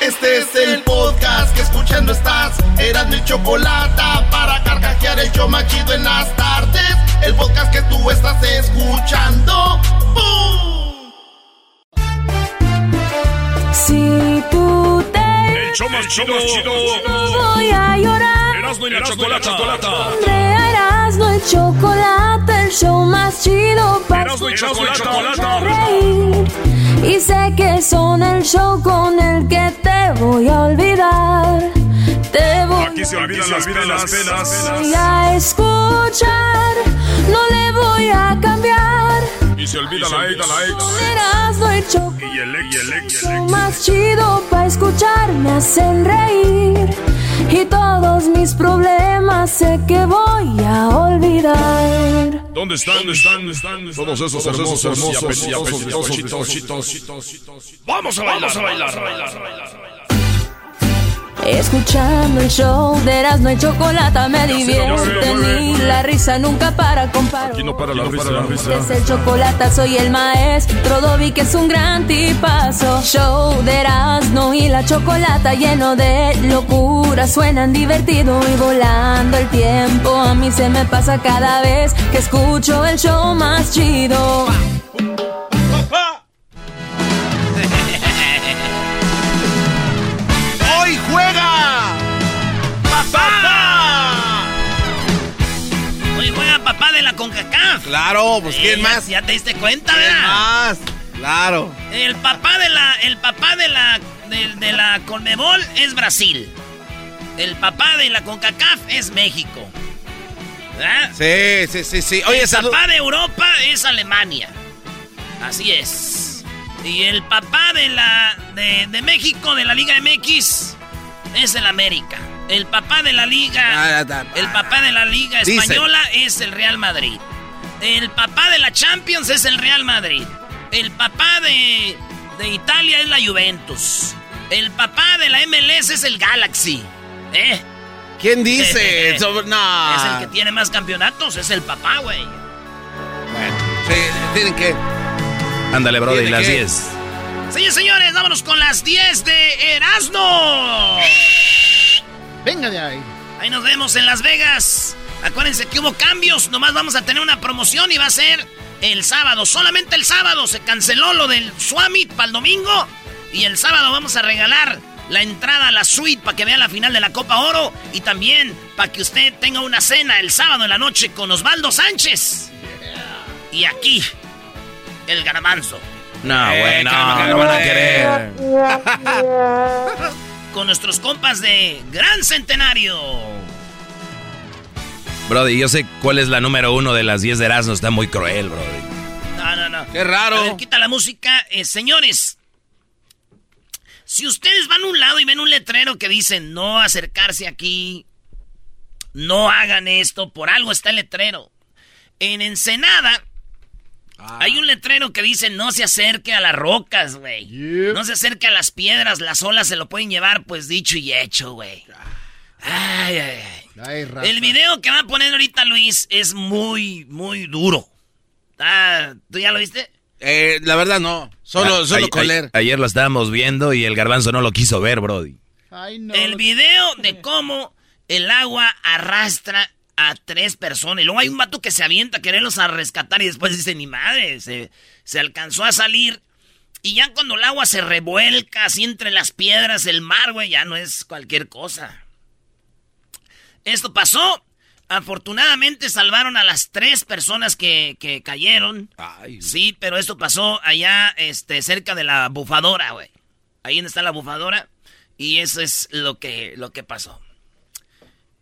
Este es el podcast que escuchando estás. Eran mi chocolate para carcajear el show machido en las tardes. El podcast que tú estás escuchando. ¡Bum! Si tú El show más chido, chido. voy a llorar. Erasmo y la chocolata. Hombre, Erasmo y chocolate, el show más chido para Erasmo y chocolata. Y sé que son el show con el que te voy a olvidar. Te voy Aquí se olvidan las penas. voy a escuchar, no le voy a cambiar. Y se olvida la ex. Erasmo y chocolate. Y el ex, y el ex, y el ex. más chido para escuchar me hacen reír y todos mis problemas sé que voy a olvidar. ¿Dónde están? ¿Dónde están? ¿Dónde están? Todos esos hermosos, hermosos, apetitosos. Vamos a bailar, bailar, a bailar. Escuchando el show de Erasmo y Chocolata me divierte ni la risa nunca para comparar. Aquí no para la risa. Es el chocolate, soy el maestro Dobby, que es un gran tipazo. Show de Erasmo y la chocolata lleno de locura. Suenan divertido y volando el tiempo. A mí se me pasa cada vez que escucho el show más chido. La CONCACAF. Claro, pues Eh, ¿quién ya- más? Ya te diste cuenta, ¿Quién ¿verdad? más? Claro. El papá de la, el papá de la, de, de la Conmebol es Brasil. El papá de la CONCACAF es México. ¿Verdad? Sí, sí, sí, sí. Oye, el salud. papá de Europa es Alemania. Así es. Y el papá de la de, de México, de la Liga MX, es el América. El papá de la Liga, Ah, el papá de la Liga Dice. Española es el Real Madrid. El papá de la Champions es el Real Madrid. El papá de, de Italia es la Juventus. El papá de la MLS es el Galaxy. ¿Eh? ¿Quién dice? Sobre- no. Es el que tiene más campeonatos, es el papá, güey. Bueno, sí, tienen que. Ándale, Brody, ¿Tiene las qué? 10. Señores, señores, vámonos con las 10 de Erasmo. Venga de ahí. Ahí nos vemos en Las Vegas. Acuérdense que hubo cambios, nomás vamos a tener una promoción y va a ser el sábado, solamente el sábado. Se canceló lo del Summit para el domingo y el sábado vamos a regalar la entrada a la suite para que vea la final de la Copa Oro y también para que usted tenga una cena el sábado en la noche con Osvaldo Sánchez. Y aquí, el garbanzo. No, Eh, güey, no, calma, no van a querer. con nuestros compas de Gran Centenario. Brody, yo sé cuál es la número uno de las 10 de Erasmo. Está muy cruel, Brody. No, no, no. Qué raro. A ver, quita la música. Eh, señores, si ustedes van a un lado y ven un letrero que dice no acercarse aquí, no hagan esto, por algo está el letrero. En Ensenada Ah. hay un letrero que dice no se acerque a las rocas, güey. No se acerque a las piedras, las olas se lo pueden llevar, pues dicho y hecho, güey. Ay, ay, ay. El video que va a poner ahorita Luis es muy, muy duro. Ah, ¿Tú ya lo viste? Eh, la verdad no. Solo, Ah, solo con leer. Ayer lo estábamos viendo y el garbanzo no lo quiso ver, Brody. Ay, no. El video de cómo el agua arrastra a tres personas. Y luego hay un vato que se avienta a quererlos a rescatar y después dice, ni madre, se, se alcanzó a salir. Y ya cuando el agua se revuelca así entre las piedras, el mar, güey, ya no es cualquier cosa. Esto pasó. Afortunadamente salvaron a las tres personas que, que cayeron. Sí, pero esto pasó allá este, cerca de la bufadora, güey. Ahí donde está la bufadora. Y eso es lo que, lo que pasó.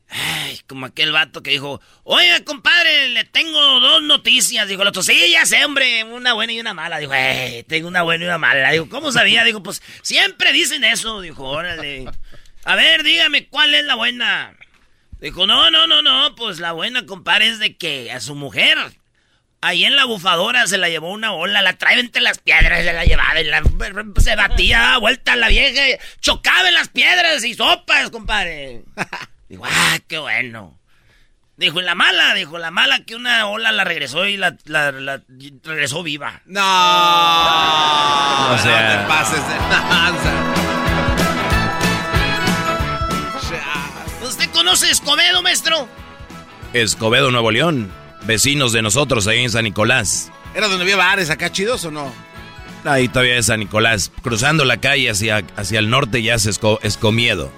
Ay, como aquel vato que dijo, oye, compadre, le tengo dos noticias. Dijo el otro, sí, ya sé, hombre, una buena y una mala. Dijo, eh, tengo una buena y una mala. Dijo, ¿cómo sabía? Dijo, pues siempre dicen eso. Dijo, órale. A ver, dígame, ¿cuál es la buena? Dijo, no, no, no, no, pues la buena, compadre, es de que a su mujer, ahí en la bufadora se la llevó una ola, la trae entre las piedras, se la llevaba, y la, se batía, vuelta a la vieja, chocaba en las piedras y sopas, compadre. Dijo, ah, qué bueno. Dijo, y la mala, dijo, la mala que una ola la regresó y la, la, regresó viva. No. O sea, no te pases de ¿Usted conoce Escobedo, maestro? Escobedo, Nuevo León. Vecinos de nosotros ahí en San Nicolás. ¿Era donde había bares acá chidos o no? Ahí todavía es San Nicolás. Cruzando la calle hacia, hacia el norte ya es Escomiedo.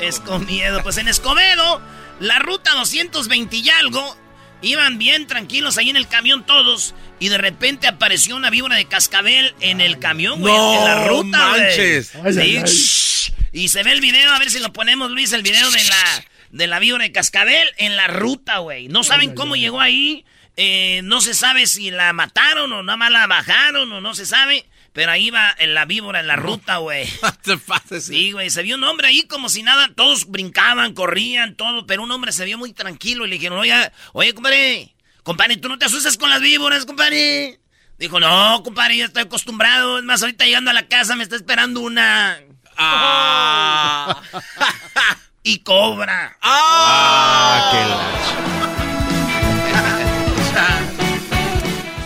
Escobedo. Pues en Escobedo, la ruta 220 y algo, iban bien tranquilos ahí en el camión todos. Y de repente apareció una víbora de cascabel en el camión, güey. en la ruta, manches. Sí, y se ve el video, a ver si lo ponemos, Luis, el video de la, de la víbora de cascabel en la ruta, güey. No saben cómo llegó ahí. Eh, no se sabe si la mataron o nada más la bajaron o no se sabe. Pero ahí va en la víbora en la ruta, güey. Sí, güey. Se vio un hombre ahí como si nada. Todos brincaban, corrían, todo. Pero un hombre se vio muy tranquilo y le dijeron, oye, oye, compadre. Compadre, ¿tú no te asustas con las víboras, compadre? Dijo, no, compadre, ya estoy acostumbrado. Es más, ahorita llegando a la casa me está esperando una. Ah. y cobra. Ah,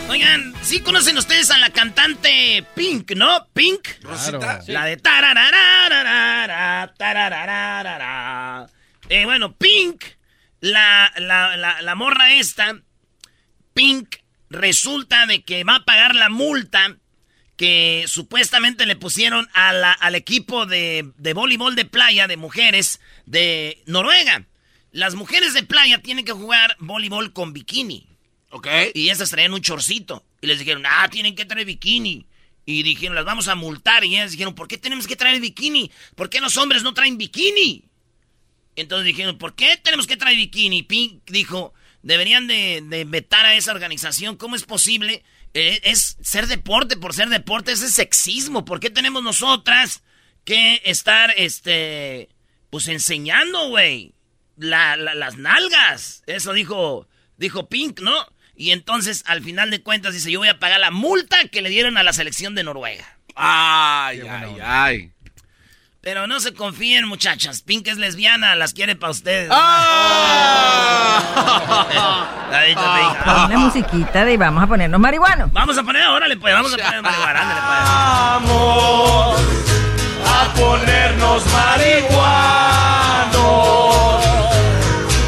qué Oigan, sí conocen ustedes a la cantante Pink, ¿no? Pink. Rosita. La de tararararara. Eh, bueno, Pink, la, la, la, la morra esta, Pink, resulta de que va a pagar la multa que supuestamente le pusieron al equipo de, voleibol de playa de mujeres de Noruega. Las mujeres de playa tienen que jugar voleibol con bikini. Ok. Y esas traían un chorcito. Y les dijeron, ah, tienen que traer bikini. Y dijeron, las vamos a multar. Y ellas dijeron, ¿por qué tenemos que traer bikini? ¿Por qué los hombres no traen bikini? Entonces dijeron, ¿por qué tenemos que traer bikini? Pink dijo, deberían de, de vetar a esa organización. ¿Cómo es posible eh, es ser deporte por ser deporte, ese es sexismo. ¿Por qué tenemos nosotras que estar, este, pues enseñando, güey, las nalgas? Eso dijo, dijo Pink, ¿no? Y entonces, al final de cuentas, dice, yo voy a pagar la multa que le dieron a la selección de Noruega. Ay, ay, ay. Pero no se confíen, muchachas. Pink es lesbiana, las quiere para ustedes. ¡Ah! Ponle musiquita y vamos a ponernos marihuanos. Vamos a poner, órale, pues, vamos a poner marihuana, ándale, pues. Vamos a ponernos marihuanos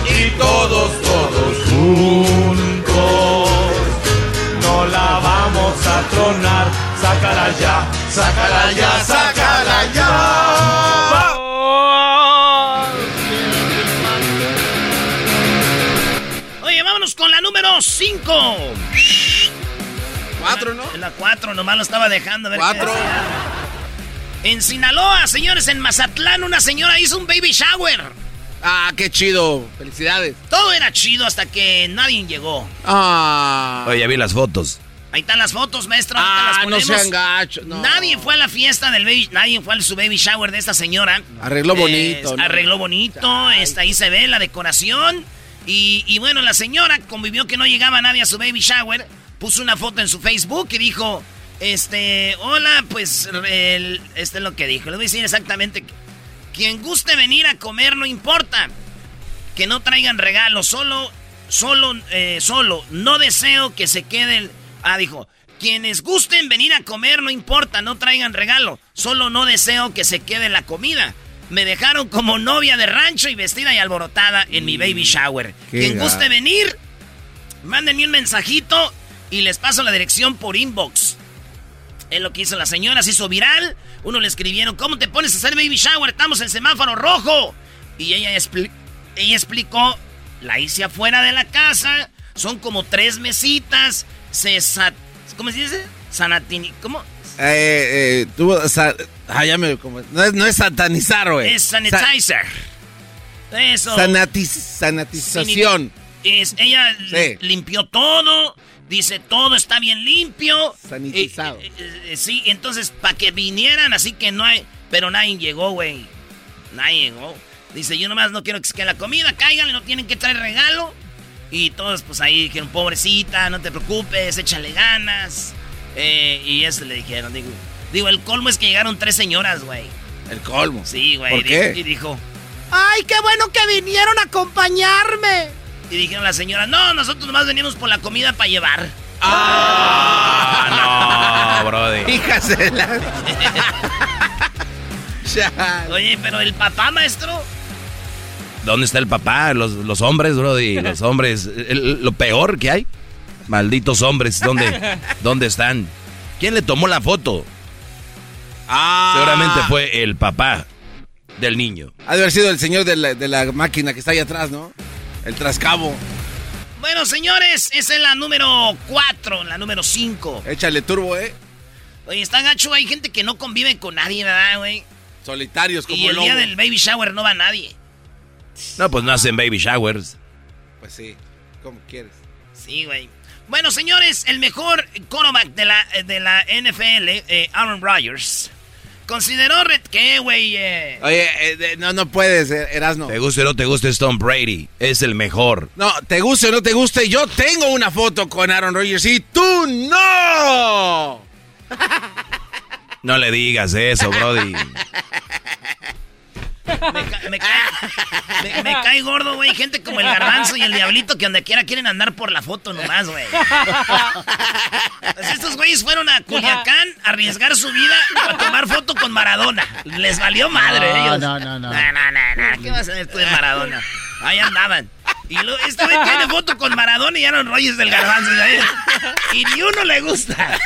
y todos, todos a tronar. Sácala ya, sácala ya, sácala ya. Oye, vámonos con la número 5. Cuatro, ¿no? En la 4, nomás lo estaba dejando. A ver qué Cuatro. En Sinaloa, señores, en Mazatlán, una señora hizo un baby shower. Ah, qué chido. Felicidades. Todo era chido hasta que nadie llegó. Ah. Oye, ya vi las fotos. Ahí están las fotos, maestro. ahorita las Ah, no sean gachos. no. Nadie fue a la fiesta del baby, nadie fue a su baby shower de esta señora. Arregló Eh, bonito, ¿no? Arregló bonito, está ahí se ve la decoración. Y, y bueno, la señora convivió que no llegaba nadie a su baby shower. Puso una foto en su Facebook y dijo, este, hola, pues, el- este es lo que dijo. Le voy a decir exactamente. Quien guste venir a comer no importa. Que no traigan regalos, solo, solo, eh, solo. No deseo que se queden. Ah, dijo. Quienes gusten venir a comer, no importa, no traigan regalo. Solo no deseo que se quede la comida. Me dejaron como novia de rancho y vestida y alborotada en mi baby shower. qué Quien guste venir, mándenme un mensajito y les paso la dirección por inbox. Es lo que hizo la señora, se hizo viral. Uno le escribieron, ¿cómo te pones a hacer baby shower? Estamos en semáforo rojo. Y ella, ella explicó, la hice afuera de la casa, son como tres mesitas, se... ¿Cómo se dice? Sanatini... ¿Cómo? Eh, eh, tuvo... Ah, ya me, como, no, es, no es satanizar, güey. Es sanitizer. Eso. Sanatis, sanatización. Es, ella limpió todo. Dice, todo está bien limpio. Sanitizado. Eh, eh, sí, entonces, para que vinieran, así que no hay... Pero nadie llegó, güey. Nadie llegó. Dice, yo nomás no quiero que la comida caiga, no tienen que traer regalo. Y todos, pues ahí dijeron, pobrecita, no te preocupes, échale ganas. Eh, y eso le dijeron, digo. Digo, el colmo es que llegaron tres señoras, güey. ¿El colmo? Sí, güey. ¿Por qué? Y dijo, ¡ay, qué bueno que vinieron a acompañarme! Y dijeron las señoras, no, nosotros nomás venimos por la comida para llevar. ¡Ah! no, brody. Fíjasela. Oye, pero el papá, maestro. ¿Dónde está el papá? Los, los hombres, brody. Los hombres. lo peor que hay. Malditos hombres. ¿Dónde, ¿Dónde están? ¿Quién le tomó la foto? Ah. Seguramente fue el papá del niño. Ha de haber sido el señor de la, de la máquina que está ahí atrás, ¿no? El trascabo. Bueno, señores, esa es la número 4, la número 5. Échale turbo, ¿eh? Oye, está gacho, hay gente que no convive con nadie, ¿verdad, güey? Solitarios como Y el día del baby shower no va nadie. No, pues no hacen baby showers. Pues sí, como quieres. Sí, güey. Bueno, señores, el mejor quarterback de la, de la NFL, eh, Aaron Rodgers, Consideró que, güey. Eh. Oye, eh, no, no puedes, eh, Erasno. Te guste o no te guste Stone Brady, es el mejor. No, te guste o no te guste, yo tengo una foto con Aaron Rodgers y tú no. No le digas eso, Brody. Me, cae, gordo, güey. Gente como el garbanzo y el diablito que donde quiera quieren andar por la foto nomás, güey. Pues estos güeyes fueron a Culiacán a arriesgar su vida a tomar foto con Maradona. Les valió madre no, ellos. No, no, no. No, no, no, ¿Qué vas a hacer tú de Maradona? Ahí andaban. Y lo, este güey tiene foto con Maradona y Aaron Rodgers del garbanzo. Y ni uno le gusta.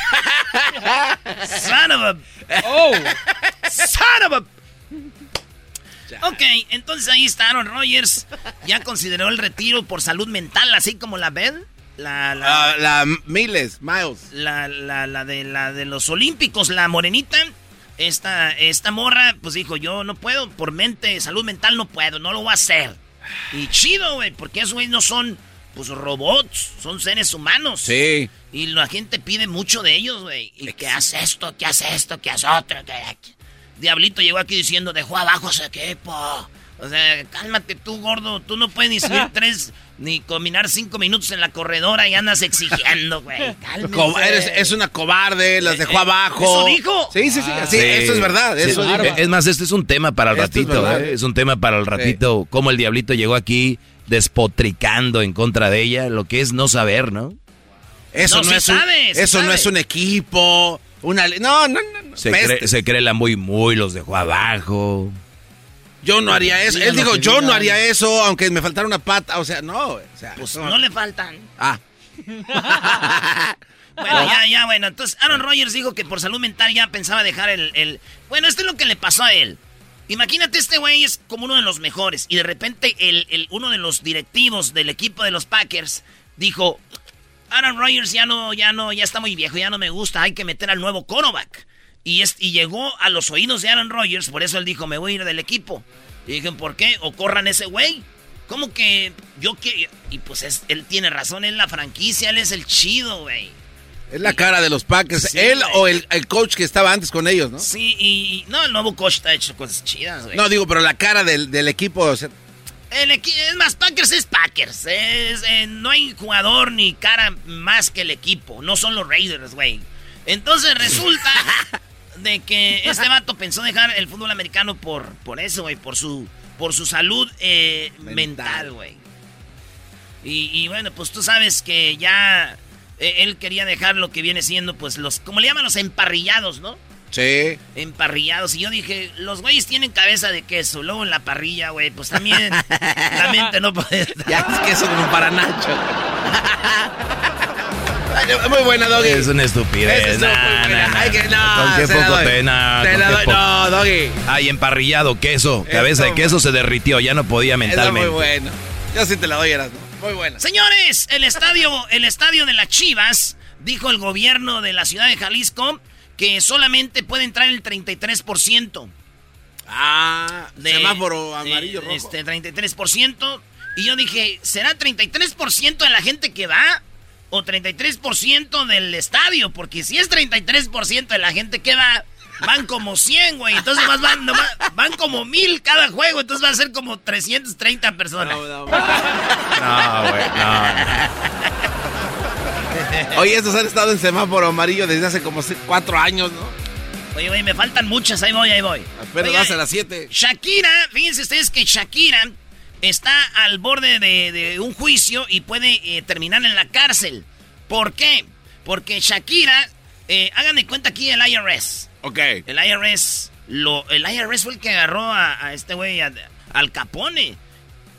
Son of a... Oh. Son of a... Ok, entonces ahí está Aaron Rodgers. Ya consideró el retiro por salud mental, así como la Bell. La, la, la Miles, Miles. La, la, la, de, la de los Olímpicos, la morenita. Esta, esta morra, pues dijo, yo no puedo, por mente, salud mental no puedo, no lo voy a hacer. Y chido, güey, porque esos güeyes no son, pues, robots, son seres humanos. Sí. Y la gente pide mucho de ellos, güey. Y que hace esto, que hace esto, que hace otro, que... Diablito llegó aquí diciendo, dejó abajo ese equipo. O sea, cálmate tú, gordo. Tú no puedes ni subir tres, ni combinar cinco minutos en la corredora y andas exigiendo, güey. Eres, es una cobarde, las dejó eh, abajo. ¿Eso dijo? Sí, sí, sí. sí. Eso es verdad. Eso es, más, este es un tema para el ratito. Es, ¿eh? es, un tema para el ratito. Cómo el diablito llegó aquí despotricando en contra de ella. Lo que es no saber, ¿no? Eso no, es un, eso no es un equipo. Una, no, no, no. Se, cree, se cree la muy, muy, los dejó abajo. Yo no haría eso. Él dijo, yo no haría eso, aunque me faltara una pata. O sea, no. O sea, pues no. le faltan. Ah. bueno, ya, ya, bueno. Entonces, Aaron Rodgers dijo que por salud mental ya pensaba dejar el, el... Bueno, esto es lo que le pasó a él. Imagínate, este güey es como uno de los mejores. Y de repente, el, el, uno de los directivos del equipo de los Packers dijo: Aaron Rodgers ya no, ya no, ya está muy viejo, ya no me gusta, hay que meter al nuevo Konovac. Y, y llegó a los oídos de Aaron Rodgers, por eso él dijo, me voy a ir del equipo. Y dije, ¿por qué? O corran ese güey. ¿Cómo que yo que Y pues él tiene razón, es la franquicia, él es el chido, güey. Es la cara de los Packers. él o el, coach que estaba antes con ellos, ¿no? Sí, y, no, el nuevo coach está hecho cosas chidas, güey. No, digo, pero la cara del, del equipo, o sea, el es más, Packers es Packers. Eh, no hay jugador ni cara más que el equipo. No son los Raiders, güey. Entonces resulta de que este vato pensó dejar el fútbol americano por, por eso, güey. Por su, por su salud eh, mental, güey. Y, bueno, pues tú sabes que ya eh, él quería dejar lo que viene siendo, pues, los, como le llaman los emparrillados, ¿no? Sí. Emparrillados. Y yo dije, los güeyes tienen cabeza de queso. Luego en la parrilla, güey, pues también la mente no puede estar. Ya es queso como para Nacho. Muy buena, Doggy. Es una estupidez. Muy buena. Nah, nah, Ay, que nah. no, ¿Con qué poco doy. te nah, Te con la qué doy. poco? No, Doggy. Ay, emparrillado, queso. Cabeza de queso se derritió, ya no podía Eso es mentalmente. muy bueno. Yo sí te la doy, Erasmo. Muy buena. Señores, el estadio, el estadio de las Chivas, dijo el gobierno de la ciudad de Jalisco que solamente puede entrar el 33%. Ah, de semáforo de, amarillo, rojo. Este, 33%. Y yo dije, ¿será 33% de la gente que va? ¿O 33% del estadio? Porque si es 33% de la gente que va, van como 100, güey. Entonces más van, nomás- van como 1000 cada juego. Entonces va a ser como 330 personas. No, güey, no. Oye, estos han estado en semáforo amarillo desde hace como cuatro años, ¿no? Oye, güey, me faltan muchas. Ahí voy, ahí voy. Oiga, vas a las 7. Shakira, fíjense ustedes que Shakira está al borde de, de un juicio y puede eh, terminar en la cárcel. ¿Por qué? Porque Shakira, eh, hagan de cuenta aquí el IRS. Ok. El IRS, lo, el IRS fue el que agarró a, a este güey, al Capone.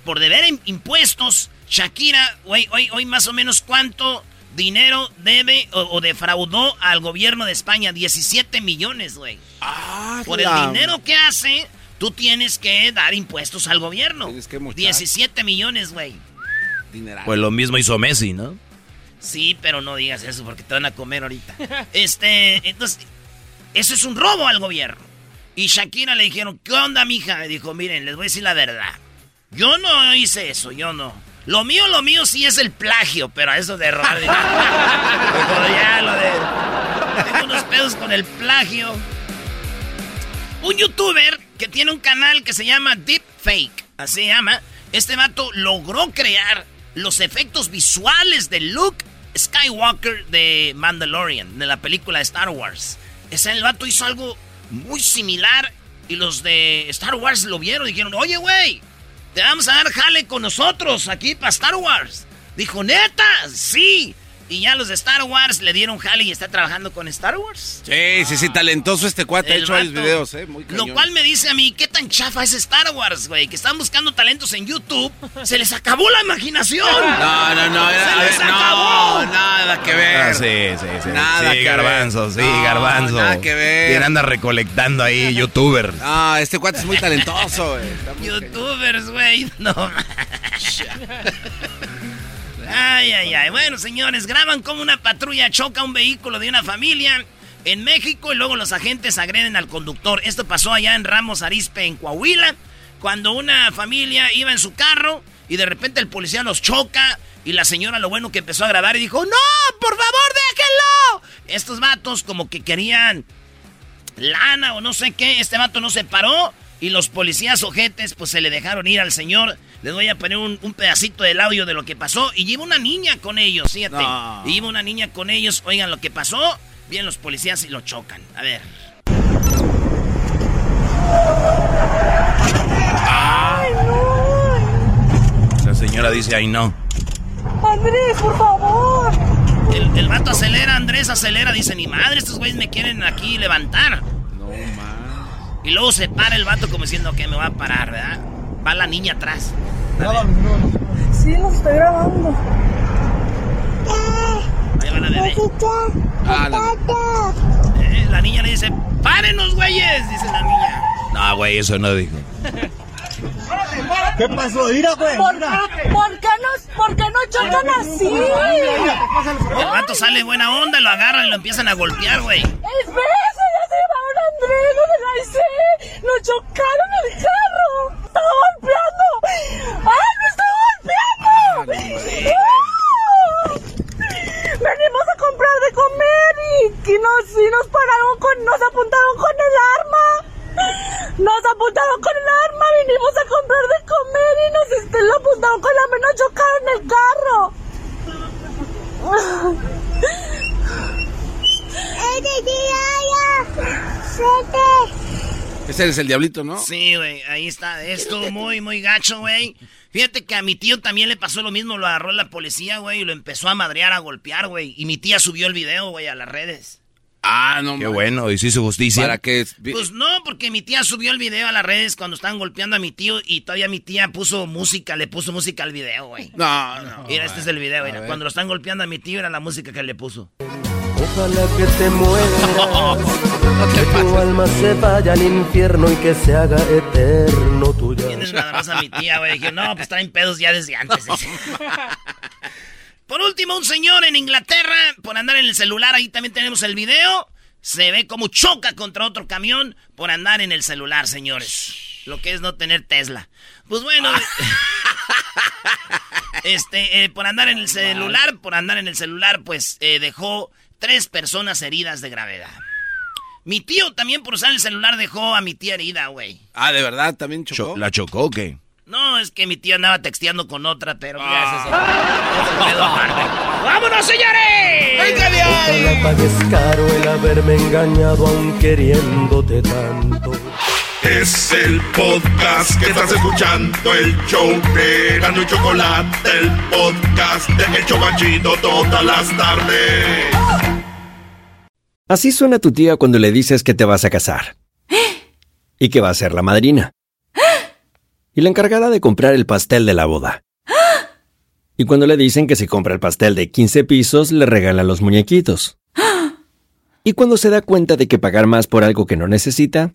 Por deber im- impuestos, Shakira, güey, hoy, hoy más o menos cuánto dinero debe o, o defraudó al gobierno de España. 17 millones, güey. Ah, Por el dinero que hace, tú tienes que dar impuestos al gobierno. Tienes que mochar. 17 millones, güey. Pues lo mismo hizo Messi, ¿no? Sí, pero no digas eso porque te van a comer ahorita. Este, entonces, eso es un robo al gobierno. Y Shakira le dijeron, ¿qué onda, mija? Le dijo, miren, les voy a decir la verdad. Yo no hice eso, yo no. Lo mío, lo mío sí es el plagio, pero a eso de ya, lo de... Tengo unos pedos con el plagio. Un youtuber que tiene un canal que se llama Deepfake, así se llama. Este vato logró crear los efectos visuales de Luke Skywalker de Mandalorian, de la película de Star Wars. Ese el vato hizo algo muy similar y los de Star Wars lo vieron y dijeron, oye, güey, te vamos a dar jale con nosotros aquí para Star Wars. Dijo, neta, sí. Y ya los de Star Wars le dieron jale y está trabajando con Star Wars. Sí, sí, sí, talentoso este cuate. Ha hecho varios videos, ¿eh? Muy Lo cual me dice a mí, ¿qué tan chafa es Star Wars, güey? Que están buscando talentos en YouTube. Se les acabó la imaginación. No, no, no. era- Se les ver, no, acabó. nada que ver. Ah, sí, sí, sí. Nada sí, que garbanzo, ver. sí, No, garbanzo. nada que ver. ¿Quién anda recolectando ahí, youtuber? Ah, este cuate es muy talentoso, güey. Youtubers, güey. No. Ay, ay, ay. Bueno, señores, graban como una patrulla choca un vehículo de una familia en México y luego los agentes agreden al conductor. Esto pasó allá en Ramos Arispe, en Coahuila, cuando una familia iba en su carro y de repente el policía los choca y la señora lo bueno que empezó a grabar y dijo, no, por favor, déjenlo. Estos vatos como que querían lana o no sé qué, este vato no se paró y los policías ojetes pues se le dejaron ir al señor. Les voy a poner un, un pedacito del audio de lo que pasó y lleva una niña con ellos, fíjate. No. Y lleva una niña con ellos, oigan lo que pasó, vienen los policías y lo chocan. A ver. La señora dice, ay no. Andrés, por favor. El, el vato acelera, Andrés acelera, dice, ni madre, estos güeyes me quieren aquí levantar. No. Y luego se para el vato como diciendo que me va a parar, ¿verdad? Va la niña atrás. Sí, los estoy grabando. Ahí va la bebé. Ah, la- Eh, la niña le dice, párenos, güeyes, dice la niña. No, güey, eso no dijo. ¿Qué pasó? Mira, güey. ¿Por, qué- ¿Por qué no, por qué no chocan así? El vato sale buena onda, lo agarran y lo empiezan a golpear, güey. Ya se llevaron a Andrés, no me la. Nos chocaron el carro. ¡Estaba golpeando! ¡Ay, me está golpeando! ¡Ah! Venimos a comprar de comer y, y nos, y nos pararon con, nos apuntaron con el arma. Nos apuntaron con el arma, vinimos a comprar de comer y nos este, lo apuntaron con la mano, chocaron el carro. Ese es el diablito, ¿no? Sí, güey, ahí está. Esto muy, muy gacho, güey. Fíjate que a mi tío también le pasó lo mismo, lo agarró la policía, güey, y lo empezó a madrear, a golpear, güey. Y mi tía subió el video, güey, a las redes. Ah, no. Qué bueno, y se hizo justicia. Para que... Pues no, porque mi tía subió el video a las redes cuando estaban golpeando a mi tío y todavía mi tía puso música, le puso música al video, güey. No, no. Mira, este es el video, mira. Cuando lo están golpeando a mi tío era la música que le puso. Ojalá que te mueras, que tu alma se vaya al infierno y que se haga eterno tuya. Tienes nada más a mi tía, güey. Dije, no, pues traen pedos ya desde antes. Por último, un señor en Inglaterra, por andar en el celular, ahí también tenemos el video. Se ve como choca contra otro camión por andar en el celular, señores. Lo que es no tener Tesla. Pues bueno, este, eh, por andar en el celular, por andar en el celular, pues eh, dejó tres personas heridas de gravedad. Mi tío también por usar el celular dejó a mi tía herida, güey. Ah, ¿de verdad? ¿También chocó? ¿La chocó o qué? No, es que mi tía andaba texteando con otra, pero el- ¡Vámonos, señores! ¡Venga de ahí! Ojalá pagues caro el haberme engañado aun queriéndote tanto. Es el podcast que estás escuchando, el show de Gano y Chocolate, el podcast de El Chocachito todas las tardes. Así suena tu tía cuando le dices que te vas a casar. Y que va a ser la madrina. Y la encargada de comprar el pastel de la boda. Y cuando le dicen que si compra el pastel de 15 pisos, le regala los muñequitos. Y cuando se da cuenta de que pagar más por algo que no necesita,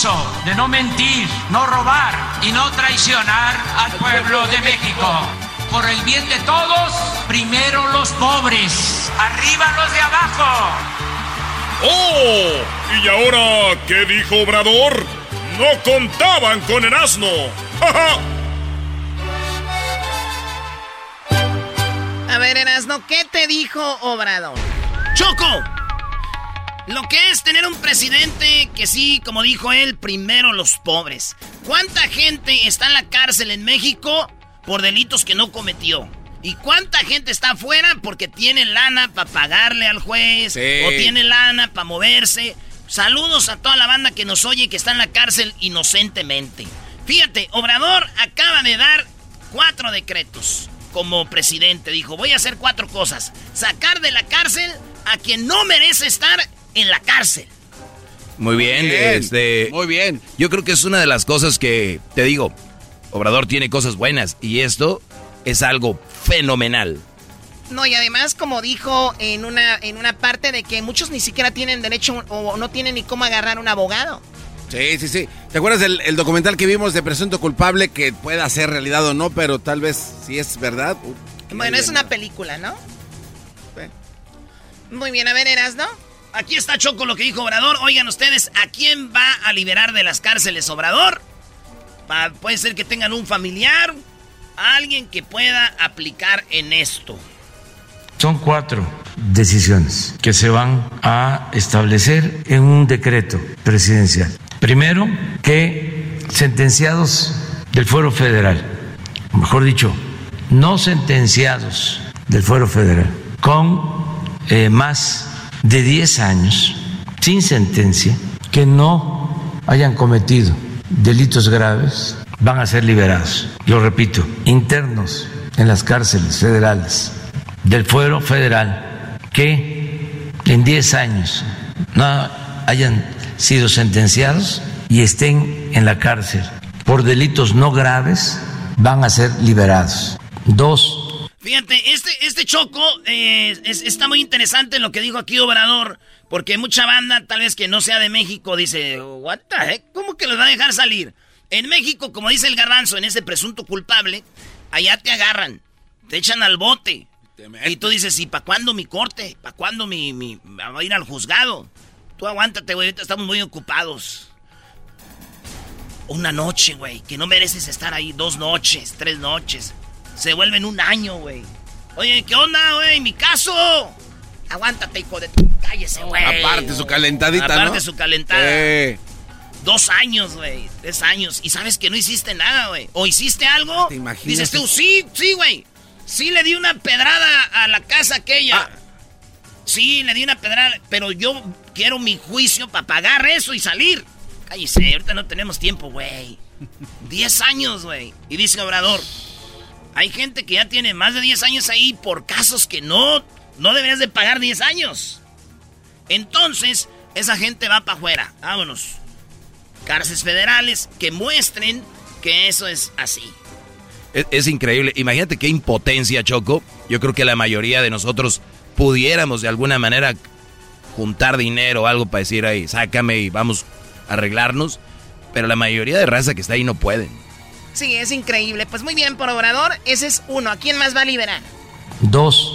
Compromiso de no mentir, no robar y no traicionar al pueblo de México. Por el bien de todos, primero los pobres, arriba los de abajo. ¡Oh! ¿Y ahora qué dijo Obrador? No contaban con el asno. ¡Ja, ja! A ver, Erasno, ¿qué te dijo Obrador? ¡Choco! Lo que es tener un presidente que sí, como dijo él, primero los pobres. ¿Cuánta gente está en la cárcel en México por delitos que no cometió? ¿Y cuánta gente está afuera porque tiene lana para pagarle al juez? Sí. ¿O tiene lana para moverse? Saludos a toda la banda que nos oye y que está en la cárcel inocentemente. Fíjate, Obrador acaba de dar cuatro decretos como presidente. Dijo, voy a hacer cuatro cosas. Sacar de la cárcel a quien no merece estar en la cárcel. Muy bien, Bien, este. Muy bien. Yo creo que es una de las cosas que te digo. Obrador tiene cosas buenas y esto es algo fenomenal. No, y además, como dijo en una, en una parte de que muchos ni siquiera tienen derecho o no tienen ni cómo agarrar un abogado. Sí, sí, sí. ¿Te acuerdas del el documental que vimos de presunto culpable que pueda ser realidad o no, pero tal vez si es verdad? uh, Bueno, es una película, ¿no? Muy bien, a ver, Eras, ¿no? Aquí está Choco lo que dijo Obrador. Oigan ustedes, ¿a quién va a liberar de las cárceles Obrador? Puede ser que tengan un familiar, alguien que pueda aplicar en esto. Son cuatro decisiones que se van a establecer en un decreto presidencial. Primero, que sentenciados del fuero federal, mejor dicho, no sentenciados del fuero federal, con eh, más de 10 años, sin sentencia, que no hayan cometido delitos graves, van a ser liberados. Lo repito, internos en las cárceles federales del fuero federal que en 10 años no hayan sido sentenciados y estén en la cárcel por delitos no graves van a ser liberados. Dos. Fíjate, este, este choco eh, está muy interesante lo que dijo aquí Obrador, porque mucha banda, tal vez que no sea de México, dice, what the heck? ¿cómo que los va a dejar salir? En México, como dice el garbanzo, en ese presunto culpable, allá te agarran, te echan al bote. Y tú dices, ¿y para cuándo mi corte? ¿Para cuándo mi, mi, va a ir al juzgado? Tú aguántate, güey, estamos muy ocupados. Una noche, güey, que no mereces estar ahí dos noches, tres noches. Se vuelven un año, güey. Oye, ¿qué onda, güey? ¿Mi caso? Aguántate, hijo de... Cállese, güey. Aparte su calentadita, Aparte Aparte su calentada. Dos años, güey. Tres años. Y sabes que no hiciste nada, güey. ¿O hiciste algo? ¿Te imaginas? Dices tú, sí, sí, güey. Sí le di una pedrada a la casa aquella. Ah. Sí, le di una pedrada, pero yo quiero mi juicio para pagar eso y salir. Cállese, ahorita no tenemos tiempo, güey. Diez años, güey. Y dice Obrador, hay gente que ya tiene más de diez años ahí por casos que no, no deberías de pagar diez años. Entonces, esa gente va para afuera. Vámonos. Cárceles federales que muestren que eso es así. Es, increíble. Imagínate qué impotencia, Choco. Yo creo que la mayoría de nosotros pudiéramos de alguna manera juntar dinero o algo para decir ahí, sácame y vamos a arreglarnos. Pero la mayoría de raza que está ahí no pueden. Sí, es increíble. Pues muy bien, por obrador, ese es uno. ¿A quién más va a liberar? Dos,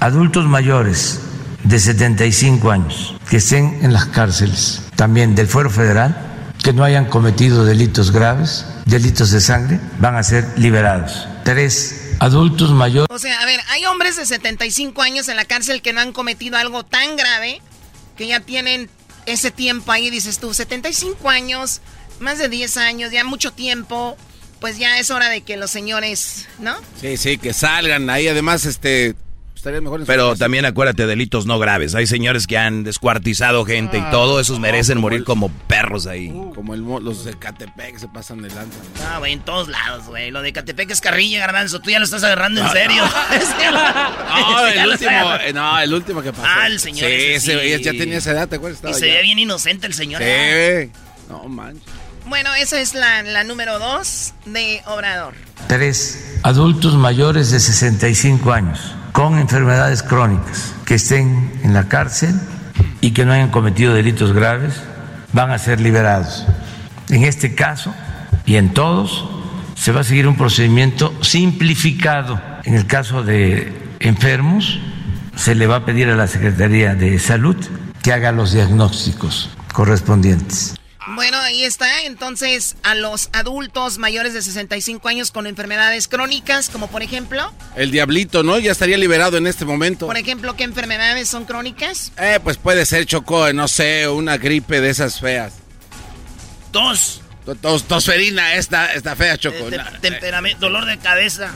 adultos mayores de 75 años que estén en las cárceles, también del Fuero Federal, que no hayan cometido delitos graves delitos de sangre van a ser liberados. Tres, adultos mayores. O sea, a ver, hay hombres de 75 años en la cárcel que no han cometido algo tan grave que ya tienen ese tiempo ahí, dices tú, 75 años, más de 10 años, ya mucho tiempo, pues ya es hora de que los señores, ¿no? Sí, sí, que salgan ahí, además, este, pero también acuérdate, delitos no graves. Hay señores que han descuartizado gente y ah, todo, esos merecen morir como perros ahí. como los de Catepec se pasan de lanza. Ah, güey, en todos lados, güey. Lo de Catepec es carrilla, garbanzo. Tú ya lo estás agarrando en serio. No, el último, eh, no, el último que pasó. Ah, el señor. Sí, ese, ya tenía esa edad, ¿te acuerdas? y se veía bien inocente el señor. Sí. No manches. Bueno, esa es la, número dos de Obrador. Tres. Adultos mayores de 65 años con enfermedades crónicas que estén en la cárcel y que no hayan cometido delitos graves van a ser liberados. En este caso y en todos se va a seguir un procedimiento simplificado. En el caso de enfermos se le va a pedir a la Secretaría de Salud que haga los diagnósticos correspondientes. Bueno, ahí está. Entonces, a los adultos mayores de 65 años con enfermedades crónicas, como por ejemplo. El diablito, ¿no? Ya estaría liberado en este momento. Por ejemplo, ¿qué enfermedades son crónicas? Eh, pues puede ser, Chocó, no sé, una gripe de esas feas. Tos. Tos, tosferina, esta, esta fea, Chocó. temperamento, dolor de cabeza.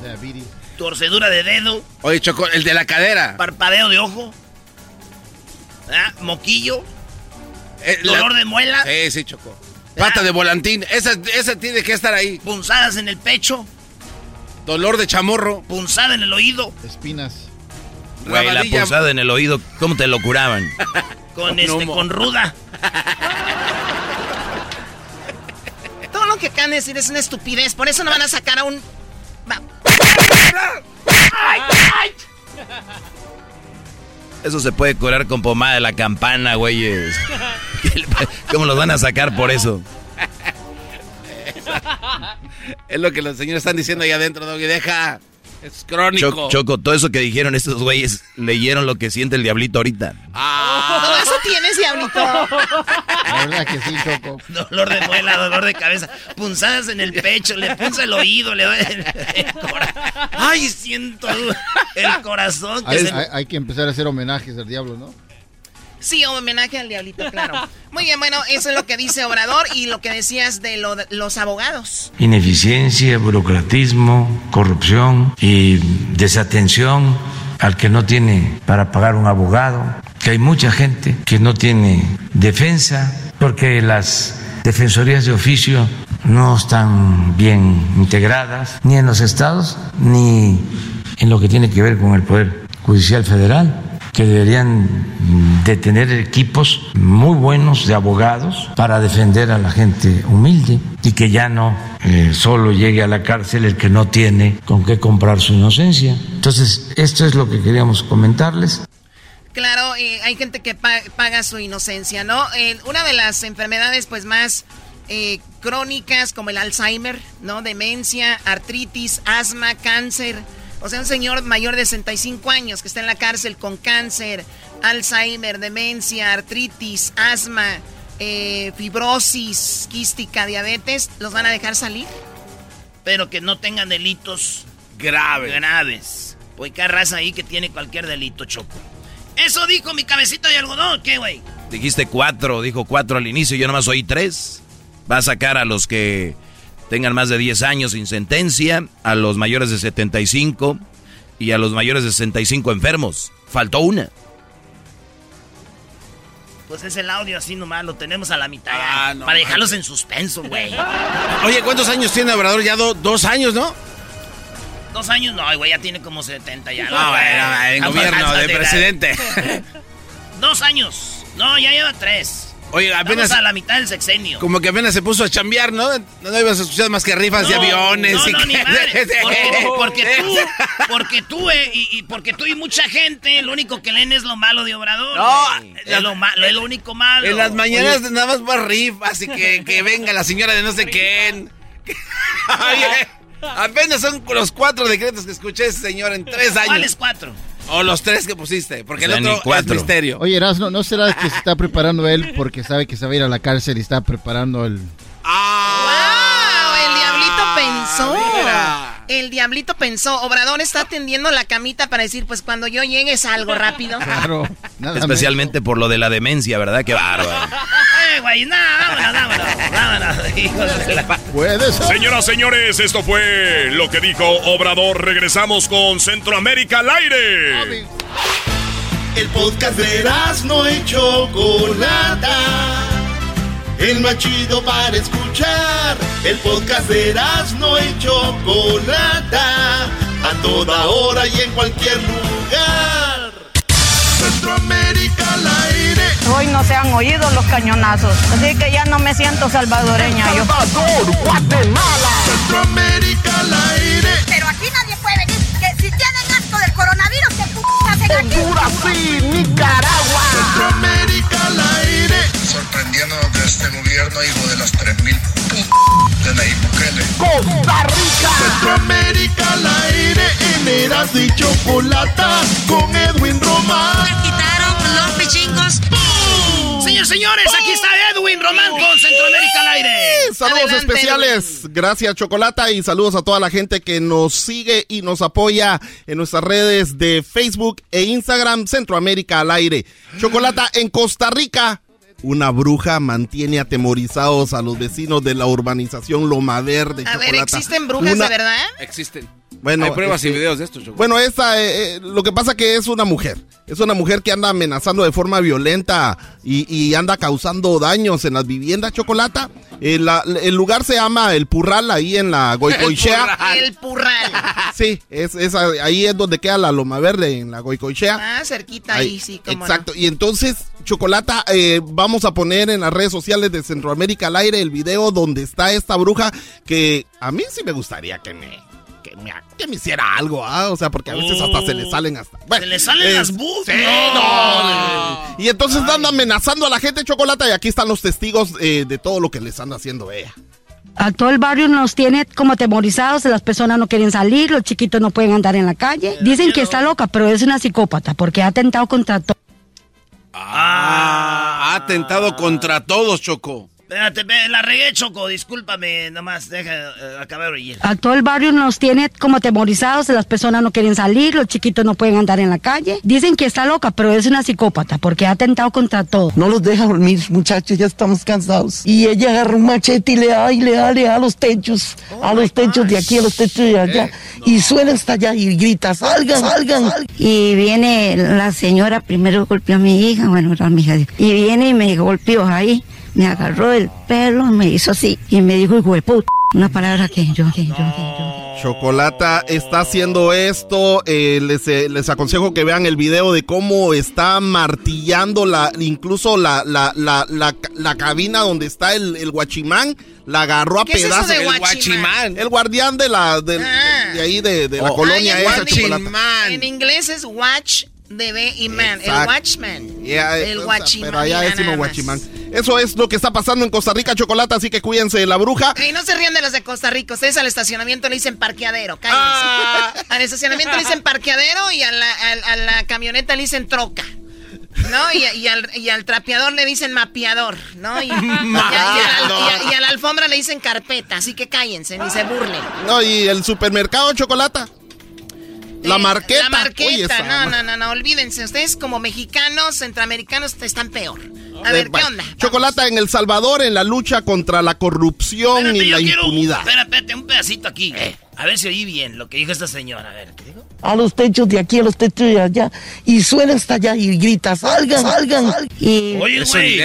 Diabetes. Torcedura de dedo. Oye, Chocó, el de la cadera. Parpadeo de ojo. ¿Ah? Moquillo. Eh, ¿Dolor de muela? Sí, sí, Chocó. Pata de volantín. Esa, esa tiene que estar ahí. Punzadas en el pecho. Dolor de chamorro. Punzada en el oído. Espinas. Güey, la punzada en el oído, ¿cómo te lo curaban? con, este, con ruda. Todo lo que acaban de decir es una estupidez. Por eso no van a sacar a un. ¡Ay, ay! Eso se puede curar con pomada de la campana, güeyes. ¿Cómo los van a sacar por eso? Es lo que los señores están diciendo ahí adentro, Doggy. Deja. Es crónico. Choco, todo eso que dijeron estos güeyes leyeron lo que siente el diablito ahorita. Ah. Todo eso tienes, diablito? La verdad que sí, Choco. Dolor de muela, dolor de cabeza, punzadas en el pecho, le punza el oído, le duele el, el corazón. Ay, siento el corazón. Que Hay, se- hay- hay que empezar a hacer homenajes al diablo, ¿no? Sí, homenaje al diablito, claro. Muy bien, bueno, eso es lo que dice Obrador y lo que decías de lo de los abogados. Ineficiencia, burocratismo, corrupción y desatención al que no tiene para pagar un abogado, que hay mucha gente que no tiene defensa porque las defensorías de oficio no están bien integradas ni en los estados ni en lo que tiene que ver con el Poder Judicial Federal que deberían de tener equipos muy buenos de abogados para defender a la gente humilde y que ya no eh, solo llegue a la cárcel el que no tiene con qué comprar su inocencia. Entonces, esto es lo que queríamos comentarles. Claro, eh, hay gente que pa- paga su inocencia, ¿no? Eh, una de las enfermedades, pues, más crónicas, como el Alzheimer, ¿no? Demencia, artritis, asma, cáncer. O sea, un señor mayor de 65 años que está en la cárcel con cáncer, Alzheimer, demencia, artritis, asma, eh, fibrosis quística, diabetes, ¿los van a dejar salir? Pero que no tengan delitos Grave. graves. Pues qué raza ahí que tiene cualquier delito, Choco. Eso dijo mi cabecita de algodón, ¿qué, güey? Dijiste cuatro, dijo cuatro al inicio, yo nomás oí tres. Va a sacar a los que tengan más de 10 años sin sentencia, a los mayores de 75 y a los mayores de 65 enfermos. Faltó una. Pues es el audio así nomás, lo tenemos a la mitad. Ah, no para dejarlos en suspenso, güey. Oye, ¿cuántos años tiene Obrador? Ya do- dos años, ¿no? Dos años no, güey, ya tiene como 70 ya. No, bueno, en gobierno de presidente. Dos años. No, ya lleva tres. Oye, apenas. Estamos a la mitad del sexenio. Como que apenas se puso a chambear, ¿no? No ibas a escuchar más que rifas de No, aviones no, y no, que- ni madre. Porque, porque tú, porque tú, eh, y, y porque tú y mucha gente, lo único que leen es lo malo de Obrador. No, es lo malo, es lo único malo. En las mañanas Oye, nada más más rifas y que, que venga la señora de no sé quién. Oye, apenas son los cuatro decretos que escuché ese señor en tres años. ¿Cuáles cuatro? O los tres que pusiste, porque O sea, el otro es misterio. Oye, Erasmo, ¿no será que se está preparando él porque sabe que se va a ir a la cárcel y está preparando el... ¡Wow! El diablito pensó. mira. El diablito pensó. Obrador está tendiendo la camita para decir, pues cuando yo llegue salgo rápido. Claro, nada Especialmente por lo de la demencia, ¿verdad? Qué bárbaro. Eh, güey, no, vámonos, vámonos, vámonos, hijos de la- Puede ser. Señoras, señores, esto fue lo que dijo Obrador. Regresamos con Centroamérica al aire. El podcast de no y Chocolata. El más chido para escuchar. El podcast de no y Chocolata. A toda hora y en cualquier lugar. Centroamérica al aire. Hoy no se han oído los cañonazos, así que ya no me siento salvadoreña yo. Guatemala. Centroamérica al aire. Pero aquí nadie puede venir. Que si tienen asco del coronavirus, Honduras y Nicaragua. Centroamérica al aire. Sorprendiendo que este gobierno, hijo de las 3000 de Nayib Bukele. Costa Rica. Centroamérica al aire. En Eras y Chocolata. Con Edwin Román. quitaron los pichingos. Señores, señores, aquí está Edwin Román con Centroamérica al aire. Saludos Adelante, especiales. Gracias, Chocolata. Y saludos a toda la gente que nos sigue y nos apoya en nuestras redes de Facebook e Instagram, Centroamérica al aire. Chocolata en Costa Rica. Una bruja mantiene atemorizados a los vecinos de la urbanización Loma Verde. A ver, Chocolata. ¿existen brujas Una- de verdad? Existen. Bueno, Hay pruebas y este, videos de esto, Choco. Bueno, esta, eh, eh, lo que pasa que es una mujer. Es una mujer que anda amenazando de forma violenta y, y anda causando daños en las viviendas, Chocolata. Eh, el lugar se llama El Purral, ahí en la Goicoichea. El purral. Sí, es, ahí es donde queda la Loma Verde, en la Goicoichea. Ah, cerquita ahí, Ahí, sí, cómo Exacto. Y entonces, Chocolata, eh, vamos a poner en las redes sociales de Centroamérica al aire el video donde está esta bruja que a mí sí me gustaría que me, que me, que me hiciera algo, ¿ah? O sea, porque a veces hasta se le salen hasta... no. ¿Se le salen eh, las bus? sí, no. Y entonces anda amenazando a la gente, Chocolata, y aquí están los testigos eh, de todo lo que les anda haciendo ella. A todo el barrio nos tiene como atemorizados, las personas no quieren salir, los chiquitos no pueden andar en la calle. Dicen que está loca, pero es una psicópata porque ha atentado contra todo. Ah, ha atentado contra todos, Choco. Espérate, la regué, Choco, discúlpame, nomás, deja eh, acabar de oír. A todo el barrio nos tiene como temorizados, las personas no quieren salir, los chiquitos no pueden andar en la calle. Dicen que está loca, pero es una psicópata porque ha atentado contra todo. No los deja dormir, muchachos, ya estamos cansados. Y ella agarra un machete y le da y le da, le da a los techos, a los techos de aquí, a los techos de allá. Y suena hasta allá y grita, salgan, salgan. Y viene la señora, primero golpeó a mi hija, bueno, era mi hija. Y viene y me golpeó ahí, me agarró el pelo, me hizo así y me dijo, hijo de puta, una palabra que yo, que yo, que yo. Chocolata está haciendo esto. eh, les, eh, les aconsejo que vean el video de cómo está martillando la, incluso la, la, la, la, la cabina donde está el, el guachimán. La agarró a ¿Qué es eso pedazos. de el guachimán? El guardián de la de, Ah. de ahí de, de la Oh. colonia Ay, el esa. Chocolata. En inglés es watch, de B y man. El watchman. Yeah, el guachimán. Pero allá decimos guachimán. Eso es lo que está pasando en Costa Rica, Chocolata, así que cuídense de la bruja. Y no se rían de los de Costa Rica. Ustedes al estacionamiento le dicen parqueadero. Cállense. Ah. Al estacionamiento le dicen parqueadero y a la, al- a la camioneta le dicen troca. ¿No? Y, y al, y al trapeador le dicen mapeador, ¿no? Y, y a, a la alfombra le dicen carpeta, así que cállense, ni se burlen. No, y el supermercado Chocolata. La marqueta. La marqueta, Oye, esa no, no, no, no, olvídense. Ustedes como mexicanos, centroamericanos, están peor. A Eh, ver, ¿qué onda? Chocolata en El Salvador en la lucha contra la corrupción y la impunidad. Espérate, un pedacito aquí. A ver si oí bien lo que dijo esta señora. A ver, ¿qué dijo? A los techos de aquí, a los techos de allá. Y suena hasta allá y grita, salgan, salgan. Y Oye, güey.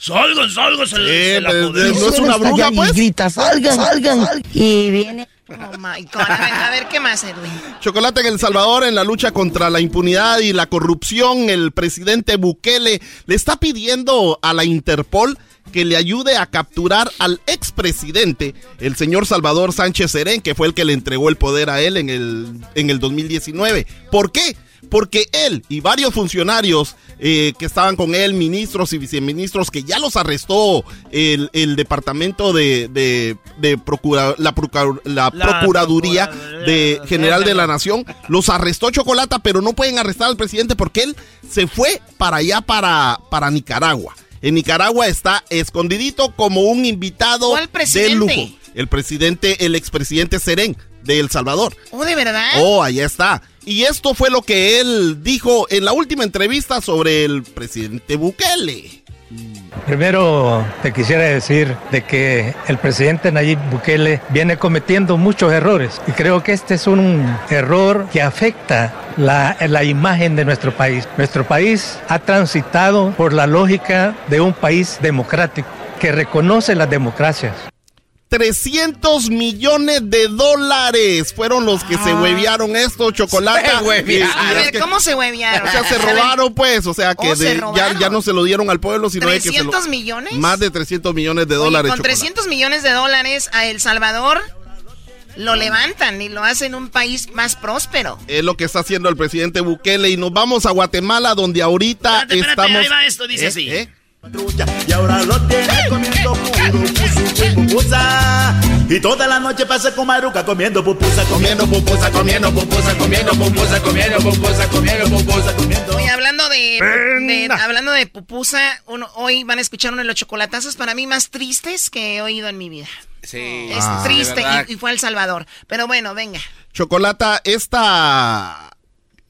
Salgan, salgan, se, se la pues, no es una bruja, pues. Y grita, salgan, salgan. Y viene Oh my God. A ver, ¿qué más, Edwin? Chocolate en El Salvador en la lucha contra la impunidad y la corrupción. El presidente Bukele le está pidiendo a la Interpol que le ayude a capturar al expresidente, el señor Salvador Sánchez Serén, que fue el que le entregó el poder a él en el, en el 2019. ¿Por qué? Porque él y varios funcionarios eh, que estaban con él, ministros y viceministros, que ya los arrestó el, el departamento de, de, de procura- la, procura- la La Procuraduría de General de la Nación, los arrestó Chocolata, pero no pueden arrestar al presidente porque él se fue para allá, para, para Nicaragua. En Nicaragua está escondidito como un invitado ¿Cuál de lujo. El presidente, el expresidente Serén de El Salvador. Oh, ¿de verdad? Oh, allá está. Y esto fue lo que él dijo en la última entrevista sobre el presidente Bukele. Primero te quisiera decir de que el presidente Nayib Bukele viene cometiendo muchos errores y creo que este es un error que afecta la, la imagen de nuestro país. Nuestro país ha transitado por la lógica de un país democrático que reconoce las democracias. 300 millones de dólares fueron los que se huevearon esto, chocolate. ¿cómo se huevearon? O sea, se robaron, pues. O sea, que Oh, se ya, ya no se lo dieron al pueblo, sino de que se lo- ¿300 millones? Más de 300 millones de Oye, dólares. con chocolate. 300 millones de dólares a El Salvador lo levantan y lo hacen un país más próspero. Es lo que está haciendo el presidente Bukele. Y nos vamos a Guatemala, donde ahorita Espérate, espérate, estamos. ahí va esto, dice ¿Eh? así. ¿Eh? Y ahora lo tiene comiendo pupusa. Y toda la noche pasa con Maruca comiendo pupusa, comiendo pupusa, comiendo pupusa, comiendo pupusa, comiendo pupusa, comiendo pupusa, comiendo. Oye, hablando de, de- hablando de pupusa, uno- hoy van a escuchar uno de los chocolatazos para mí más tristes que he oído en mi vida. Sí. Es Ah. triste y, y fue El Salvador. Pero bueno, venga. Chocolata, esta.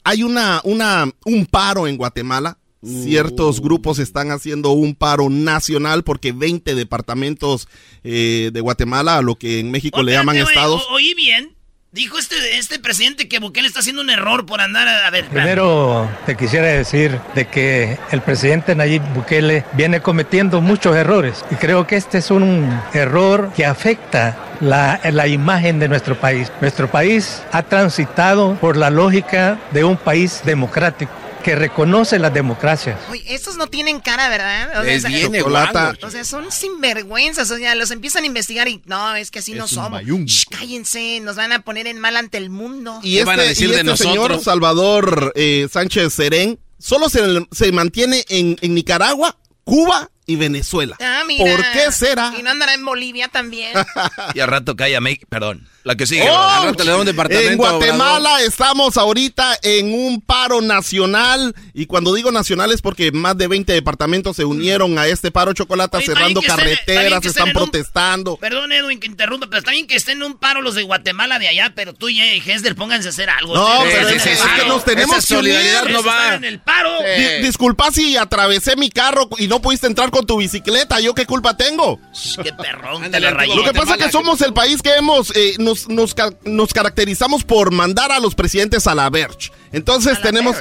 Hay una, una, un paro en Guatemala. Ciertos grupos están haciendo un paro nacional porque 20 departamentos eh, de Guatemala, a lo que en México le llaman estados. o- oí bien. Dijo este, este presidente que Bukele está haciendo un error por andar a, a ver. Primero te quisiera decir de que el presidente Nayib Bukele viene cometiendo muchos errores y creo que este es un error que afecta la, la imagen de nuestro país. Nuestro país ha transitado por la lógica de un país democrático que reconoce las democracias. Oye, estos no tienen cara, ¿verdad? O sea, Chocolata. guango. O sea, son sinvergüenzas. O sea, los empiezan a investigar y no, es que así no somos. Shh, cállense, nos van a poner en mal ante el mundo. Y ¿Qué este, van a decir y de este señor? Salvador eh, Sánchez Serén solo se, se mantiene en, en Nicaragua, Cuba y Venezuela. Ah, mira. ¿Por qué será? Y no andará en Bolivia también. y al rato cae a México. Perdón. La que sigue. Oh, al rato le da un departamento. en Guatemala Obrador. estamos ahorita en un paro nacional. Y cuando digo nacional es porque más de 20 departamentos se unieron a este paro chocolate, Oye, cerrando estén- carreteras, están un- protestando. Perdón, Edwin, que interrumpa, pero está bien que estén en un paro los de Guatemala de allá, pero tú y Hesder pónganse a hacer algo. No, Ustedes pero están es, que nos tenemos Esa que unir. solidaridad no va. en el paro. Di- disculpa si atravesé mi carro y no pudiste entrar con tu bicicleta. ¿Yo qué culpa tengo? Qué perrón, te rayé. Lo que pasa es que somos el país que hemos, eh, nos, nos, ca- nos caracterizamos por mandar a los presidentes a la verge. Entonces tenemos,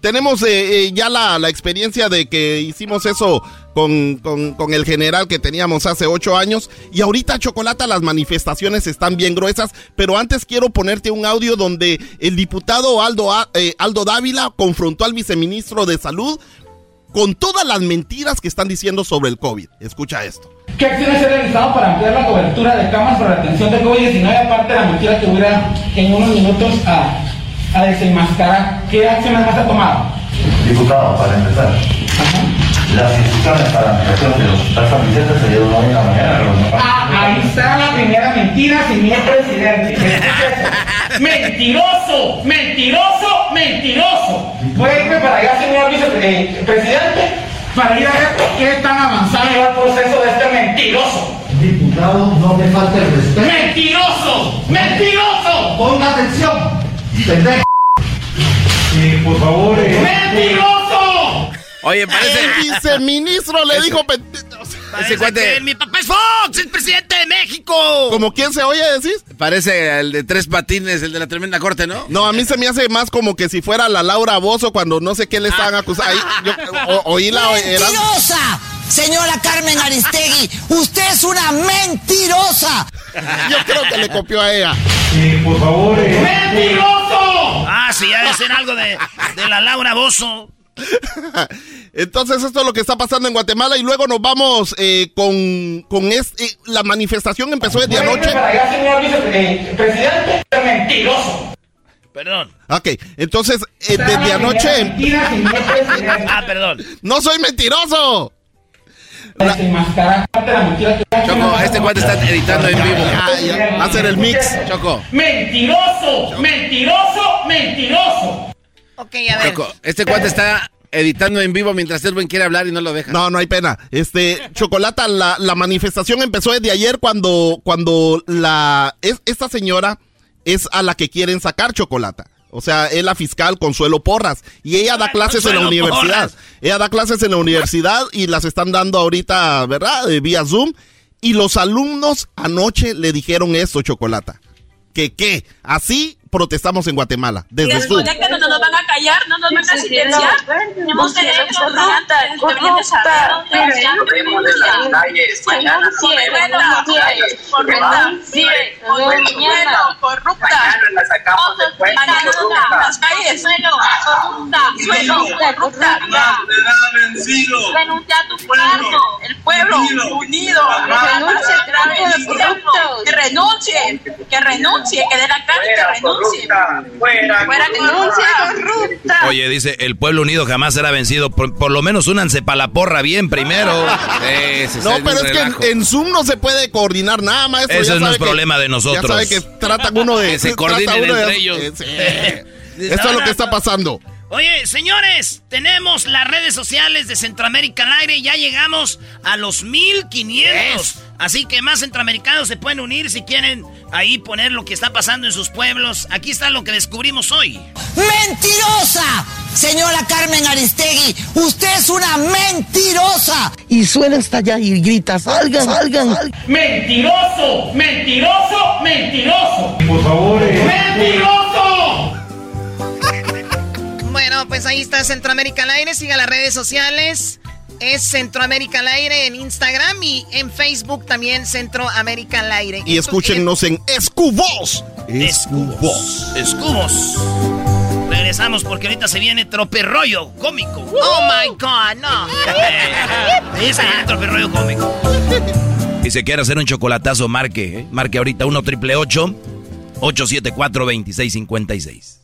tenemos eh, eh, ya la, la experiencia de que hicimos eso con, con- con el general que teníamos hace ocho años. Y ahorita, Chocolata, las manifestaciones están bien gruesas. Pero antes quiero ponerte un audio donde el diputado Aldo, A- eh, Aldo Dávila confrontó al viceministro de Salud con todas las mentiras que están diciendo sobre el COVID. Escucha esto. ¿Qué acciones se han realizado para ampliar la cobertura de camas para la atención de COVID-19, aparte de la mentira que hubiera en unos minutos a, a desenmascarar? ¿Qué acciones más ha tomado? Diputado, para empezar, las instrucciones para la ampliación de los hospitales familiares se dieron hoy en la mañana. Ah, ahí está la primera mentira, señor presidente. ¡Mentiroso! ¡Mentiroso! ¡Mentiroso! Puede irme para allá, señor vicepresidente, para ir a ver qué tan avanzado va el proceso de este mentiroso. Diputado, no me falte el respeto. ¡Mentiroso! ¡Mentiroso! Ponga atención, pendejo. Eh, por favor, eh, ¡Mentiroso! Oye, parece. El viceministro le dijo... cuate- que mi papá es Fox, el presidente de México. ¿Como quién se oye, decís? Parece el de tres patines, el de la tremenda corte, ¿no? No, a mí se me hace más como que si fuera la Laura Bozo cuando no sé qué le estaban acusando. Ahí, yo o- oí la... era- ¡Mentirosa! Señora Carmen Aristegui, usted es una mentirosa. Yo creo que le copió a ella. eh, por favor, eh, ¡Mentiroso! Ah, sí, ha de ser algo de, de la Laura Bozo. Entonces esto es lo que está pasando en Guatemala y luego nos vamos eh, con, con este... la manifestación empezó desde anoche. para allá, señor vicepresidente, mentiroso. Perdón. Ok, entonces eh, desde anoche... Presidente. Ah, perdón. ¡No soy mentiroso! La Choco, este cuate está editando en vivo. Ya, va a hacer el mix. Choco, ¡Mentiroso! ¡Mentiroso! ¡Mentiroso! Ok, a ver. Choco, este cuate está editando en vivo mientras Edwin quiere hablar y no lo deja. No, no hay pena. Este, Chocolata, la, la manifestación empezó desde ayer cuando, cuando la, es, esta señora es a la que quieren sacar Chocolata. O sea, es la fiscal Consuelo Porras. Y ella da clases en la universidad. Porras. Ella da clases en la universidad y las están dando ahorita, ¿verdad? De vía Zoom. Y los alumnos anoche le dijeron esto, Chocolata. Que qué, así protestamos en Guatemala, desde después de que no nos van a callar, no nos van a silenciar. Tenemos derecho a estudiantes, deberían de saber dónde Vemos en las calles, mañana Correcta, correcta, sí, corrupta, corrupta. Mañana la sacamos del puente, corrupta. Las calles, suelo, corrupta, suelo, corrupta. Renuncia a tu cargo, el pueblo unido, renuncie que renuncie, que renuncie, que dé la cara que renuncie. Fuera, Fuera renuncia corrupta. Oye, dice, el pueblo unido jamás será vencido. Por, por lo menos únanse para la porra bien primero. No, pero es que en, en Zoom no se puede coordinar nada. Ese Ya no sabe es que- problema de nosotros. Ya sabe que tratan uno de... Que se trata coordinen uno de- entre ellos. Eh, sí. Esto es lo que está pasando. Oye, señores, tenemos las redes sociales de Centroamérica al aire. Ya llegamos a los 1500. Así que más centroamericanos se pueden unir si quieren ahí poner lo que está pasando en sus pueblos. Aquí está lo que descubrimos hoy. ¡Mentirosa! Señora Carmen Aristegui, usted es una mentirosa. Y suena hasta allá y grita, salgan, salgan. ¡Mentiroso! ¡Mentiroso! ¡Mentiroso! por favor, eh, ¡Mentiroso! Bueno, pues ahí está Centroamérica al aire. Siga las redes sociales. Es Centroamérica al aire en Instagram y en Facebook también Centroamérica al aire. Y escúchenos en Escubos. Escubos. Escubos. Regresamos porque ahorita se viene troperrollo cómico. Oh my god, no. Ahí se viene troperrollo cómico. Y si quiere hacer un chocolatazo, marque. ¿eh? Marque ahorita 1 triple 874 2656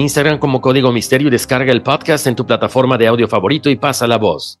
Instagram como Código Misterio y descarga el podcast en tu plataforma de audio favorito y pasa la voz.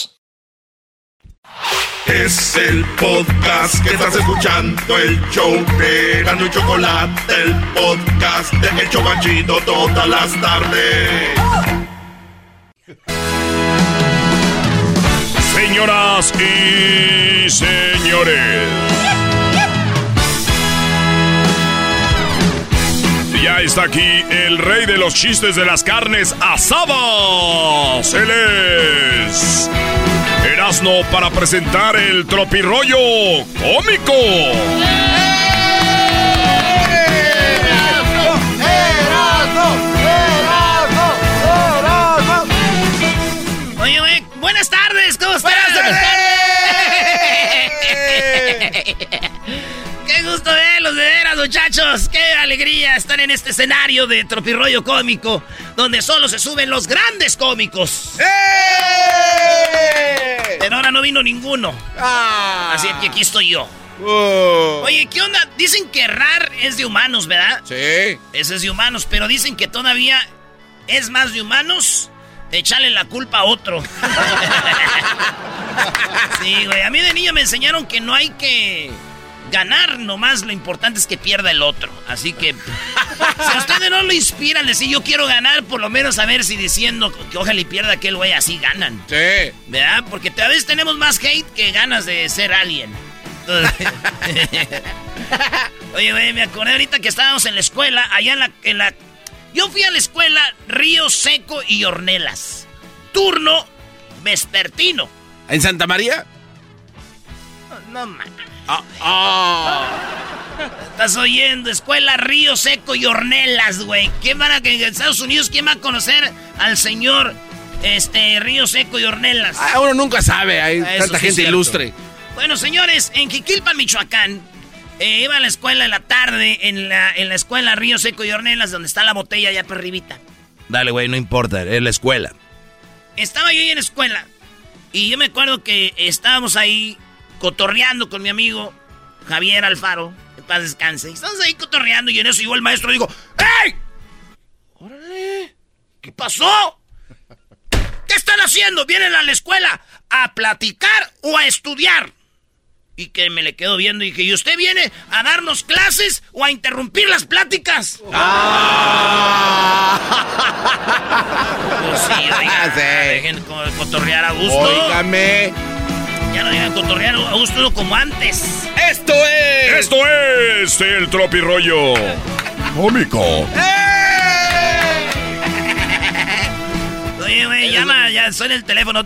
Es el podcast que estás escuchando, el show de Gano y Chocolate, el podcast de El Chocachito todas las tardes. Señoras y señores. Ya está aquí el rey de los chistes de las carnes asadas. Él es Erasno para presentar el tropirollo cómico. Gusto verlos, de veras, muchachos. Qué alegría estar en este escenario de tropirollo cómico, donde solo se suben los grandes cómicos. Pero ahora no vino ninguno. Así que aquí estoy yo. Oye, ¿qué onda? Dicen que RAR es de humanos, ¿verdad? Sí. Ese es de humanos, pero dicen que todavía es más de humanos echarle la culpa a otro. sí, güey. A mí de niño me enseñaron que no hay que ganar, nomás lo importante es que pierda el otro. Así que, si a ustedes no lo inspiran, decir yo quiero ganar, por lo menos a ver si diciendo que ojalá y pierda aquel güey, así ganan. Sí. ¿Verdad? Porque a veces tenemos más hate que ganas de ser alguien. Oye, güey, me acordé ahorita que estábamos en la escuela, allá en la, en la... Yo fui a la escuela Río Seco y Hornelas. Turno vespertino. ¿En Santa María? No, man. Ah, Estás oyendo, escuela Río Seco y Hornelas, güey. ¿Quién van a que en Estados Unidos quién va a conocer al señor este Río Seco y Hornelas? Ah, uno nunca sabe, hay Eso tanta sí gente ilustre. Bueno, señores, en Jiquilpan, Michoacán, eh, iba a la escuela en la tarde, en la, en la escuela Río Seco y Hornelas, donde está la botella allá por arribita. Dale, güey, no importa, es la escuela. Estaba yo ahí en la escuela y yo me acuerdo que estábamos ahí cotorreando con mi amigo Javier Alfaro, que paz descanse. Y Estábamos ahí cotorreando y en eso llegó el maestro y dijo, ¡Ey! ¡Órale! ¿Qué pasó? ¿Qué están haciendo? ¿Vienen a la escuela a platicar o a estudiar? Y que me le quedo viendo y dije, ¿y usted viene a darnos clases o a interrumpir las pláticas? Pues sí, oiga, dejen co- cotorrear a gusto. Óigame. Ya no dejan cotorrear a gusto como antes. ¡Esto es! Esto es el tropirollo cómico. Oye, Oye, güey, llama, ya suena el teléfono.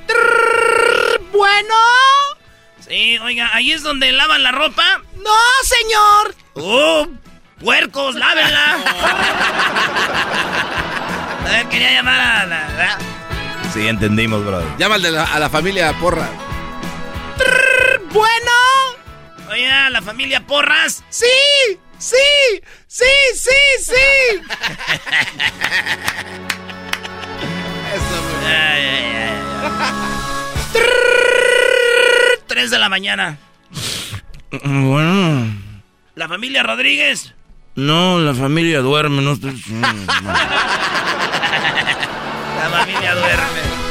Bueno. Sí, oiga, ahí es donde lavan la ropa. No, señor. ¡Oh! ¡Puercos, lávenla! a ver, quería llamar a la. ¿verdad? Sí, entendimos, brother. Llama de la- a la familia Porra. Bueno. Oye, a la familia Porras. Sí, sí, sí, sí, sí. Ay, ay, ay. Tres de la mañana. Bueno. La familia Rodríguez. No, la familia duerme, no estoy... La familia duerme.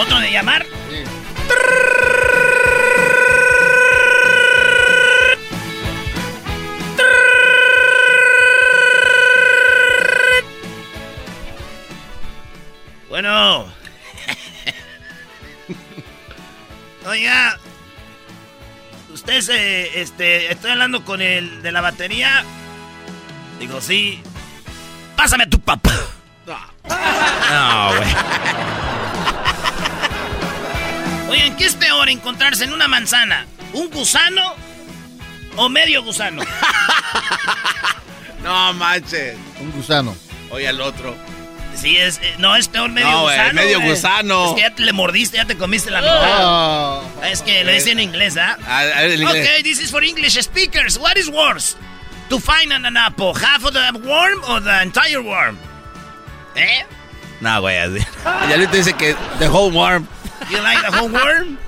¿Otro? ¿Otro de llamar? Bueno. Oiga. Usted se, este, estoy hablando con el de la batería. Digo, sí. ¿Qué es peor encontrarse en una manzana? ¿Un gusano o medio gusano? No manches. Un gusano. Oye al otro. Sí, es, eh, no, es peor medio No, gusano. medio gusano. Es que ya te le mordiste, ya te comiste la Oh. mitad. Es que lo dice en inglés, ¿ah? Inglés. Okay, this is for English speakers. What is worse? To find an apple, half of the worm or the entire worm? ¿Eh? No, güey, así. Y ahorita dice que the whole worm. You like the whole worm?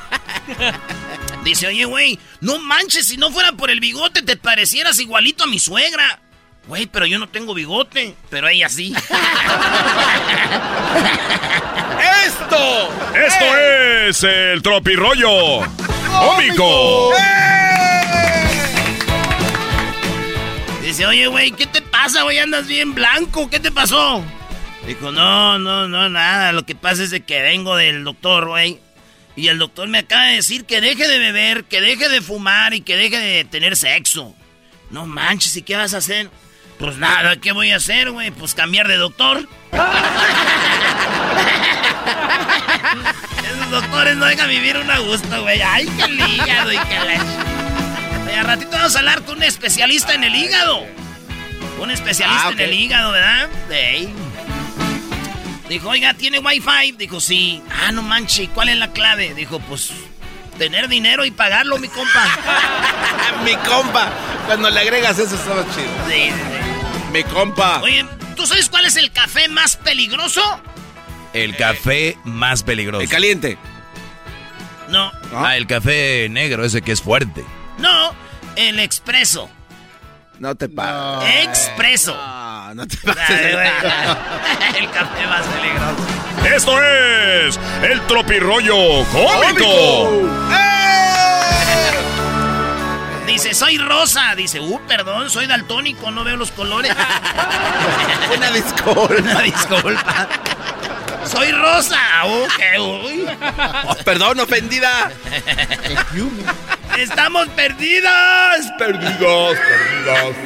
Dice, oye, güey, no manches, si no fuera por el bigote te parecieras igualito a mi suegra. Güey, pero yo no tengo bigote, pero ella sí. ¡Esto! Esto es el tropirollo cómico. Dice, oye, güey, ¿qué te pasa, güey? Andas bien blanco, ¿qué te pasó? Dijo, no, no, no, nada. Lo que pasa es de que vengo del doctor, güey. Y el doctor me acaba de decir que deje de beber, que deje de fumar y que deje de tener sexo. No manches, ¿y qué vas a hacer? Pues nada, ¿qué voy a hacer, güey? Pues cambiar de doctor. Esos doctores no dejan vivir un a gusto, güey. Ay, qué el hígado y qué la... Al ratito vamos a hablar con un especialista en el hígado. Un especialista Ah, en el hígado, ¿verdad? Ey. Dijo, oiga, ¿tiene wifi? Dijo, sí. Ah, no manches, ¿y ¿cuál es la clave? Dijo, pues, tener dinero y pagarlo, mi compa. Mi compa. Cuando le agregas eso estaba chido. Sí, sí, sí. Mi compa. Oye, ¿tú sabes cuál es el café más peligroso? El café más peligroso. El caliente. No, Ah, el café negro, ese que es fuerte. no, el expreso. No te pases. Expreso. No, no te pases. el café más peligroso. Esto es el tropirollo cómico. Dice, soy rosa. Dice, uh, perdón, soy daltónico, no veo los colores. Una disculpa. Una disculpa. Soy rosa. Ok, uy. Oh, perdón, ofendida. Estamos perdidas. Perdidos, perdidos.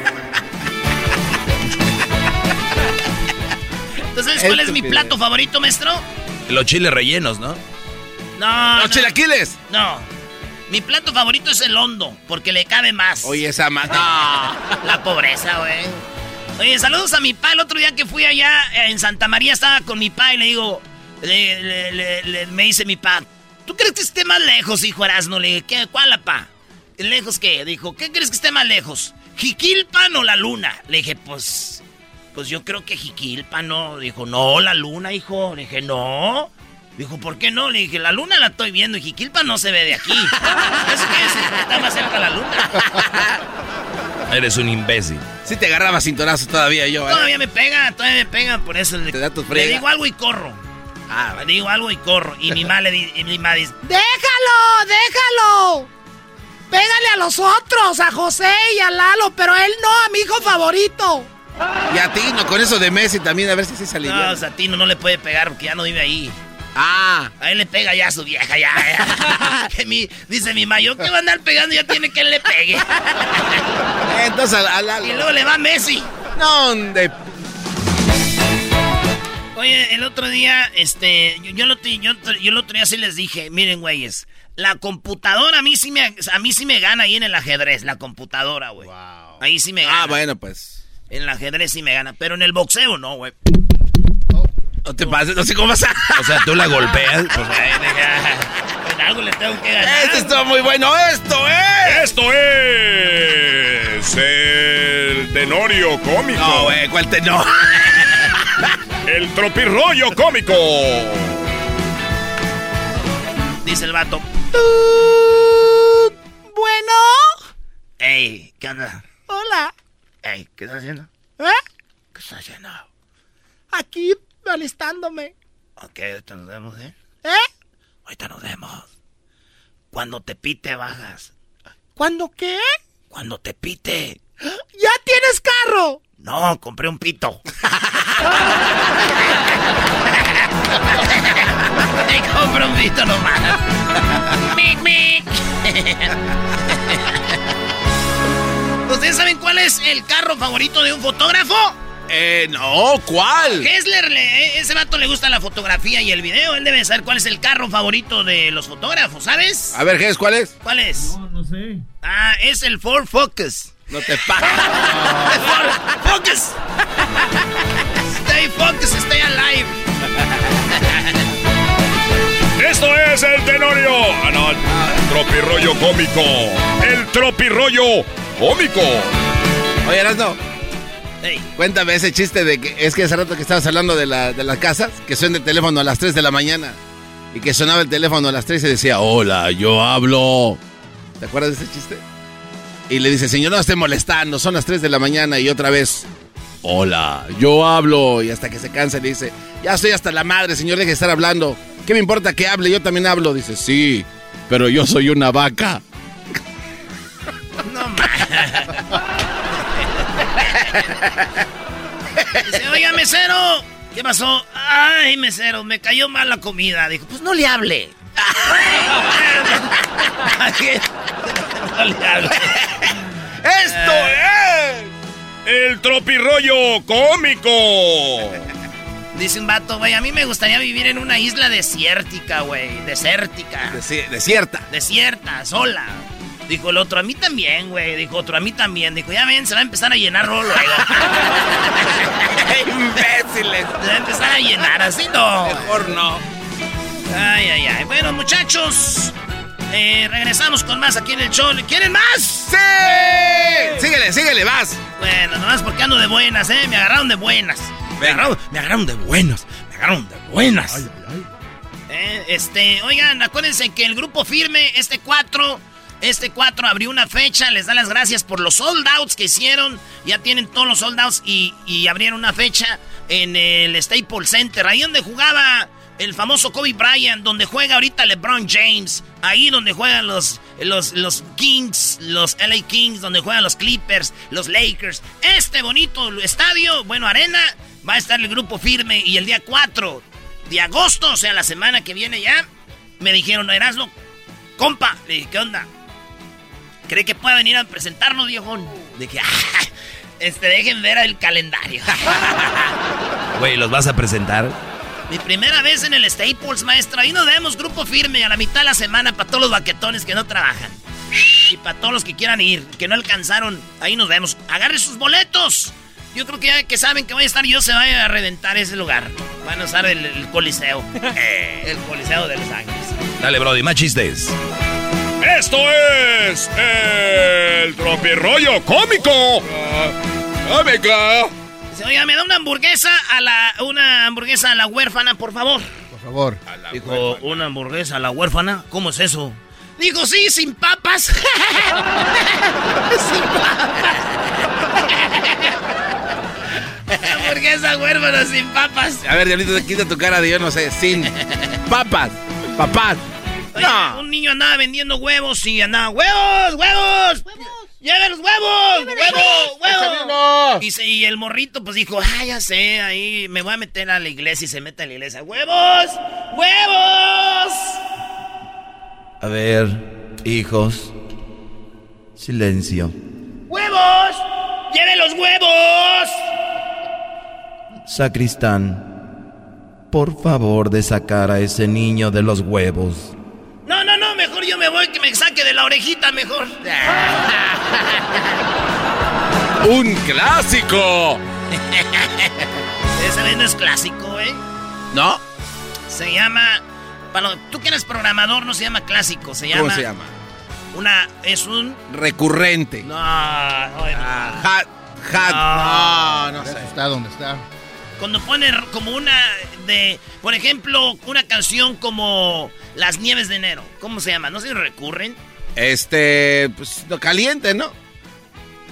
Entonces, ¿cuál es mi plato favorito, maestro? Los chiles rellenos, ¿no? No, Los no, chilaquiles. no. Mi plato favorito es el hondo, porque le cabe más. Oye, esa ma... La pobreza, güey. Oye, saludos a mi pa. El otro día que fui allá en Santa María estaba con mi pa y le digo, le- le- le- le- me dice mi pa, ¿tú crees que esté más lejos, hijo Erasmo? Le dije, ¿qué? ¿Cuál la pa? ¿Lejos qué? Dijo, ¿qué crees que esté más lejos? ¿Jiquilpan o la luna? Le dije, pues, pues yo creo que Jiquilpan, ¿no? Dijo, no, la luna, hijo. Le dije, no. Dijo, ¿por qué no? Le dije, la luna la estoy viendo y Jiquilpan no se ve de aquí. Eso quiere decir que está más cerca la luna. Eres un imbécil. Sí te agarraba cintorazo todavía yo, ¿eh? Todavía me pega, todavía me pega, por eso le, Te da tu le digo algo y corro. Ah, digo algo y corro. Y mi mamá le di- y mi mamá dice, Déjalo, déjalo. Pégale a los otros, a José y a Lalo, pero a él no, a mi hijo favorito. Y a ti, no, con eso de Messi también, a ver si se salió. no, Satino no le puede pegar porque ya no vive ahí. Ah, A él le pega ya a su vieja, ya, ya. Que mi- dice mi mamá, yo que va a andar pegando ya tiene que él le pegue. entonces al- al- Y luego le va Messi. No, de... Oye, el otro día, este, yo, yo, lo, yo, yo el otro día sí les dije, miren, güeyes, la computadora a mí sí me, a mí sí me gana ahí en el ajedrez, la computadora, güey. Ahí sí me gana. Ah, bueno, pues. En el ajedrez sí me gana, pero en el boxeo no, güey. No te pases, no sé cómo pasa. O sea, tú la golpeas. Pues, en algo le tengo que ganar. Esto estuvo muy bueno, esto es. Esto es el tenorio cómico. No, güey, ¿cuál tenor? el tropirroyo cómico. Dice el vato. Bueno. Ey, ¿qué onda? Hola. Ey, ¿qué estás haciendo? ¿Eh? ¿Qué estás haciendo? Aquí, alistándome. Ok, ahorita nos vemos, ¿eh? ¿Eh? Ahorita nos vemos. Cuando te pite, bajas. ¿Cuándo qué? Cuando te pite. ¡Ya tienes carro! No, compré un pito. Me compré un pito nomás. mic, mic. ¿Ustedes saben cuál es el carro favorito de un fotógrafo? Eh, no, ¿cuál? Kessler, le, ese vato le gusta la fotografía y el video. Él debe saber cuál es el carro favorito de los fotógrafos, ¿sabes? A ver, Gess, ¿cuál es? ¿Cuál es? No, no sé. Ah, es el Ford Focus. No te pases. Focus. Stay focused, stay alive. Esto es el Tenorio. Ah, no, el tropirroyo cómico. El tropirroyo cómico. Oye, Erasno. Cuéntame ese chiste de que es que hace rato que estabas hablando de, la, de las casas, que suena el teléfono a las 3 de la mañana. Y que sonaba el teléfono a las 3 y decía, hola, yo hablo. ¿Te acuerdas de ese chiste? Y le dice, señor, no esté molestando, son las 3 de la mañana y otra vez, hola, yo hablo. Y hasta que se cansa le dice, ya estoy hasta la madre, señor, deje de estar hablando. ¿Qué me importa que hable? Yo también hablo. Dice, sí, pero yo soy una vaca. No Dice, oiga, mesero. ¿Qué pasó? Ay, mesero, me cayó mal la comida. Dijo, pues no le hable. ¡Esto es! El tropirroyo cómico. Dice un vato, güey, a mí me gustaría vivir en una isla desértica, güey. Desértica. Desi- desierta. Desierta, sola. Dijo el otro, a mí también, güey. Dijo otro, a mí también. Dijo, ya ven, se va a empezar a llenar luego. ¡Imbéciles! Se va a empezar a llenar, así no. Mejor no. Ay, ay, ay. Bueno, muchachos, eh, regresamos con más aquí en el show. ¿Quieren más? ¡Sí! Síguele, síguele, vas. Bueno, nomás porque ando de buenas, ¿eh? Me agarraron de buenas. Me agarraron, me agarraron de buenas. Me agarraron de buenas. Eh, este, oigan, acuérdense que el grupo firme, este 4, este 4 abrió una fecha, les da las gracias por los sold outs que hicieron. Ya tienen todos los sold outs y, y abrieron una fecha en el Staples Center, ahí donde jugaba el famoso Kobe Bryant, donde juega ahorita LeBron James, ahí donde juegan los, los, los Kings, los LA Kings, donde juegan los Clippers, los Lakers. Este bonito estadio, bueno, arena, va a estar el grupo firme y el día 4 de agosto, o sea, la semana que viene ya, me dijeron, Erasmo, compa, le dije, ¿qué onda? ¿Cree que pueda venir a presentarnos, viejón? Dije, ah, este, dejen ver el calendario. Güey, ¿los vas a presentar? Mi primera vez en el Staples, maestro. Ahí nos vemos grupo firme a la mitad de la semana para todos los baquetones que no trabajan. Y para todos los que quieran ir, que no alcanzaron, ahí nos vemos. Agarre sus boletos. Yo creo que ya que saben que voy a estar yo, se vaya a reventar ese lugar. Van a usar el, el Coliseo. el Coliseo de Los Ángeles. Dale, Brody, más chistes. Esto es el tropirroyo cómico. Cómico. Dice, oiga, me da una hamburguesa a la. Una hamburguesa a la huérfana, por favor. Por favor. Dijo, ¿una hamburguesa a la huérfana? ¿Cómo es eso? Dijo, sí, sin papas. sin papas. hamburguesa huérfana sin papas. A ver, Diablito, quita tu cara de yo no sé, sin papas, papás. Oye, Un niño andaba vendiendo huevos y andaba, ¡huevos, huevos! ¡Lleven los huevos! ¡Huevos, huevos! Y, se- y el morrito pues dijo, ah, ya sé, ahí me voy a meter a la iglesia y se mete a la iglesia. ¡Huevos! ¡Huevos! A ver, hijos. Silencio. ¡Huevos! ¡Lleven los huevos! Sacristán. por favor, de sacar a ese niño de los huevos. No, no, no, mejor yo me voy que me saque de la orejita, mejor. ¡Un clásico! Ese no es clásico, ¿eh? ¿No? Se llama. Para lo- tú que eres programador, no se llama clásico, se llama. ¿Cómo se llama? Una. Es un. Recurrente. No, no, no. Hat, hat. No, No, no sé. Está donde está. Cuando pone como una de, por ejemplo, una canción como Las Nieves de Enero. ¿Cómo se llama? ¿No se recurren? Este, pues, lo caliente, ¿no?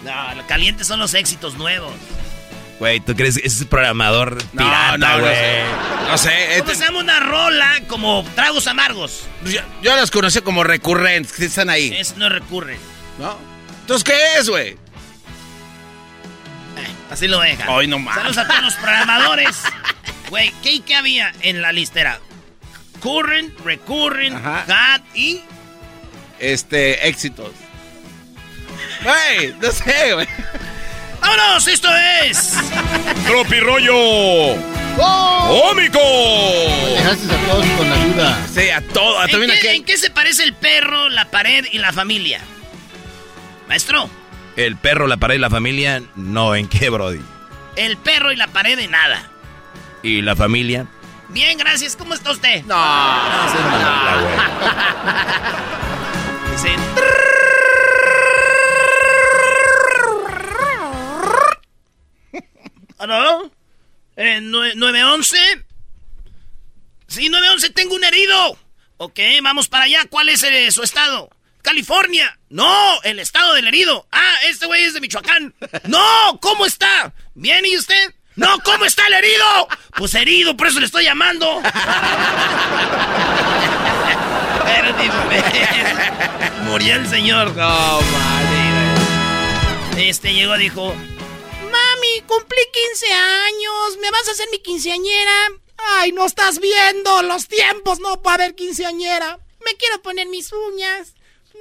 No, lo caliente son los éxitos nuevos. Güey, ¿tú crees que ese es programador No, pirata, no, no güey? sé. No sé. ¿Cómo este- se llama una rola como Tragos Amargos? yo, yo las conocí como recurrentes, que están ahí. Es no recurren. ¿No? Entonces, ¿qué es, güey? Así lo deja. Ay, no más. Saludos a todos los programadores. Güey, ¿qué, ¿qué había en la listera? Current, recurrent, gat y... Este, éxitos. Güey, no sé, güey. ¡Vámonos! ¡Esto es... ¡Tropirollo! ¡Cómico! Dejaste a todos con la duda. Sí, a todo. ¿En También qué, en qué se parece el perro, la pared y la familia? Maestro, El perro, la pared y la familia, no, ¿en qué, Brody? el perro y la pared de nada. ¿Y la familia? Bien, gracias. ¿Cómo está usted? No. Dice... ¿Aló? Eh, nue- 911. Sí, 911, tengo un herido. Ok, vamos para allá. ¿Cuál es eh, su estado? California. No, el estado del herido. Ah, este güey es de Michoacán. No, ¿cómo está? ¿Bien y usted? No, ¿cómo está el herido? Pues herido, por eso le estoy llamando. Murió el señor. No, madre. Este llegó, dijo, Mami, cumplí 15 años. ¿Me vas a hacer mi quinceañera? Ay, no estás viendo los tiempos. No puede haber quinceañera. Me quiero poner mis uñas.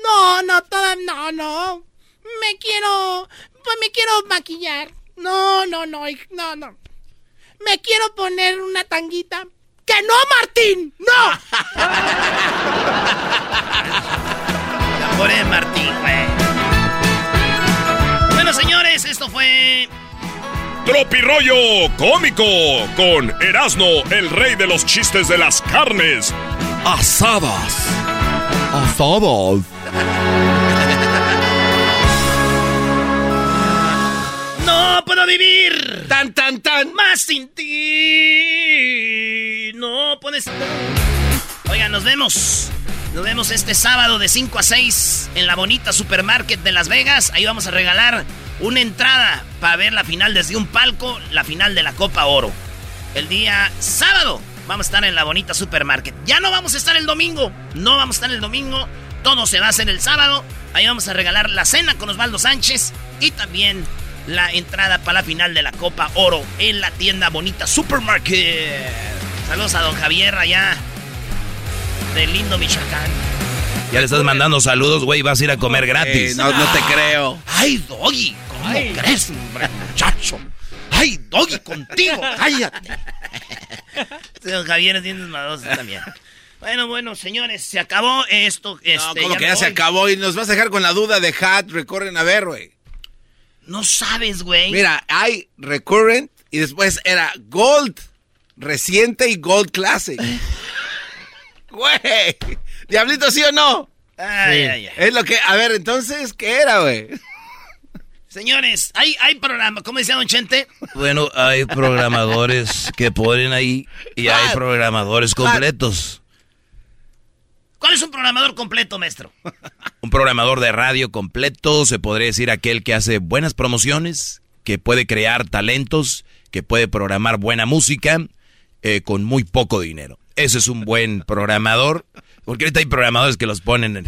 No, no, toda, no, no. Me quiero, pues me quiero maquillar. No, no, no, no, no. Me quiero poner una tanguita. ¡Que no, Martín! ¡No! Pobre Martín, güey. Bueno, señores, esto fue Tropirollo Cómico con Erasmo, el rey de los chistes de las carnes asadas. Asadas. No puedo vivir. Tan, tan, tan. Más sin ti. No puedes. Oigan, nos vemos. Nos vemos este sábado de 5 a 6 en la bonita supermarket de Las Vegas. Ahí vamos a regalar una entrada para ver la final desde un palco, la final de la Copa Oro. El día sábado vamos a estar en la bonita supermarket. Ya no vamos a estar el domingo. No vamos a estar el domingo. Todo se va a hacer el sábado. Ahí vamos a regalar la cena con Osvaldo Sánchez y también la entrada para la final de la Copa Oro en la tienda Bonita Supermarket. Saludos a don Javier allá de lindo Michoacán. Ya le estás mandando saludos, güey, vas a ir a comer gratis. Eh, no, no te creo. Ay, Doggy, ¿cómo crees, hombre, muchacho? Ay, Doggy, contigo, cállate. Don Javier es bien desmadroso también. Bueno, bueno, señores, se acabó esto. Este, No, como que ya se acabó y nos vas a dejar con la duda de Hat, recorren a ver, güey. No sabes, güey. Mira, hay Recurrent y después era Gold reciente y Gold Classic. Güey, Diablito, ¿sí o no? Ay, Sí. ay, ay. Es lo que, a ver, entonces, ¿qué era, güey? Señores, hay, hay programa, ¿cómo decía Don Chente? Bueno, hay programadores que ponen ahí y hay programadores completos. ¿Cuál es un programador completo, maestro? Un programador de radio completo, se podría decir aquel que hace buenas promociones, que puede crear talentos, que puede programar buena música eh, con muy poco dinero. Ese es un buen programador, porque ahorita hay programadores que los ponen en...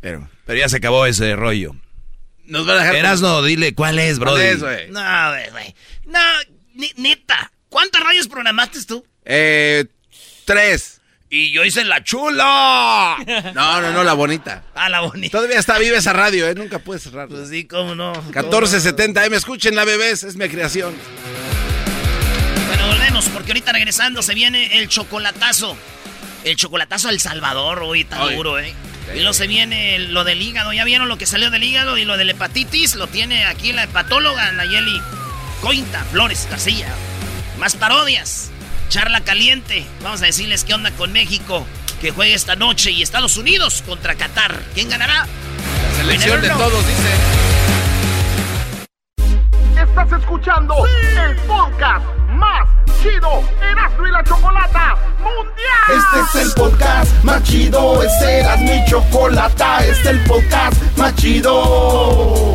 Pero, pero ya se acabó ese rollo. Nos va a dejar... Erasno, dile cuál es, ¿Cuál brody. es, güey? No, güey. No, neta. ¿Cuántas radios programaste tú? Eh, tres. Y yo hice la chula. No, no, no, la bonita. Ah, la bonita. Todavía está viva esa radio, ¿eh? Nunca puedes cerrar. Pues sí, cómo no. 1470 M, escuchen la bebés, es mi creación. Bueno, volvemos. porque ahorita regresando se viene el chocolatazo. El chocolatazo al Salvador, hoy está Ay. duro, ¿eh? Y luego se viene lo del hígado. ¿Ya vieron lo que salió del hígado? Y lo de la hepatitis lo tiene aquí la hepatóloga Nayeli Cointa Flores Casilla. Más parodias. Charla caliente. Vamos a decirles qué onda con México, que juegue esta noche, y Estados Unidos contra Qatar. ¿Quién ganará? La selección de todos, dice. Estás escuchando el podcast más chido Erasmo y la Chocolata Mundial. Este es el podcast más chido, este era mi chocolata, este es el podcast más chido.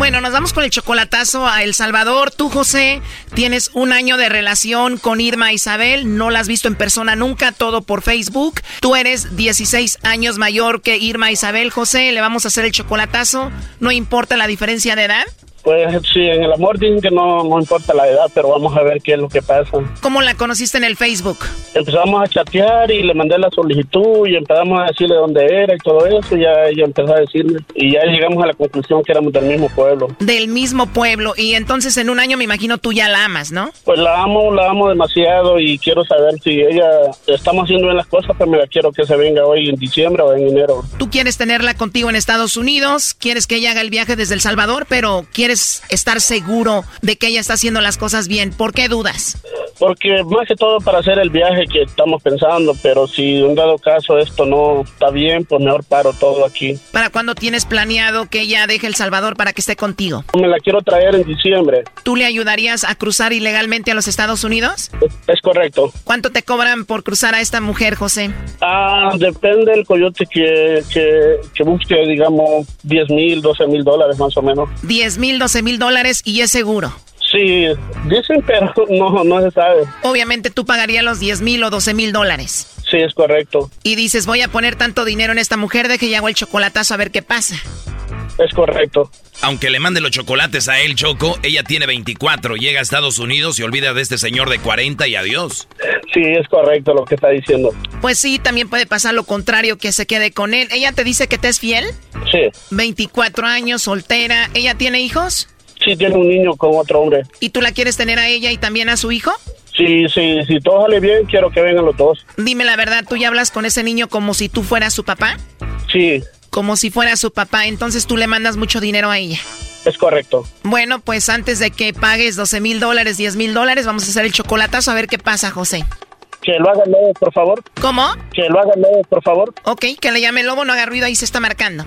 Bueno, nos vamos con el chocolatazo a El Salvador. Tú, José, tienes un año de relación con Irma Isabel. No la has visto en persona nunca, todo por Facebook. Tú eres 16 años mayor que Irma Isabel. José, le vamos a hacer el chocolatazo. No importa la diferencia de edad. Pues sí, en el amor dicen que no, no importa la edad, pero vamos a ver qué es lo que pasa. ¿Cómo la conociste en el Facebook? Empezamos a chatear y le mandé la solicitud y empezamos a decirle dónde era y todo eso. Y ya ella empezó a decirme. Y ya llegamos a la conclusión que éramos del mismo pueblo. Del mismo pueblo. Y entonces en un año me imagino tú ya la amas, ¿no? Pues la amo, la amo demasiado y quiero saber si ella estamos haciendo bien las cosas, pero me la quiero que se venga hoy en diciembre o en enero. Tú quieres tenerla contigo en Estados Unidos, quieres que ella haga el viaje desde El Salvador, pero quieres estar seguro de que ella está haciendo las cosas bien. ¿Por qué dudas? Porque más que todo para hacer el viaje que estamos pensando, pero si en dado caso esto no está bien, pues mejor paro todo aquí. ¿Para cuándo tienes planeado que ella deje El Salvador para que esté contigo? Me la quiero traer en diciembre. ¿Tú le ayudarías a cruzar ilegalmente a los Estados Unidos? Es correcto. ¿Cuánto te cobran por cruzar a esta mujer, José? Ah, depende del coyote que, que, que busque, digamos, 10 mil, 12 mil dólares más o menos. 10 mil, 12 mil dólares y es seguro. Sí, dicen, pero no, no se sabe. Obviamente tú pagarías los 10 mil o 12 mil dólares. Sí, es correcto. Y dices, voy a poner tanto dinero en esta mujer de que ya hago el chocolatazo a ver qué pasa. Es correcto. Aunque le mande los chocolates a él, Choco, ella tiene 24, llega a Estados Unidos y olvida de este señor de 40 y adiós. Sí, es correcto lo que está diciendo. Pues sí, también puede pasar lo contrario, que se quede con él. ¿Ella te dice que te es fiel? Sí. 24 años, soltera. ¿Ella tiene hijos? Sí, tiene un niño con otro hombre. ¿Y tú la quieres tener a ella y también a su hijo? Sí, sí, si todo sale bien, quiero que vengan los dos. Dime la verdad, ¿tú ya hablas con ese niño como si tú fueras su papá? Sí, Como si fuera su papá, entonces tú le mandas mucho dinero a ella. es correcto. Bueno, pues antes de que pagues 12 mil dólares, 10 mil dólares, vamos a hacer el chocolatazo a ver qué pasa, José. Que lo haga Lobo, por favor. ¿Cómo? Que lo haga Lobo, por favor. Ok, que le llame el lobo, no haga ruido, ahí se está marcando.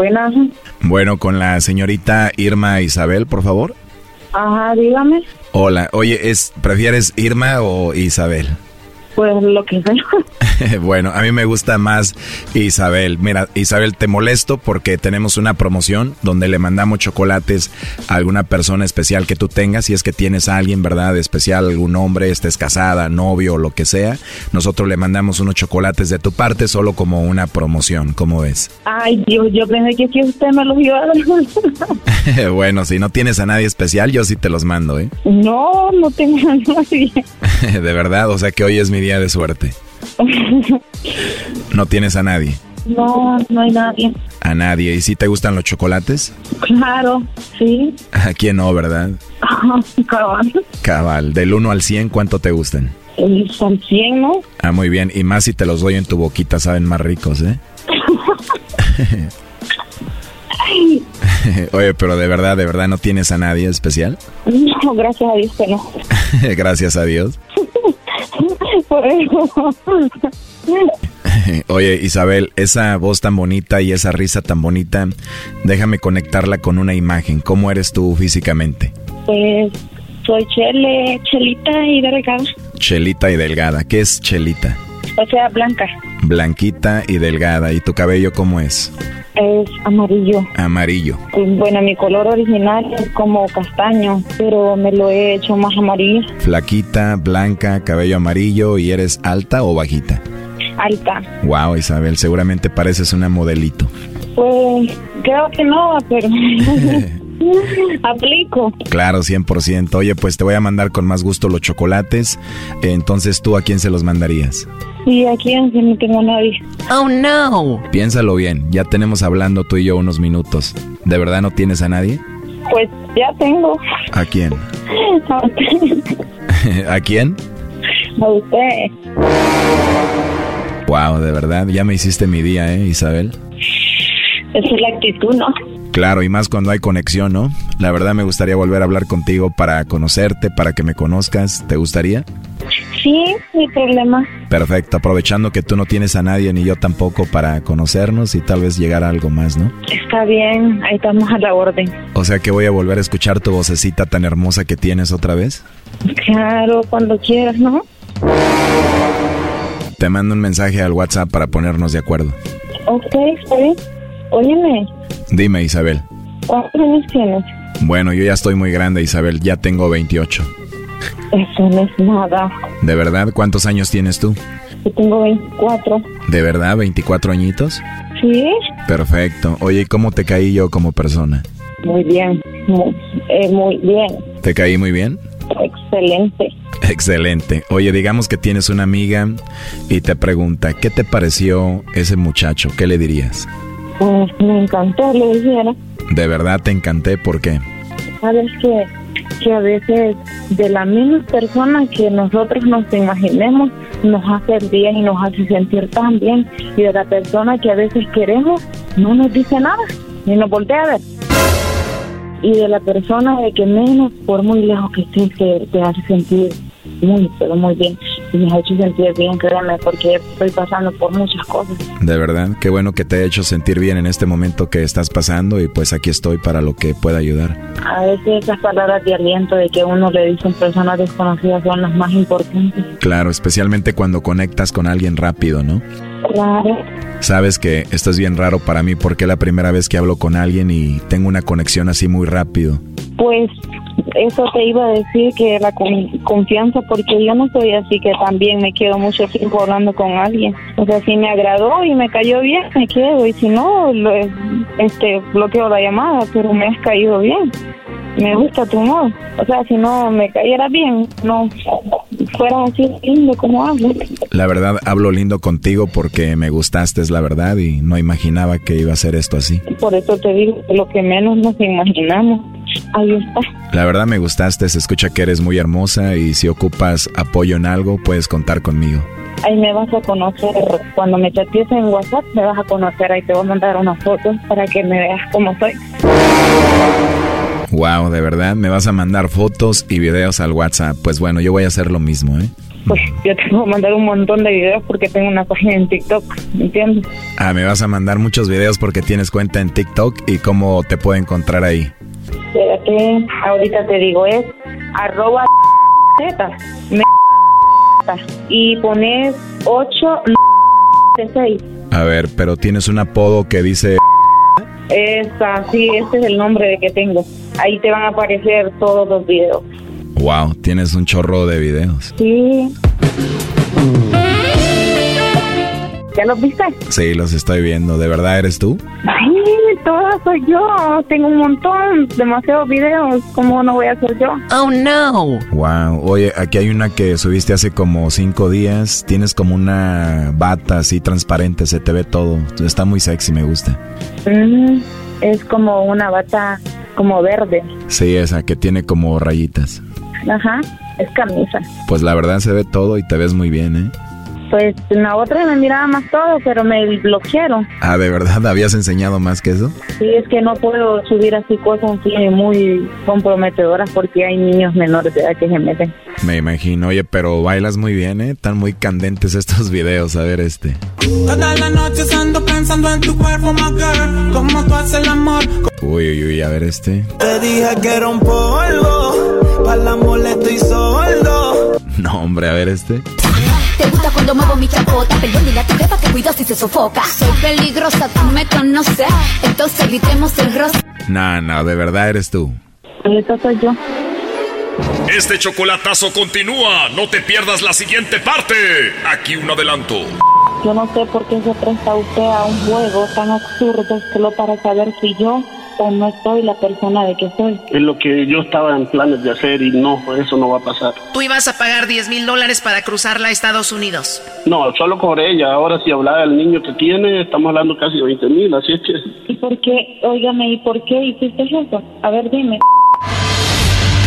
Buenas. Bueno, con la señorita Irma Isabel, por favor. Ajá, dígame. Hola, oye, ¿es, ¿prefieres Irma o Isabel? Pues lo que sea. bueno, a mí me gusta más Isabel. Mira, Isabel, te molesto porque tenemos una promoción donde le mandamos chocolates a alguna persona especial que tú tengas. Si es que tienes a alguien, ¿verdad? Especial, algún hombre, estés casada, novio, lo que sea. Nosotros le mandamos unos chocolates de tu parte solo como una promoción. ¿Cómo ves? Ay, Dios, yo pensé que si usted me los iba a dar. bueno, si no tienes a nadie especial, yo sí te los mando, ¿eh? No, no tengo a nadie. de verdad, o sea que hoy es mi día de suerte. No tienes a nadie. No, no hay nadie. A nadie. ¿Y si te gustan los chocolates? Claro, sí. ¿A quién no, verdad? Cabal. Cabal. Del 1 al 100, ¿cuánto te gustan? Son 100, ¿no? Ah, muy bien. Y más si te los doy en tu boquita, saben más ricos, ¿eh? Oye, pero de verdad, de verdad no tienes a nadie especial. No, gracias a Dios que no. Gracias a Dios. Por eso. Oye, Isabel, esa voz tan bonita y esa risa tan bonita, déjame conectarla con una imagen. ¿Cómo eres tú físicamente? Pues soy Chele, Chelita y delgada. Chelita y delgada. ¿Qué es Chelita? O sea, blanca. Blanquita y delgada. ¿Y tu cabello cómo es? Es amarillo. Amarillo. Bueno, mi color original es como castaño, pero me lo he hecho más amarillo. Flaquita, blanca, cabello amarillo y eres alta o bajita? Alta. Wow, Isabel, seguramente pareces una modelito. Pues creo que no, pero aplico. Claro, 100%. Oye, pues te voy a mandar con más gusto los chocolates. Entonces, ¿tú a quién se los mandarías? Y aquí no tengo a nadie. Oh no. Piénsalo bien, ya tenemos hablando tú y yo unos minutos. ¿De verdad no tienes a nadie? Pues ya tengo. ¿A quién? A usted. ¿A quién? A usted. Wow, de verdad, ya me hiciste mi día, ¿eh, Isabel? Esa es la actitud, ¿no? Claro, y más cuando hay conexión, ¿no? La verdad me gustaría volver a hablar contigo para conocerte, para que me conozcas. ¿Te gustaría? Sí, mi problema. Perfecto, aprovechando que tú no tienes a nadie ni yo tampoco para conocernos y tal vez llegar a algo más, ¿no? Está bien, ahí estamos a la orden. O sea que voy a volver a escuchar tu vocecita tan hermosa que tienes otra vez. Claro, cuando quieras, ¿no? Te mando un mensaje al WhatsApp para ponernos de acuerdo. Ok, está bien. Óyeme, Dime, Isabel. ¿cuántos años tienes? Bueno, yo ya estoy muy grande, Isabel, ya tengo 28. Eso no es nada. ¿De verdad? ¿Cuántos años tienes tú? Yo tengo 24. ¿De verdad? ¿24 añitos? ¿Sí? Perfecto. Oye, ¿y cómo te caí yo como persona? Muy bien. Muy, eh, muy bien. ¿Te caí muy bien? Excelente. Excelente. Oye, digamos que tienes una amiga y te pregunta, ¿qué te pareció ese muchacho? ¿Qué le dirías? Pues me encantó, le dijera. De verdad te encanté, ¿por qué? Sabes que, que a veces de la misma persona que nosotros nos imaginemos nos hace día y nos hace sentir tan bien. Y de la persona que a veces queremos no nos dice nada, ni nos voltea a ver. Y de la persona de que menos, por muy lejos que estés, te, te hace sentir muy, pero muy bien. Me ha hecho sentir bien, créeme, porque estoy pasando por muchas cosas. De verdad, qué bueno que te he hecho sentir bien en este momento que estás pasando y pues aquí estoy para lo que pueda ayudar. A veces esas palabras de aliento de que uno le dicen personas desconocidas son las más importantes. Claro, especialmente cuando conectas con alguien rápido, ¿no? Claro. Sabes que esto es bien raro para mí porque es la primera vez que hablo con alguien y tengo una conexión así muy rápido. Pues eso te iba a decir que la con- confianza, porque yo no soy así que también me quedo mucho tiempo hablando con alguien. O sea, si me agradó y me cayó bien, me quedo, y si no, lo- este bloqueo la llamada, pero me has caído bien. Me gusta tu humor. O sea, si no me cayera bien, no fuera así lindo como hablas. La verdad, hablo lindo contigo porque me gustaste, es la verdad, y no imaginaba que iba a ser esto así. Por eso te digo lo que menos nos imaginamos. Ahí está. La verdad me gustaste, se escucha que eres muy hermosa y si ocupas apoyo en algo, puedes contar conmigo. Ahí me vas a conocer. Cuando me chatees en WhatsApp, me vas a conocer. Ahí te voy a mandar unas fotos para que me veas cómo soy. Wow, de verdad, me vas a mandar fotos y videos al WhatsApp. Pues bueno, yo voy a hacer lo mismo, ¿eh? Pues yo te voy a mandar un montón de videos porque tengo una página en TikTok, ¿me entiendes? Ah, me vas a mandar muchos videos porque tienes cuenta en TikTok y cómo te puedo encontrar ahí. Espérate, ahorita te digo, es arroba z, me- y pones 8 6. A ver, pero tienes un apodo que dice... Esa, sí, este es el nombre de que tengo. Ahí te van a aparecer todos los videos. Wow, tienes un chorro de videos. Sí. ¿Ya los viste? Sí, los estoy viendo. ¿De verdad eres tú? Ay, toda soy yo. Tengo un montón, demasiados videos. ¿Cómo no voy a ser yo? Oh no. Wow, oye, aquí hay una que subiste hace como cinco días. Tienes como una bata así transparente, se te ve todo. Está muy sexy, me gusta. Mm, es como una bata como verde. Sí, esa que tiene como rayitas. Ajá, es camisa. Pues la verdad se ve todo y te ves muy bien, ¿eh? Pues la otra me miraba más todo, pero me bloquearon. Ah, ¿de verdad habías enseñado más que eso? Sí, es que no puedo subir así cosas muy comprometedoras porque hay niños menores de edad que se meten. Me imagino, oye, pero bailas muy bien, ¿eh? Están muy candentes estos videos, a ver este. Toda la noche ando pensando en tu cuerpo, my girl. Cómo tú haces el amor. Uy, uy, uy, a ver este. Te dije que era un polvo. Pa' la molesta y sordo. No, hombre, a ver este. Te gusta cuando muevo mi chapota, perdón, dile a tu jefa que cuido si se sofoca. Soy peligrosa, tú me conoces, entonces gritemos el rostro. No, no, de verdad eres tú. Esta soy yo. Este chocolatazo continúa. No te pierdas la siguiente parte. Aquí un adelanto. Yo no sé por qué se presta usted a un juego tan absurdo solo para saber si yo o no soy la persona de que soy. Es lo que yo estaba en planes de hacer y no, eso no va a pasar. Tú ibas a pagar 10 mil dólares para cruzarla a Estados Unidos. No, solo con ella. Ahora si hablaba del niño que tiene, estamos hablando casi de 20 mil, así es que... ¿Y por qué? Óigame, ¿y por qué hiciste eso? A ver, dime.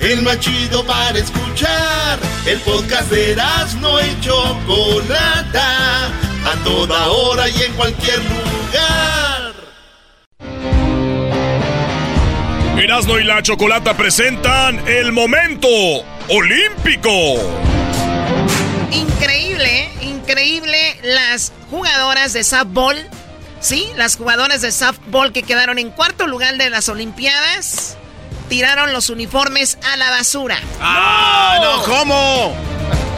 El más chido para escuchar. El podcast de no y Chocolata. A toda hora y en cualquier lugar. Erasno y la chocolata presentan el momento olímpico. Increíble, increíble las jugadoras de softball. Sí, las jugadoras de softball que quedaron en cuarto lugar de las Olimpiadas tiraron los uniformes a la basura. ¡Ah! ¡No! ¿Cómo?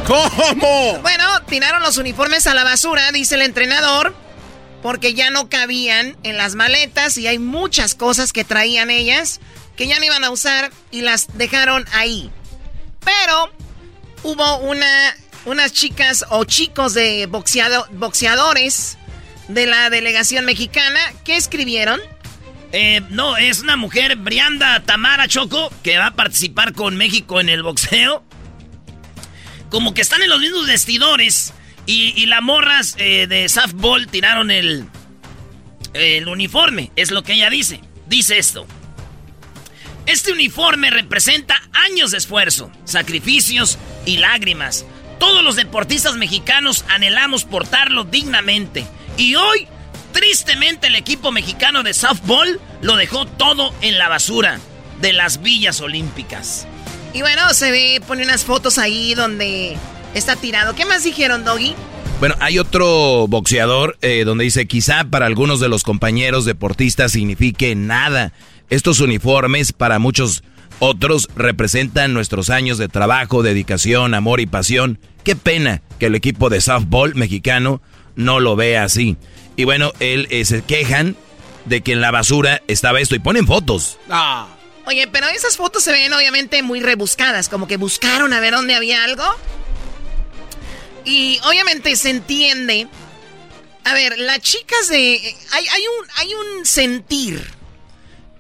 ¿Cómo? Bueno, tiraron los uniformes a la basura, dice el entrenador, porque ya no cabían en las maletas y hay muchas cosas que traían ellas que ya no iban a usar y las dejaron ahí. Pero hubo una, unas chicas o chicos de boxeado, boxeadores de la delegación mexicana que escribieron. Eh, no, es una mujer, Brianda Tamara Choco, que va a participar con México en el boxeo. Como que están en los mismos vestidores. Y, las morras eh, de softball tiraron el, el uniforme. Es lo que ella dice. Dice esto. Este uniforme representa años de esfuerzo, sacrificios y lágrimas. Todos los deportistas mexicanos anhelamos portarlo dignamente. Y hoy, tristemente, el equipo mexicano de softball lo dejó todo en la basura de las villas olímpicas. Y bueno, se ve, pone unas fotos ahí donde está tirado. ¿Qué más dijeron, Doggy? Bueno, hay otro boxeador eh, donde dice, quizá para algunos de los compañeros deportistas signifique nada. Estos uniformes para muchos otros representan nuestros años de trabajo, dedicación, amor y pasión. Qué pena que el equipo de softball mexicano no lo vea así. Y bueno, él eh, se quejan de que en la basura estaba esto y ponen fotos. Ah. Oye, pero esas fotos se ven obviamente muy rebuscadas, como que buscaron a ver dónde había algo. Y obviamente se entiende. A ver, las chicas de. Hay, hay, un, hay un sentir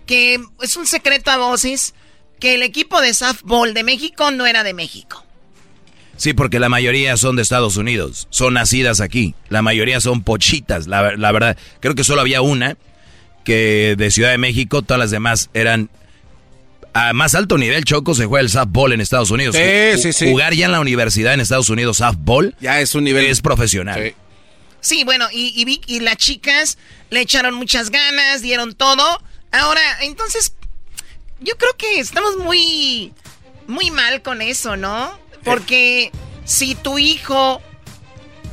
que es un secreto a voces que el equipo de softball de México no era de México. Sí, porque la mayoría son de Estados Unidos, son nacidas aquí. La mayoría son pochitas, la, la verdad. Creo que solo había una que de Ciudad de México, todas las demás eran a más alto nivel, Choco, se juega el softball en Estados Unidos. Sí, sí, sí. Jugar ya en la universidad en Estados Unidos softball ya es un nivel es profesional. Sí, bueno, y, y, vi- y las chicas le echaron muchas ganas, dieron todo. Ahora, entonces, yo creo que estamos muy, muy mal con eso, ¿no? Porque si tu hijo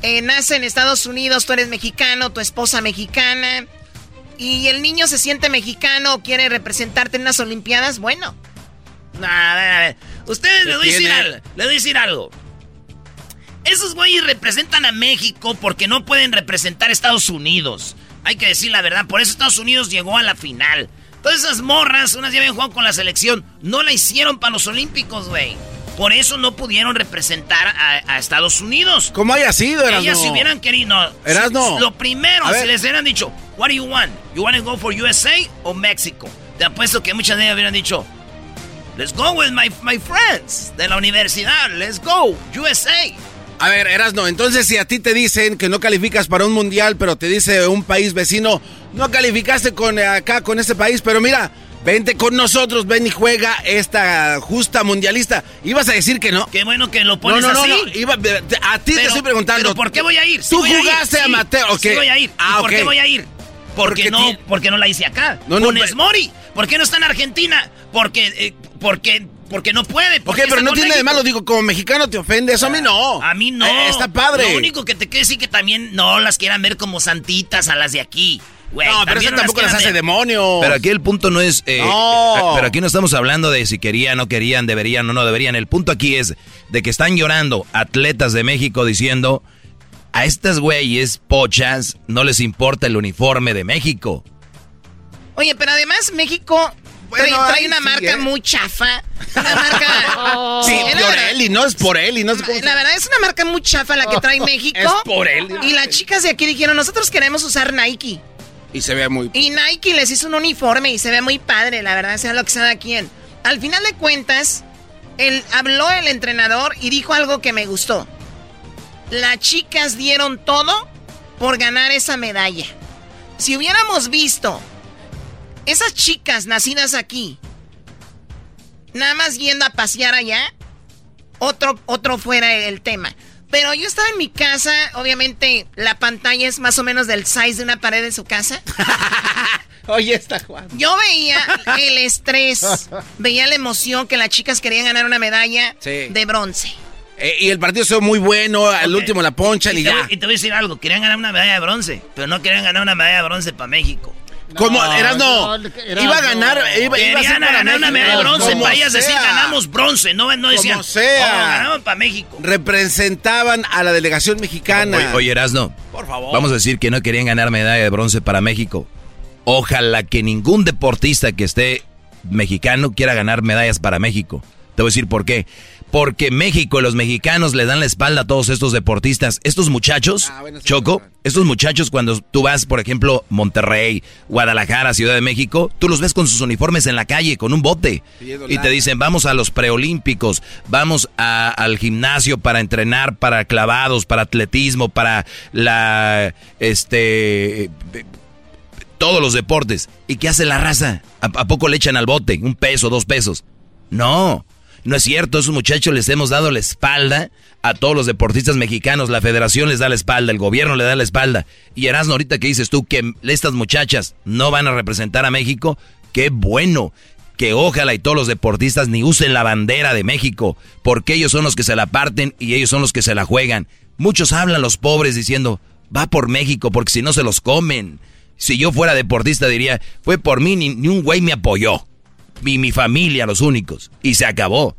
eh, nace en Estados Unidos, tú eres mexicano, tu esposa mexicana, y el niño se siente mexicano, quiere representarte en las Olimpiadas, bueno. A ver, a ver. Ustedes ¿Qué le voy, decir tiene? al- le voy a decir algo. Esos güeyes representan a México porque no pueden representar a Estados Unidos. Hay que decir la verdad. Por eso Estados Unidos llegó a la final. Todas esas morras, unas ya habían jugado con la selección, no la hicieron para los Olímpicos, güey. Por eso no pudieron representar a, Estados Unidos. ¿Cómo haya sido, Erasno? Ellas si hubieran querido... No, Erasno. lo primero, si les hubieran dicho, what do you want? You want to go for USA o México? Te apuesto que muchas de ellas hubieran dicho, let's go with my, my friends de la universidad, let's go, USA. A ver, Erasno, entonces si a ti te dicen que no calificas para un mundial, pero te dice un país vecino, no calificaste con acá, con ese país, pero mira, vente con nosotros, ven y juega esta justa mundialista. ¿Ibas a decir que no? Qué bueno que lo pones no, no, así. No, a ti te estoy preguntando. ¿Pero por qué voy a ir? Tú jugaste a amateur, ok. Sí voy a ir. Ah, ¿Por qué voy a ir? Porque, no, porque no la hice acá. No, no, Mori. ¿Por qué no está en Argentina? Porque, eh, porque porque no puede. Ok, pero no tiene de malo. Digo, como mexicano te ofende. Eso a mí no. A mí no. Eh, está padre. Lo único que te quiero decir que también no las quieran ver como santitas a las de aquí. No, pero eso tampoco las, hace demonio. Pero aquí el punto no es. Eh, no. Pero aquí no estamos hablando de si querían, no querían, deberían o no deberían. El punto aquí es de que están llorando atletas de México diciendo. A estas güeyes pochas no les importa el uniforme de México. Oye, pero además México trae, una marca ¿eh? muy chafa. Una marca. sí, por él y no es por él y no es La verdad es una marca muy chafa la que trae México. Es por él. Y las chicas de aquí dijeron: Nosotros queremos usar Nike. Y se ve muy. Y Nike les hizo un uniforme y se ve muy padre, la verdad, sea lo que sea quien. Al final de cuentas, él, habló el entrenador y dijo algo que me gustó. Las chicas dieron todo por ganar esa medalla. Si hubiéramos visto esas chicas nacidas aquí, nada más yendo a pasear allá, otro, otro fuera el tema. Pero yo estaba en mi casa, obviamente la pantalla es más o menos del size de una pared de su casa. Oye, está Juan. Yo veía el estrés, veía la emoción que las chicas querían ganar una medalla de bronce. Eh, y el partido fue muy bueno, al último la poncha y, ya. y te voy a decir algo, querían ganar una medalla de bronce, pero no querían ganar una medalla de bronce para México. ¿Cómo? Eras no. Iba a ganar. Iba, iba a, ser ganar una medalla de bronce. Para ellas decir, ganamos bronce. No, no decían. Como sea. Oh, ganamos para México. Representaban a la delegación mexicana. Oye, oye, Erasno. Por favor. Vamos a decir que no querían ganar medalla de bronce para México. Ojalá que ningún deportista que esté mexicano quiera ganar medallas para México. Te voy a decir por qué porque México, los mexicanos le dan la espalda a todos estos deportistas. Estos muchachos, ah, Choco, estos muchachos cuando tú vas, por ejemplo, Monterrey, Guadalajara, Ciudad de México, tú los ves con sus uniformes en la calle, con un bote. Y te dicen, vamos a los preolímpicos, vamos al gimnasio para entrenar, para clavados, para atletismo, para la, este, todos los deportes. ¿Y qué hace la raza? ¿A, poco le echan al bote? ¿Un peso, dos pesos? No. No es cierto, esos muchachos les hemos dado la espalda a todos los deportistas mexicanos, la federación les da la espalda, el gobierno le da la espalda. Y Erasmo, ahorita que dices tú que estas muchachas no van a representar a México, qué bueno, que ojalá y todos los deportistas ni usen la bandera de México, porque ellos son los que se la parten y ellos son los que se la juegan. Muchos hablan los pobres diciendo, va por México porque si no se los comen. Si yo fuera deportista diría, fue por mí, ni, ni un güey me apoyó y mi familia los únicos. Y se acabó.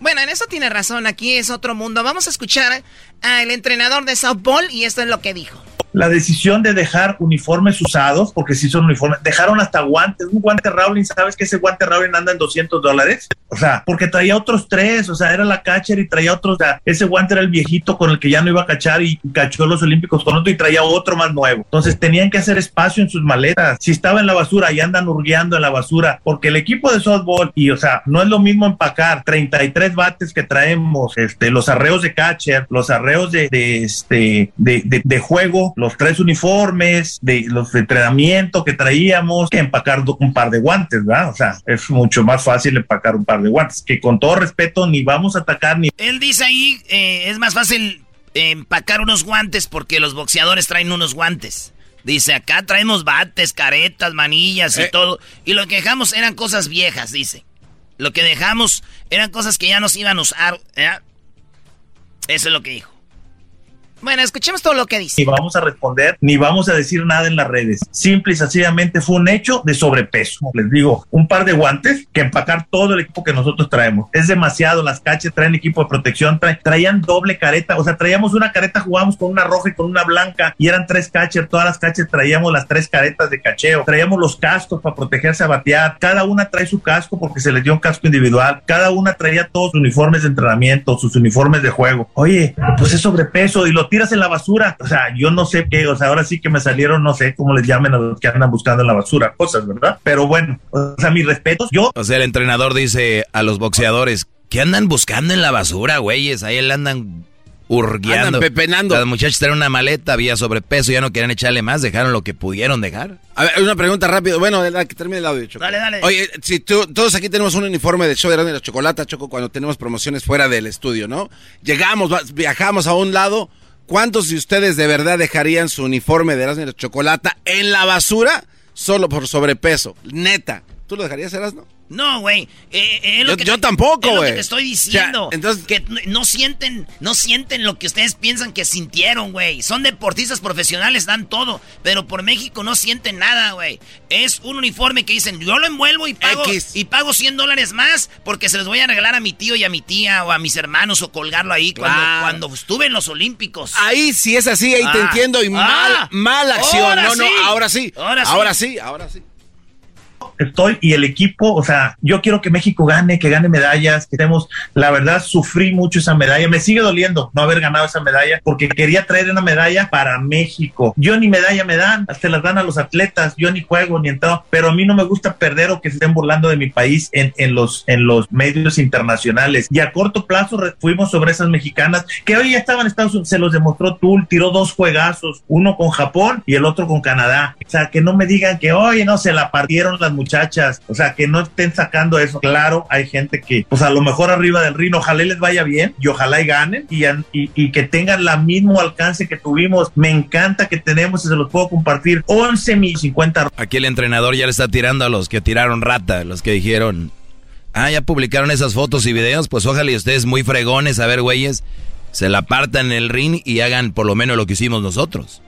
Bueno, en eso tiene razón. Aquí es otro mundo. Vamos a escuchar al entrenador de softball y esto es lo que dijo la decisión de dejar uniformes usados, porque si son uniformes, dejaron hasta guantes, un guante Rowling, ¿sabes que ese guante Rowling anda en 200 dólares? O sea, porque traía otros tres, o sea, era la catcher y traía otros, o ese guante era el viejito con el que ya no iba a cachar y cachó los Olímpicos con otro y traía otro más nuevo. Entonces tenían que hacer espacio en sus maletas. Si estaba en la basura y andan hurgueando en la basura, porque el equipo de softball, y o sea, no es lo mismo empacar 33 bates que traemos, este, los arreos de catcher, los arreos de, de este, de, de, de juego, los tres uniformes, de los de entrenamiento que traíamos, que empacar un par de guantes, ¿verdad? O sea, es mucho más fácil empacar un par de guantes, que con todo respeto ni vamos a atacar ni... Él dice ahí, eh, es más fácil empacar unos guantes porque los boxeadores traen unos guantes. Dice, acá traemos bates, caretas, manillas y eh. todo. Y lo que dejamos eran cosas viejas, dice. Lo que dejamos eran cosas que ya nos iban a usar. Eso es lo que dijo. Bueno, escuchemos todo lo que dice. Ni vamos a responder, ni vamos a decir nada en las redes. Simple y sencillamente fue un hecho de sobrepeso. Les digo, un par de guantes que empacar todo el equipo que nosotros traemos. Es demasiado, las caches traen equipo de protección, traían doble careta, o sea, traíamos una careta, jugábamos con una roja y con una blanca y eran tres caches, todas las caches traíamos las tres caretas de cacheo, traíamos los cascos para protegerse a batear, cada una trae su casco porque se les dio un casco individual, cada una traía todos sus uniformes de entrenamiento, sus uniformes de juego. Oye, pues es sobrepeso y lo tiras en la basura. O sea, yo no sé qué, o sea, ahora sí que me salieron, no sé cómo les llamen a los que andan buscando en la basura, cosas, ¿verdad? Pero bueno, o sea, mis respetos, yo... O sea, el entrenador dice a los boxeadores, ¿qué andan buscando en la basura, güeyes? Ahí él andan hurgueando. Andan pepenando. Los muchachos traen una maleta, había sobrepeso, ya no querían echarle más, dejaron lo que pudieron dejar. A ver, una pregunta rápido. Bueno, que termine el audio, Choco. Dale, dale. Oye, si tú, todos aquí tenemos un uniforme de show de la chocolate, Choco, cuando tenemos promociones fuera del estudio, ¿no? Llegamos, viajamos a un lado. ¿Cuántos de ustedes de verdad dejarían su uniforme de Erasmo y la Chocolata en la basura solo por sobrepeso? Neta. ¿Tú lo dejarías, Erasmo? No, güey. Eh, eh, yo, yo tampoco, güey. te estoy diciendo. entonces, que no sienten, no sienten lo que ustedes piensan que sintieron, güey. Son deportistas profesionales, dan todo. Pero por México no sienten nada, güey. Es un uniforme que dicen, yo lo envuelvo y pago, y pago 100 dólares más porque se los voy a regalar a mi tío y a mi tía o a mis hermanos o colgarlo ahí cuando, cuando estuve en los Olímpicos. Ahí sí es así, ahí te ah. entiendo. Y mal, mal acción. No, no, ahora sí. Ahora sí. Ahora sí, ahora sí estoy y el equipo, o sea, yo quiero que México gane, que gane medallas, que tenemos, la verdad, sufrí mucho esa medalla, me sigue doliendo no haber ganado esa medalla porque quería traer una medalla para México. Yo ni medalla me dan, hasta las dan a los atletas, yo ni juego ni en todo, pero a mí no me gusta perder o que se estén burlando de mi país en, en los, en los medios internacionales. Y a corto plazo fuimos sobre esas mexicanas que hoy ya estaban en Estados Unidos, se los demostró Tul, tiró dos juegazos, uno con Japón y el otro con Canadá. O sea, que no me digan que, oye, no, se la partieron las muchachas, o sea, que no estén sacando eso. Claro, hay gente que, pues a lo mejor arriba del ring, ojalá les vaya bien y ojalá y ganen y, y, que tengan la mismo alcance que tuvimos. Me encanta que tenemos y se los puedo compartir. 11 mil 50. Aquí el entrenador ya le está tirando a los que tiraron rata, los que dijeron, ah, ya publicaron esas fotos y videos, pues ojalá y ustedes muy fregones, a ver, güeyes, se la partan en el ring y hagan por lo menos lo que hicimos nosotros.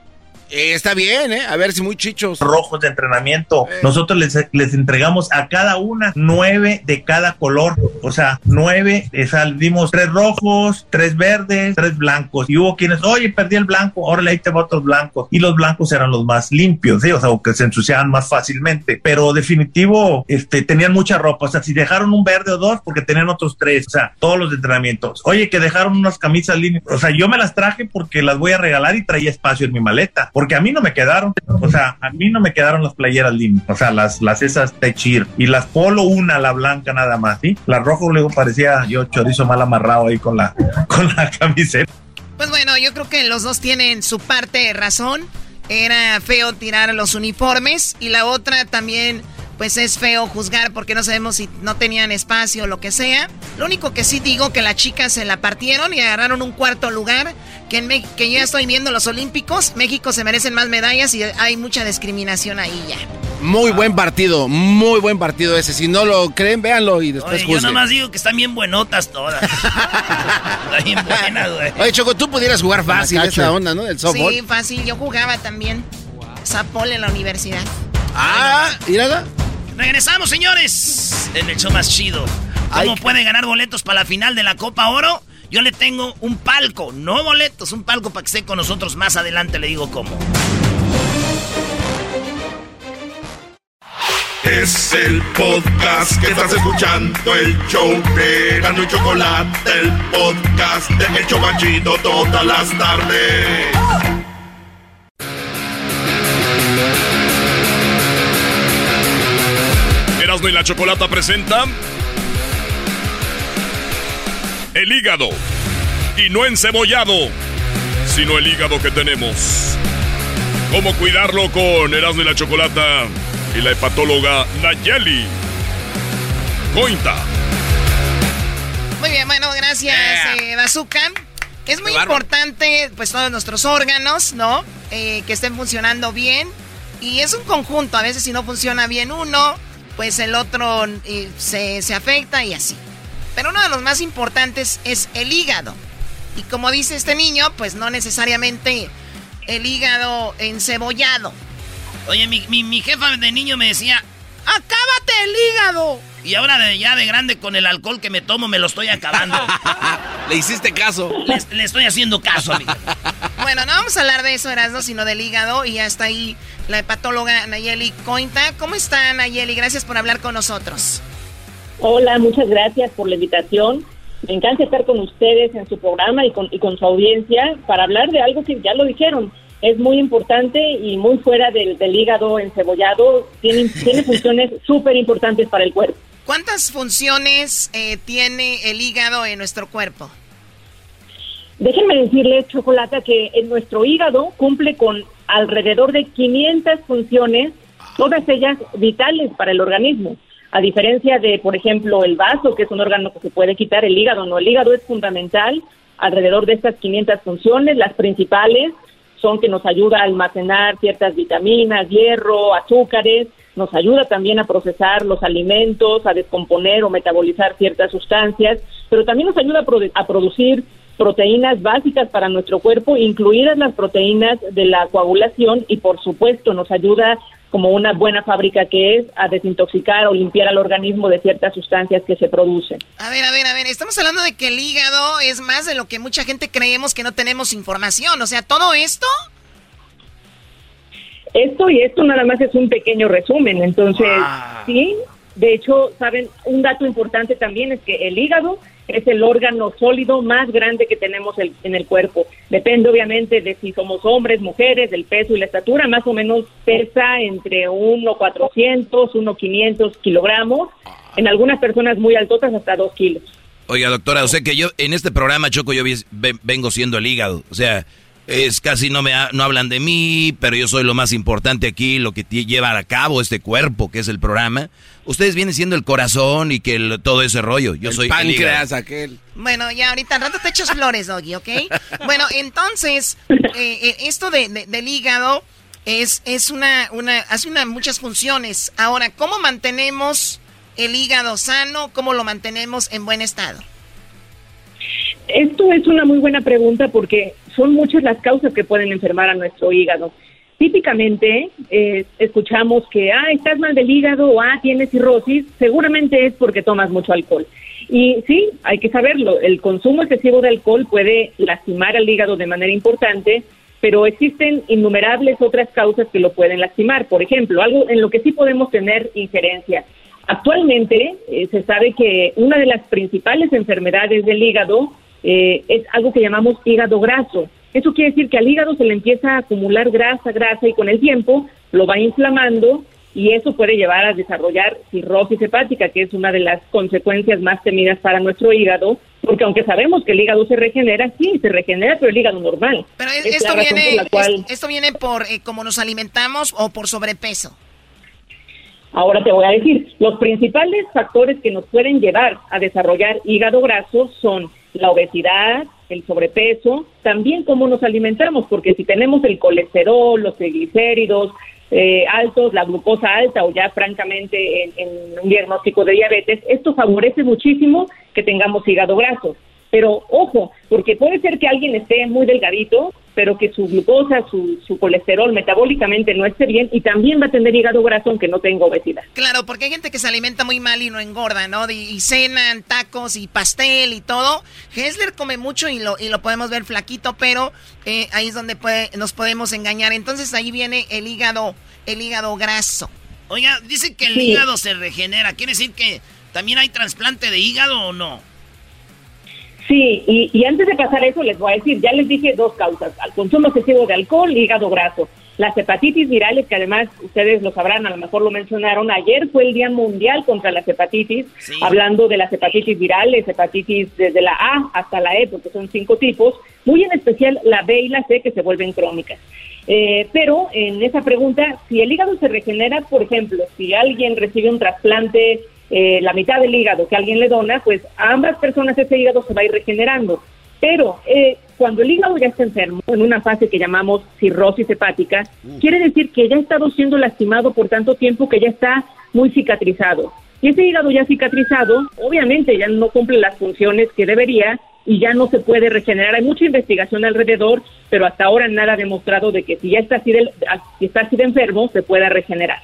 Eh, está bien, ¿eh? A ver si muy chichos. Rojos de entrenamiento. Eh. Nosotros les, les, entregamos a cada una nueve de cada color. O sea, nueve, o sea, dimos tres rojos, tres verdes, tres blancos. Y hubo quienes, oye, perdí el blanco, ahora le ahí te otros blancos. Y los blancos eran los más limpios, ¿sí? O sea, que se ensuciaban más fácilmente. Pero definitivo, este, tenían mucha ropa. O sea, si dejaron un verde o dos, porque tenían otros tres. O sea, todos los entrenamientos. Oye, que dejaron unas camisas líneas. O sea, yo me las traje porque las voy a regalar y traía espacio en mi maleta porque a mí no me quedaron, o sea, a mí no me quedaron las playeras limpias, o sea, las, las esas Techir y las Polo una, la blanca nada más, ¿sí? La rojo luego parecía yo chorizo mal amarrado ahí con la, con la camiseta. Pues bueno, yo creo que los dos tienen su parte de razón. Era feo tirar los uniformes y la otra también pues es feo juzgar porque no sabemos si no tenían espacio o lo que sea. Lo único que sí digo que las chicas se la partieron y agarraron un cuarto lugar. Que, en que yo ya estoy viendo los Olímpicos. México se merecen más medallas y hay mucha discriminación ahí ya. Muy buen partido, muy buen partido ese. Si no lo creen, véanlo y después Oye, Yo nomás digo que están bien buenotas todas. están bien buenas, güey. Oye, Choco, tú pudieras jugar fácil esa onda, ¿no? Del softball. Sí, fácil. Yo jugaba también. Zapol en la universidad. Ah, mírala. Regresamos, señores, en el show más chido. ¿Cómo pueden ganar boletos para la final de la Copa Oro? Yo le tengo un palco, no boletos, un palco para que esté con nosotros más adelante, le digo cómo. Es el podcast que estás escuchando, el show de Gano y Chocolate, el podcast de El Chocachito todas las tardes. Y la Chocolata presenta el hígado. Y no encebollado, sino el hígado que tenemos. ¿Cómo cuidarlo con Erasmo y la Chocolata y la hepatóloga Nayeli? Cointa. Muy bien, bueno, gracias, eh, Bazooka. Es muy importante, pues, todos nuestros órganos, ¿no? Eh, que estén funcionando bien. Y es un conjunto, a veces si no funciona bien uno, pues el otro se, afecta y así. Pero uno de los más importantes es el hígado. Y como dice este niño, pues no necesariamente el hígado encebollado. Oye, mi, mi, jefa de niño me decía, ¡acábate el hígado! Y ahora de, ya de grande con el alcohol que me tomo me lo estoy acabando. Le hiciste caso. Le, estoy haciendo caso, amigo. bueno, no vamos a hablar de eso, Erasmo, sino del hígado. Y ya está ahí la hepatóloga Nayeli Cointa. ¿Cómo está, Nayeli? Gracias por hablar con nosotros. Hola, muchas gracias por la invitación. Me encanta estar con ustedes en su programa y con, y con su audiencia para hablar de algo que ya lo dijeron. Es muy importante y muy fuera del, hígado encebollado. Tiene, tiene funciones súper importantes para el cuerpo. ¿Cuántas funciones eh, tiene el hígado en nuestro cuerpo? Déjenme decirles, Chocolata, que en nuestro hígado cumple con alrededor de 500 funciones, todas ellas vitales para el organismo. A diferencia de, por ejemplo, el vaso, que es un órgano que se puede quitar, el hígado no. El hígado es fundamental alrededor de estas 500 funciones. Las principales son que nos ayuda a almacenar ciertas vitaminas, hierro, azúcares, nos ayuda también a procesar los alimentos, a descomponer o metabolizar ciertas sustancias, pero también nos ayuda a, producir proteínas básicas para nuestro cuerpo, incluidas las proteínas de la coagulación y por supuesto nos ayuda como una buena fábrica que es a desintoxicar o limpiar al organismo de ciertas sustancias que se producen. A ver, a ver, a ver, estamos hablando de que el hígado es más de lo que mucha gente creemos que no tenemos información, o sea, todo esto... Esto y esto nada más es un pequeño resumen, entonces, sí, de hecho, saben, un dato importante también es que el hígado es el órgano sólido más grande que tenemos en el cuerpo. Depende obviamente de si somos hombres, mujeres, del peso y la estatura, más o menos pesa entre 1,400, 1,500 kilogramos, en algunas personas muy altotas hasta 2 kilos. Oiga, doctora, o sea que yo en este programa, Choco, yo vengo siendo el hígado, o sea es casi no me no hablan de mí, pero yo soy lo más importante aquí, lo que lleva a cabo este cuerpo que es el programa. Ustedes vienen siendo el corazón y que todo ese rollo. Yo soy páncreas aquel. Bueno, ya ahorita al rato te echas flores, Doggy, ¿ok? bueno, entonces eh, eh, esto de, del hígado es es una una hace una muchas funciones. Ahora, ¿cómo mantenemos el hígado sano? ¿Cómo lo mantenemos en buen estado? Esto es una muy buena pregunta porque son muchas las causas que pueden enfermar a nuestro hígado. Típicamente eh, escuchamos que, ah, estás mal del hígado o, ah, tienes cirrosis, seguramente es porque tomas mucho alcohol. Y sí, hay que saberlo, el consumo excesivo de alcohol puede lastimar al hígado de manera importante, pero existen innumerables otras causas que lo pueden lastimar. Por ejemplo, algo en lo que sí podemos tener injerencia. Actualmente eh, se sabe que una de las principales enfermedades del hígado eh, es algo que llamamos hígado graso. Eso quiere decir que al hígado se le empieza a acumular grasa, grasa y con el tiempo lo va inflamando y eso puede llevar a desarrollar cirrosis hepática, que es una de las consecuencias más temidas para nuestro hígado, porque aunque sabemos que el hígado se regenera, sí, se regenera, pero el hígado normal. Pero esto, viene, por esto viene por eh, cómo nos alimentamos o por sobrepeso. Ahora te voy a decir, los principales factores que nos pueden llevar a desarrollar hígado graso son la obesidad, el sobrepeso, también cómo nos alimentamos, porque si tenemos el colesterol, los triglicéridos eh, altos, la glucosa alta o ya francamente en, en un diagnóstico de diabetes, esto favorece muchísimo que tengamos hígado graso. Pero ojo, porque puede ser que alguien esté muy delgadito, pero que su glucosa, su, su, colesterol metabólicamente no esté bien y también va a tener hígado graso aunque no tenga obesidad. Claro, porque hay gente que se alimenta muy mal y no engorda, ¿no? Y, cenan tacos y pastel y todo. Hessler come mucho y lo, y lo podemos ver flaquito, pero eh, ahí es donde puede, nos podemos engañar. Entonces ahí viene el hígado, el hígado graso. Oiga, dice que el hígado se regenera. ¿Quiere decir que también hay trasplante de hígado o no? Sí, y, antes de pasar eso les voy a decir, ya les dije dos causas, al consumo excesivo de alcohol y hígado graso. Las hepatitis virales, que además ustedes lo sabrán, a lo mejor lo mencionaron, ayer fue el Día Mundial contra las Hepatitis, hablando de las hepatitis virales, hepatitis desde la A hasta la E, porque son cinco tipos, muy en especial la B y la C que se vuelven crónicas. Eh, pero en esa pregunta, si el hígado se regenera, por ejemplo, si alguien recibe un trasplante eh, la mitad del hígado que alguien le dona, pues a ambas personas ese hígado se va a ir regenerando. Pero eh, cuando el hígado ya está enfermo, en una fase que llamamos cirrosis hepática, mm. quiere decir que ya ha estado siendo lastimado por tanto tiempo que ya está muy cicatrizado. Y ese hígado ya cicatrizado, obviamente ya no cumple las funciones que debería y ya no se puede regenerar. Hay mucha investigación alrededor, pero hasta ahora nada ha demostrado de que si ya está así de, si está así de enfermo, se pueda regenerar.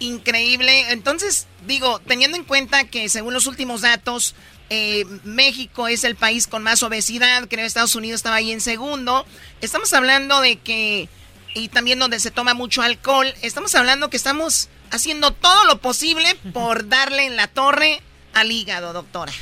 Increíble. Entonces, digo, teniendo en cuenta que según los últimos datos, eh, México es el país con más obesidad, creo que Estados Unidos estaba ahí en segundo. Estamos hablando de que, y también donde se toma mucho alcohol, estamos hablando que estamos haciendo todo lo posible por darle en la torre al hígado, doctora.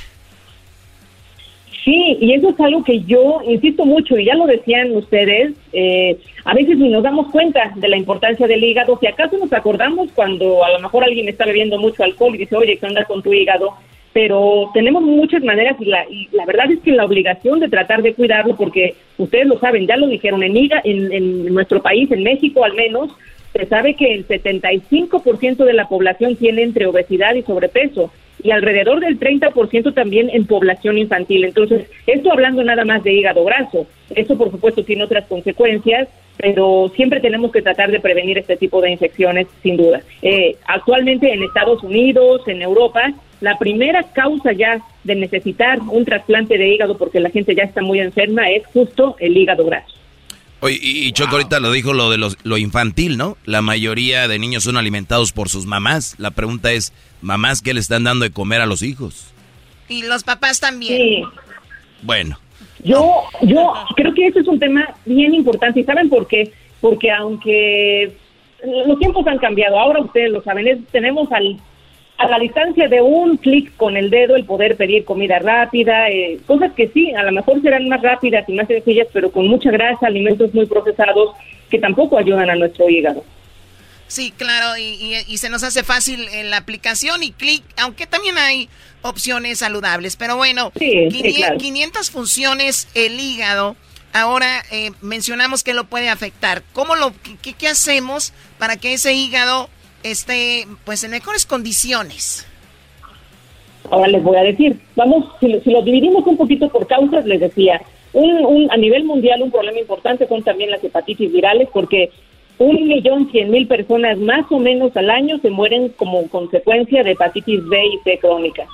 Sí, y eso es algo que yo insisto mucho, y ya lo decían ustedes, eh, a veces ni nos damos cuenta de la importancia del hígado. Si acaso nos acordamos cuando a lo mejor alguien está bebiendo mucho alcohol y dice, oye, ¿qué onda con tu hígado? Pero tenemos muchas maneras y la, y la verdad es que la obligación de tratar de cuidarlo, porque ustedes lo saben, ya lo dijeron, en, en, en nuestro país, en México al menos, se sabe que el 75% de la población tiene entre obesidad y sobrepeso y alrededor del 30% también en población infantil. Entonces, esto hablando nada más de hígado graso, eso por supuesto tiene otras consecuencias, pero siempre tenemos que tratar de prevenir este tipo de infecciones, sin duda. Eh, actualmente en Estados Unidos, en Europa, la primera causa ya de necesitar un trasplante de hígado porque la gente ya está muy enferma es justo el hígado graso. Oye, y, Choco ahorita lo dijo lo de lo infantil, ¿no? La mayoría de niños son alimentados por sus mamás. La pregunta es, ¿mamás qué le están dando de comer a los hijos? Y los papás también. Sí. Bueno. Yo, yo creo que eso es un tema bien importante. ¿Y saben por qué? Porque aunque los tiempos han cambiado, ahora ustedes lo saben, tenemos al a la distancia de un clic con el dedo el poder pedir comida rápida, eh, cosas que sí, a lo mejor serán más rápidas y más sencillas, pero con mucha grasa, alimentos muy procesados que tampoco ayudan a nuestro hígado. Sí, claro, y, se nos hace fácil en la aplicación y clic, aunque también hay opciones saludables. Pero bueno, 500, funciones el hígado. Ahora eh, mencionamos que lo puede afectar. ¿Cómo lo, qué, qué hacemos para que ese hígado esté pues en mejores condiciones. Ahora les voy a decir, vamos, si, lo dividimos un poquito por causas, les decía, un, a nivel mundial un problema importante son también las hepatitis virales, porque un millón cien mil personas más o menos al año se mueren como consecuencia de hepatitis B y C crónica.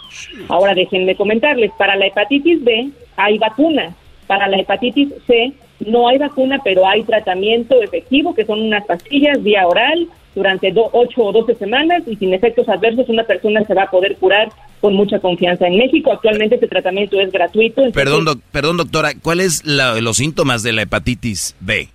Ahora déjenme comentarles, para la hepatitis B hay vacuna, para la hepatitis C no hay vacuna, pero hay tratamiento efectivo, que son unas pastillas vía oral durante 8 o 12 semanas y sin efectos adversos una persona se va a poder curar con mucha confianza. En México actualmente este tratamiento es gratuito. Perdón, perdón doctora, ¿cuáles son los síntomas de la hepatitis B?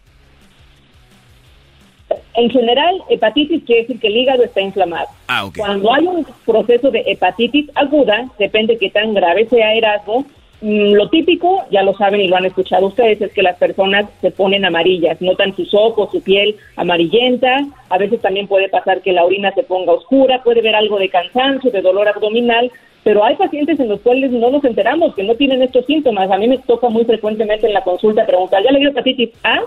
En general, hepatitis quiere decir que el hígado está inflamado. Ah, Cuando hay un proceso de hepatitis aguda, depende de qué tan grave sea Erasmo, lo típico, ya lo saben y lo han escuchado ustedes, es que las personas se ponen amarillas, notan sus ojos, su piel amarillenta, a veces también puede pasar que la orina se ponga oscura, puede ver algo de cansancio, de dolor abdominal, pero hay pacientes en los cuales no nos enteramos que no tienen estos síntomas. A mí me toca muy frecuentemente en la consulta preguntar, ¿ya le dio hepatitis A?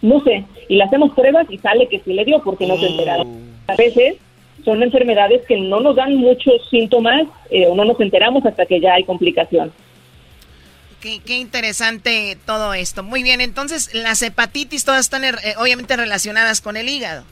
No sé, y le hacemos pruebas y sale que sí le dio porque no se enteraron. A veces son enfermedades que no nos dan muchos síntomas eh, o no nos enteramos hasta que ya hay complicación. Qué, interesante todo esto. Muy bien, entonces las hepatitis todas están eh, obviamente relacionadas con el hígado.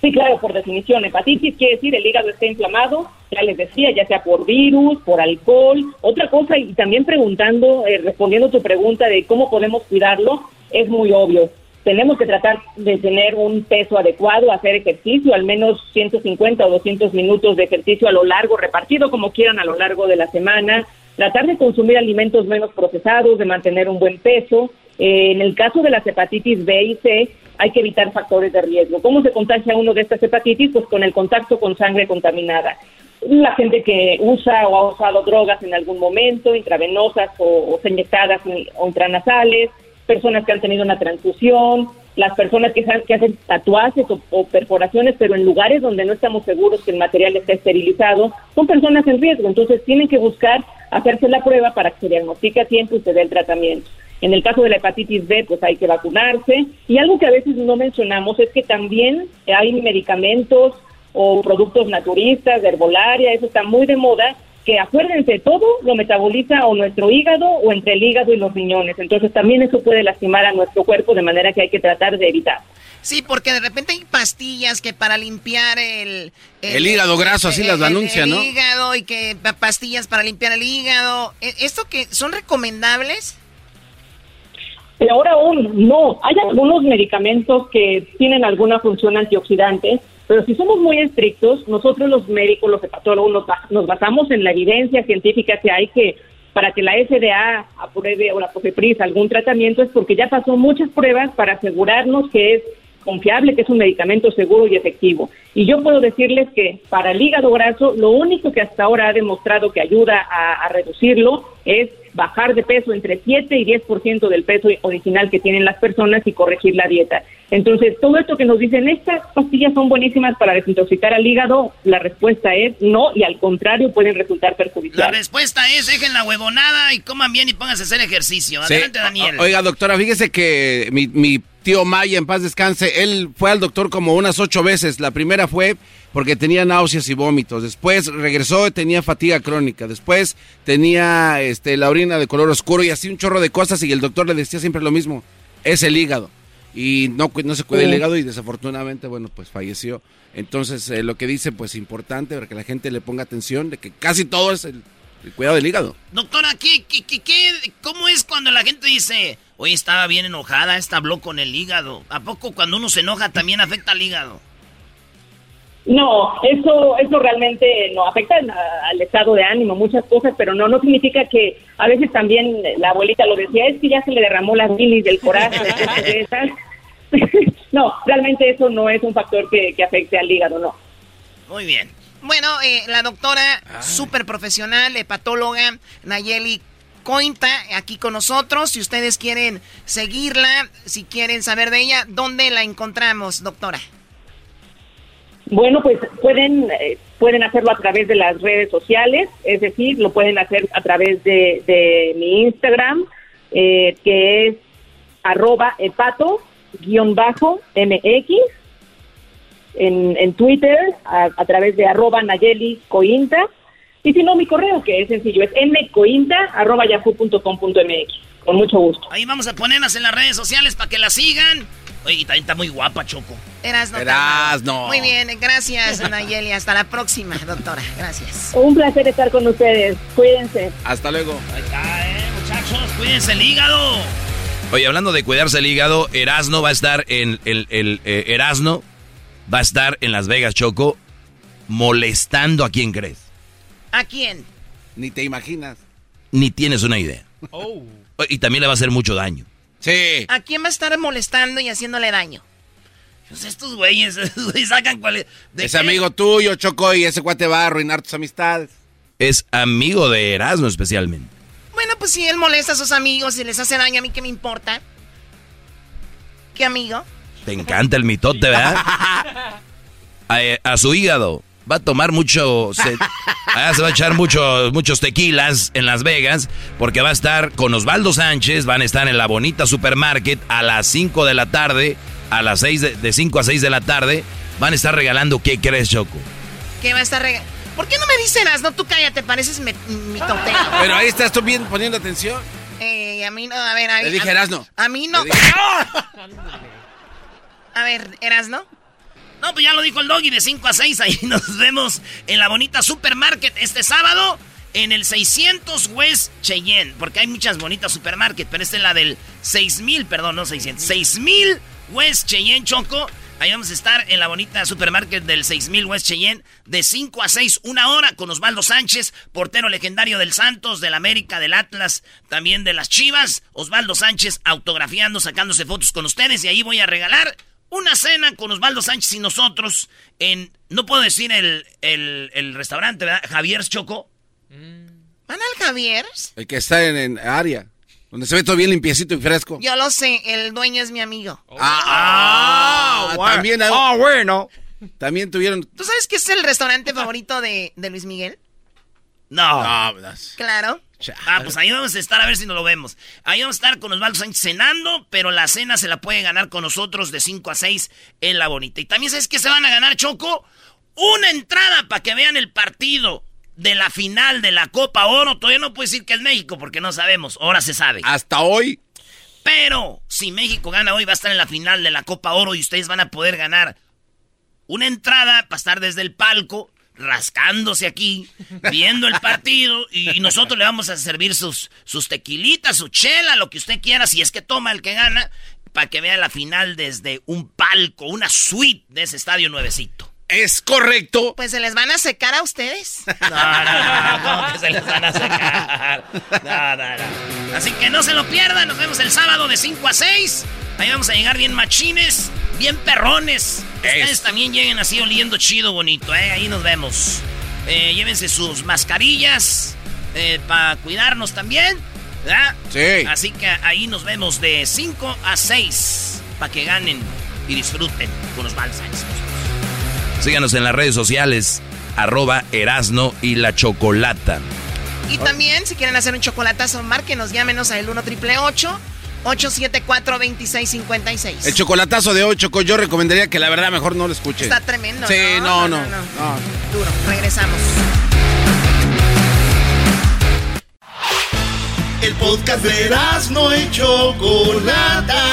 Sí, claro, por definición. Hepatitis quiere decir el hígado está inflamado, ya les decía, ya sea por virus, por alcohol. Otra cosa, y también preguntando, eh, respondiendo tu pregunta de cómo podemos cuidarlo, es muy obvio. Tenemos que tratar de tener un peso adecuado, hacer ejercicio, al menos 150 o 200 minutos de ejercicio a lo largo, repartido como quieran a lo largo de la semana, tratar de consumir alimentos menos procesados, de mantener un buen peso. Eh, en el caso de las hepatitis B y C, hay que evitar factores de riesgo. ¿Cómo se contagia uno de estas hepatitis? Pues con el contacto con sangre contaminada. La gente que usa o ha usado drogas en algún momento, intravenosas o, o inyectadas o intranasales, personas que han tenido una transfusión, las personas que, hacen tatuajes o, perforaciones, pero en lugares donde no estamos seguros que el material esté esterilizado, son personas en riesgo. Entonces tienen que buscar hacerse la prueba para que se diagnostique a tiempo y se dé el tratamiento. En el caso de la hepatitis B, pues hay que vacunarse. Y algo que a veces no mencionamos es que también hay medicamentos o productos naturistas, de herbolaria, eso está muy de moda, que acuérdense, todo lo metaboliza o nuestro hígado o entre el hígado y los riñones. Entonces también eso puede lastimar a nuestro cuerpo de manera que hay que tratar de evitar. Sí, porque de repente hay pastillas que para limpiar el... El, hígado graso, así las anuncian, ¿no? El hígado y que pastillas para limpiar el hígado. ¿E-, ¿Esto que son recomendables? Pero ahora aún no. Hay algunos medicamentos que tienen alguna función antioxidante, pero si somos muy estrictos, nosotros los médicos, los hepatólogos, nos, basamos en la evidencia científica que hay que para que la FDA apruebe o la COFEPRIS algún tratamiento es porque ya pasó muchas pruebas para asegurarnos que es confiable, que es un medicamento seguro y efectivo. Y yo puedo decirles que para el hígado graso, lo único que hasta ahora ha demostrado que ayuda a, a reducirlo es bajar de peso entre 7 y 10% del peso original que tienen las personas y corregir la dieta. Entonces, todo esto que nos dicen, estas pastillas son buenísimas para desintoxicar al hígado, la respuesta es no y al contrario pueden resultar perjudiciales. La respuesta es dejen la huevonada y coman bien y pónganse a hacer ejercicio. Adelante, Daniel. oiga, doctora, fíjese que mi, mi tío Maya, en paz descanse, él fue al doctor como unas ocho veces. La primera fue porque tenía náuseas y vómitos. Después regresó y tenía fatiga crónica. Después tenía este, la orina de color oscuro y así un chorro de cosas y el doctor le decía siempre lo mismo. Es el hígado. Y no, no se cuida el hígado y desafortunadamente, bueno, pues falleció. Entonces, eh, lo que dice, pues importante para que la gente le ponga atención de que casi todo es el, cuidado del hígado. Doctora, ¿qué, qué, qué, cómo es cuando la gente dice, oye, estaba bien enojada, esta habló con el hígado? ¿A poco cuando uno se enoja también afecta al hígado? No, eso, eso realmente no afecta al estado de ánimo, muchas cosas, pero no, no significa que a veces también la abuelita lo decía, es que ya se le derramó las bilis del corazón, de esas. no, realmente eso no es un factor que, afecte al hígado, no. Muy bien. Bueno, eh, la doctora súper profesional, hepatóloga, Nayeli Cointa, aquí con nosotros. Si ustedes quieren seguirla, si quieren saber de ella, ¿dónde la encontramos, doctora? Bueno, pues pueden, eh, pueden hacerlo a través de las redes sociales, es decir, lo pueden hacer a través de, mi Instagram, eh, que es arroba hepato-mx, en, en Twitter, a, través de arroba Nayeli Cointa, y si no, mi correo, que es sencillo, es mcointa arroba yahoo.com.mx, con mucho gusto. Ahí vamos a ponerlas en las redes sociales para que la sigan. Oye, y también está muy guapa, Choco. Eras no. Muy bien, gracias, Nayeli. Hasta la próxima, doctora. Gracias. Un placer estar con ustedes. Cuídense. Hasta luego. Ahí está, eh, muchachos. Cuídense el hígado. Oye, hablando de cuidarse el hígado, Erasno va a estar en el, el eh, Erasno va a estar en Las Vegas, Choco, molestando a quién crees. ¿A quién? Ni te imaginas. Ni tienes una idea. Oh. Y también le va a hacer mucho daño. Sí. ¿A quién va a estar molestando y haciéndole daño? Pues estos güeyes, sacan cuál Es amigo tuyo, Choco, y ese cuate va a arruinar tus amistades. Es amigo de Erasmo especialmente. Bueno, pues si él molesta a sus amigos y les hace daño, ¿a mí qué me importa? ¿Qué amigo? Te encanta el mitote, ¿verdad? a, su hígado. Va a tomar mucho... Se, se va a echar muchos muchos tequilas en Las Vegas porque va a estar con Osvaldo Sánchez, van a estar en la bonita supermarket a las 5 de la tarde, a las 6 de, 5 a 6 de la tarde, van a estar regalando, ¿qué crees, Choco? ¿Qué va a estar regalando? ¿Por qué no me dicen no Tú cállate, pareces mi, mi Pero ahí estás tú bien poniendo atención. Eh, a mí no, a ver, a Le dije Erasno. A mí no. A ver, Erasno. No, pues ya lo dijo el doggy de 5 a 6. Ahí nos vemos en la bonita supermarket este sábado en el 600 West Cheyenne. Porque hay muchas bonitas supermarket, pero esta es la del 6000, perdón, no 600. 6000 West Cheyenne Choco. Ahí vamos a estar en la bonita supermarket del 6000 West Cheyenne de 5 a 6, una hora con Osvaldo Sánchez, portero legendario del Santos, del América, del Atlas, también de las Chivas. Osvaldo Sánchez autografiando, sacándose fotos con ustedes y ahí voy a regalar una cena con Osvaldo Sánchez y nosotros en, no puedo decir el, el, restaurante, ¿verdad? Javier's Choco. Mm. ¿Van al Javier's? El que está en, en, área, donde se ve todo bien limpiecito y fresco. Yo lo sé, el dueño es mi amigo. Ah, ah, también. Ah, bueno. También tuvieron. ¿Tú sabes qué es el restaurante favorito de, de Luis Miguel? No. claro. Ah, pues ahí vamos a estar a ver si nos lo vemos. Ahí vamos a estar con Osvaldo Sánchez cenando, pero la cena se la puede ganar con nosotros de 5 a 6 en la bonita. Y también sabes que se van a ganar, Choco, una entrada para que vean el partido de la final de la Copa Oro. Todavía no puedo decir que es México porque no sabemos, ahora se sabe. Hasta hoy. Pero si México gana hoy, va a estar en la final de la Copa Oro y ustedes van a poder ganar una entrada para estar desde el palco, rascándose aquí, viendo el partido y nosotros le vamos a servir sus, sus tequilitas, su chela, lo que usted quiera, si es que toma el que gana, para que vea la final desde un palco, una suite de ese estadio nuevecito. Es correcto. Pues se les van a secar a ustedes. No, no, no, ¿cómo que se les van a sacar? No, no, no. Así que no se lo pierdan, nos vemos el sábado de 5 a 6. Ahí vamos a llegar bien machines, bien perrones. Ustedes también lleguen así oliendo chido, bonito, ¿eh? Ahí nos vemos. Eh, llévense sus mascarillas eh, para cuidarnos también, ¿verdad? Sí. Así que ahí nos vemos de 5 a 6 para que ganen y disfruten con los balsas. Síganos en las redes sociales, arroba Erasno y la Chocolata. Y también, si quieren hacer un chocolatazo, márquenos, llámenos al 1 triple 874 2656 El chocolatazo de hoy, Choco, yo recomendaría que la verdad mejor no lo escuchen. Está tremendo. Sí, no, no. no, Duro. Regresamos. El podcast de no y Chocolata.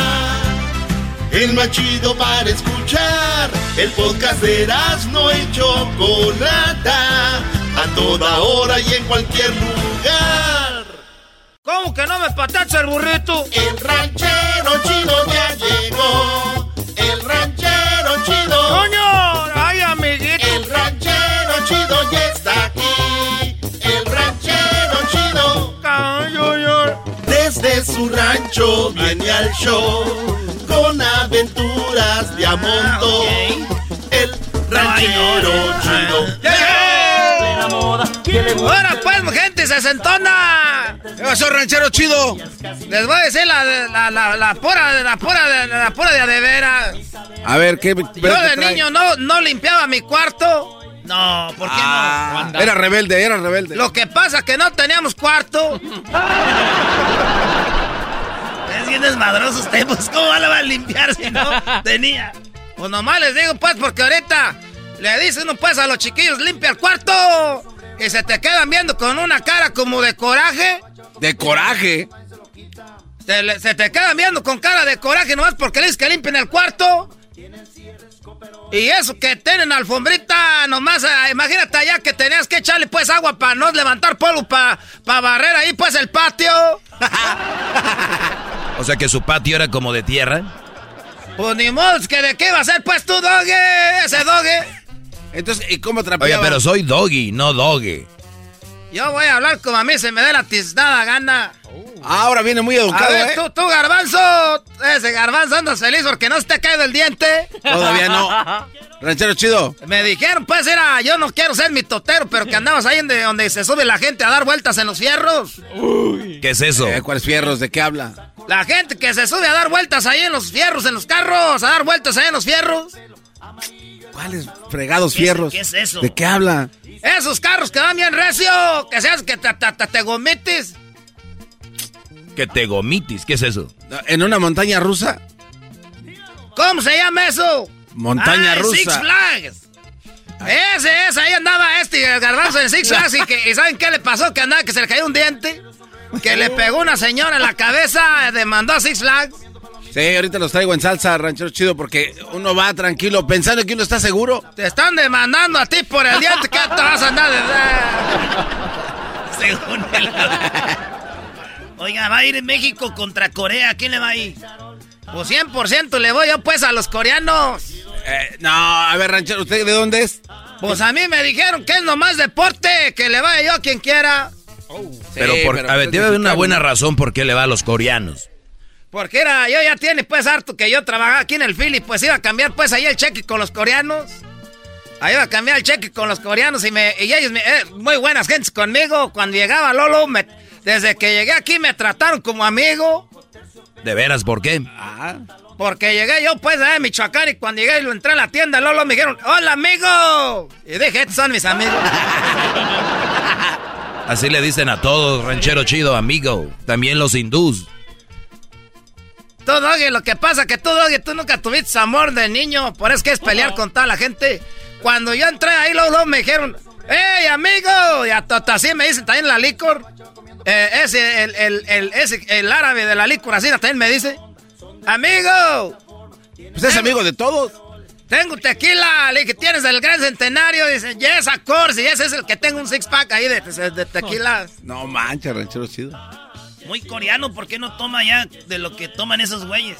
El más chido para escuchar. El podcast de no y Chocolata. A toda hora y en cualquier lugar. ¿Cómo que no me patacha el burrito? El ranchero chido ya llegó. El ranchero chido. ¡Coño! ¡Ay, amiguito! El ranchero chido ya está aquí. El ranchero chido. Desde su rancho viene al show. Con aventuras de a montón. El ranchero chido. Ahora pues, gente sesentona. ¿Qué pasó, ranchero chido? Les voy a decir la, la, la, la pura, la pura, de- la pura de a de veras. A ver, ¿qué? Yo de niño no, no limpiaba mi cuarto. No, ¿por qué Ah, no? era rebelde, era rebelde. Lo que pasa que no teníamos cuarto. es bien desmadroso usted, pues ¿cómo va a limpiar si no tenía? Pues nomás les digo pues porque ahorita le dice uno pues a los chiquillos limpia el cuarto y se te quedan viendo con una cara como de coraje. De coraje. Se, te quedan viendo con cara de coraje nomás porque le dices que limpien el cuarto. Y eso que tienen alfombrita, nomás, eh, imagínate allá que tenías que echarle pues agua para no levantar polvo, para barrer ahí pues el patio. O sea que su patio era como de tierra. Pues ni modo, que de qué va a ser pues tu doge, ese doge. Entonces, ¿y cómo Oye, trapeaba? pero soy doggy, no doge. Yo voy a hablar como a mí se me dé la tiznada gana. Ahora viene muy A educado, ver, ¿eh? tú, tú, garbanzo, ese garbanzo andas feliz porque no se te ha caído el diente. Todavía no. Ranchero chido. Me dijeron, pues, era, yo no quiero ser mi totero, pero que andabas ahí donde, donde se sube la gente a dar vueltas en los fierros. ¿Qué es eso? Eh, ¿Cuáles fierros? ¿De qué habla? La gente que se sube a dar vueltas ahí en los fierros, en los carros, a dar vueltas ahí en los fierros. ¿Cuáles fregados ¿Qué es- fierros? qué es eso? ¿De qué habla? Esos carros que dan bien recio, que seas que te, te, te- te gomitis. Que te gomitis, ¿qué es eso? ¿En una montaña rusa? ¿Cómo se llama eso? Montaña Ah, en rusa. Six Flags. Ese, ese, ahí andaba este garbanzo en Six Flags y, que, y ¿saben qué le pasó? Que andaba, que se le cayó un diente, que le pegó una señora en la cabeza, demandó a Six Flags. Sí, ahorita los traigo en salsa, ranchero chido, porque uno va tranquilo pensando que uno está seguro. Te están demandando a ti por el diente, ¿qué te vas a andar de... Según el... Oiga, va a ir en México contra Corea, ¿quién le va a ir? Pues 100% le voy yo pues a los coreanos. Eh, no, a ver, ranchero, ¿usted de dónde es? Pues a mí me dijeron que es nomás deporte, que le vaya yo a quien quiera. pero, Sí, por, pero a ver, es debe haber una buena razón por qué le va a los coreanos. Porque era, yo ya tiene pues harto que yo trabajaba aquí en el Philly, pues iba a cambiar pues ahí el cheque con los coreanos. Ahí iba a cambiar el cheque con los coreanos y, me, y ellos, me, eh, muy buenas gentes conmigo. Cuando llegaba Lolo, me- desde que llegué aquí me trataron como amigo. ¿De veras por qué? Porque llegué yo pues a Michoacán y cuando llegué y lo entré a la tienda, Lolo me dijeron, hola amigo. Y dije, estos son mis amigos. Así le dicen a todos, ranchero chido, amigo. También los hindús. Tú, Doggy, lo que pasa que tú, Doggy, tú nunca tuviste amor de niño. Por eso que es pelear con toda la gente. Cuando yo entré ahí, los dos me dijeron, ¡Hey, amigo! Y a Tota así me dicen también la licor. Eh, ese, el, el, el, ese, el árabe de la licor así también me dice, amigo. Pues es amigo de todos. Tengo tequila, le dije, tienes el gran centenario. Dice, yes, of course. Y ese es el que tengo un six pack ahí de, de tequila. No manches, ranchero chido. Muy coreano, ¿por qué no toma ya de lo que toman esos güeyes?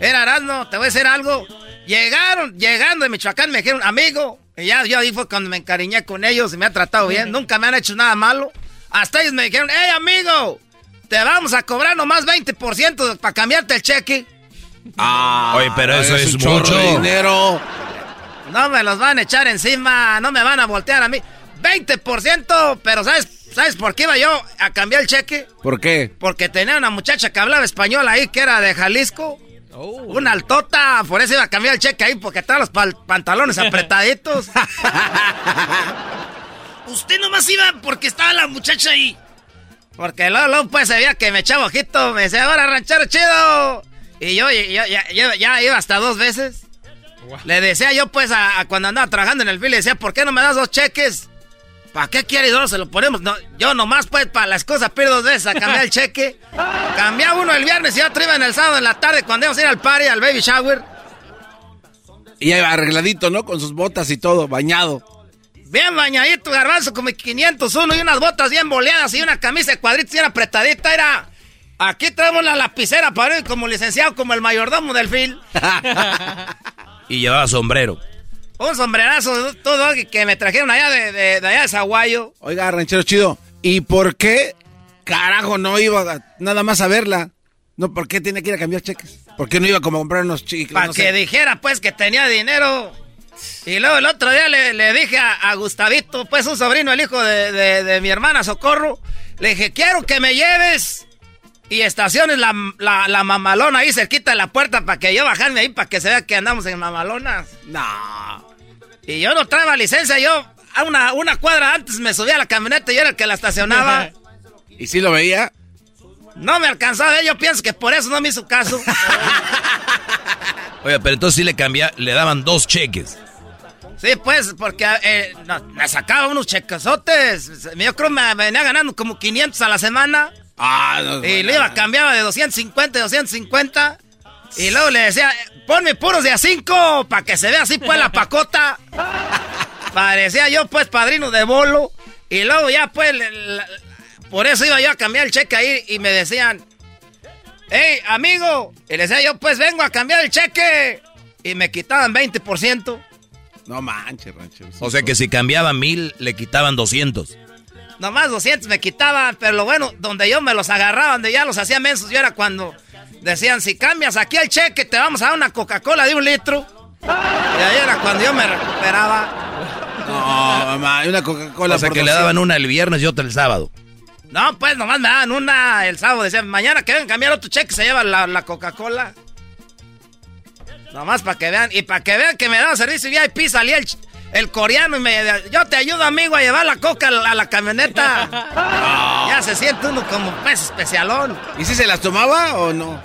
Era Arasno, te voy a decir algo. Llegaron, llegando de Michoacán, me dijeron, amigo. Y ya yo ahí fue cuando me encariñé con ellos y me ha tratado bien. Nunca me han hecho nada malo. Hasta ellos me dijeron, hey, amigo, te vamos a cobrar nomás 20% para cambiarte el cheque. Ah, Oye, pero eso es, mucho dinero. No me los van a echar encima, no me van a voltear a mí. 20%, pero ¿sabes, ¿sabes por qué iba yo a cambiar el cheque? ¿Por qué? Porque tenía una muchacha que hablaba español ahí, que era de Jalisco. Una altota, por eso iba a cambiar el cheque ahí, porque estaban los pantalones apretaditos. Usted nomás iba porque estaba la muchacha ahí. Porque luego, luego pues se veía que me echaba ojito, me decía, ahora ranchero chido. Y yo, ya, iba hasta dos veces. Le decía yo, pues, a, cuando andaba trabajando en el film, le decía, ¿por qué no me das dos cheques? ¿Para qué quieres? No se lo ponemos. No, yo nomás, pues, para las cosas pierdo dos veces a cambiar el cheque. Cambiaba uno el viernes y otro iba en el sábado en la tarde cuando íbamos a ir al party, al baby shower. Y arregladito, ¿no? Con sus botas y todo, bañado. Bien bañadito, garbanzo, como 501 y unas botas bien boleadas y una camisa de cuadritos bien apretadita. Era Aquí traemos la lapicera para ir como licenciado, como el mayordomo del film. y llevaba sombrero. Un sombrerazo, todo que me trajeron allá de, de, allá de Zaguayo. Oiga, ranchero chido, ¿y por qué carajo no iba nada más a verla? No, ¿por qué tiene que ir a cambiar cheques? ¿Por qué no iba como a comprar unos chicos? Para que dijera, pues, que tenía dinero. Y luego el otro día le, dije a, Gustavito, pues, un sobrino, el hijo de, de mi hermana Socorro, le dije, quiero que me lleves y estaciones la, la, mamalona ahí cerquita de la puerta para que yo bajarme ahí para que se vea que andamos en mamalonas. No. Y yo no traía licencia, yo a una, una cuadra antes me subía a la camioneta y yo era el que la estacionaba. ¿Y si lo veía? No me alcanzaba, yo pienso que por eso no me hizo caso. Oye, pero entonces sí le cambia, le daban dos cheques. Sí, pues, porque eh, me sacaba unos chequesotes. Yo creo que me venía ganando como 500 a la semana. Ah, y le iba, cambiaba de 250 250. Y luego le decía, ponme puros de a 5 para que se vea así pues la pacota. Parecía yo pues padrino de bolo. Y luego ya pues, por eso iba yo a cambiar el cheque ahí y me decían, hey amigo. Y le decía yo pues vengo a cambiar el cheque. Y me quitaban 20%. No manches, rancho. O sea que si cambiaba mil, le quitaban 200. Nomás 200 me quitaban, pero lo bueno, donde yo me los agarraba, donde ya los hacía mensos, yo era cuando decían, si cambias aquí el cheque, te vamos a dar una Coca-Cola de un litro. Y ahí era cuando yo me recuperaba. No, mamá, una Coca-Cola. O sea que le daban una el viernes y otra el sábado. No, pues nomás me daban una el sábado. Decían, mañana que vengan a cambiar otro cheque, se lleva la, la Coca-Cola. Nomás para que vean, y para que vean que me daban servicio VIP, salía el, el coreano y me yo te ayudo amigo a llevar la coca a la, camioneta. Ya se siente uno como pez especialón. ¿Y si se las tomaba o no?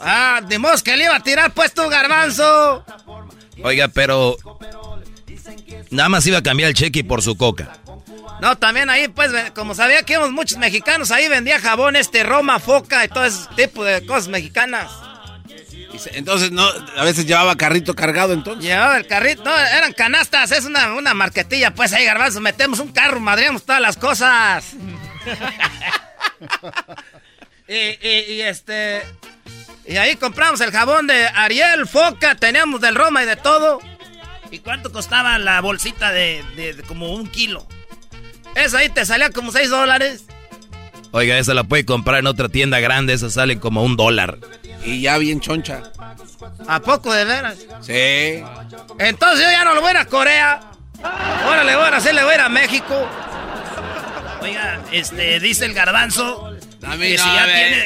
Ah, de que le iba a tirar pues tu garbanzo. Oiga, pero nada más iba a cambiar el cheque por su coca. No, también ahí, pues, como sabía que íbamos muchos mexicanos, ahí vendía jabón, este, Roma, foca y todo ese tipo de cosas mexicanas. Entonces, no, a veces llevaba carrito cargado, entonces. Llevaba el carrito, no, eran canastas, es una, una marquetilla, pues ahí, garbanzo, metemos un carro, madríamos todas las cosas. y, este. Y ahí compramos el jabón de Ariel, Foca, teníamos del Roma y de todo. ¿Y cuánto costaba la bolsita de, de, como un kilo? Esa ahí te salía como 6 dólares. Oiga, esa la puede comprar en otra tienda grande, esa sale como un dólar. Y ya bien choncha. ¿A poco de veras? Sí. Entonces yo ya no lo voy a ir a Corea. Ahora le voy a hacer, le voy a ir a México. Oiga, este, dice el garbanzo. A mí no,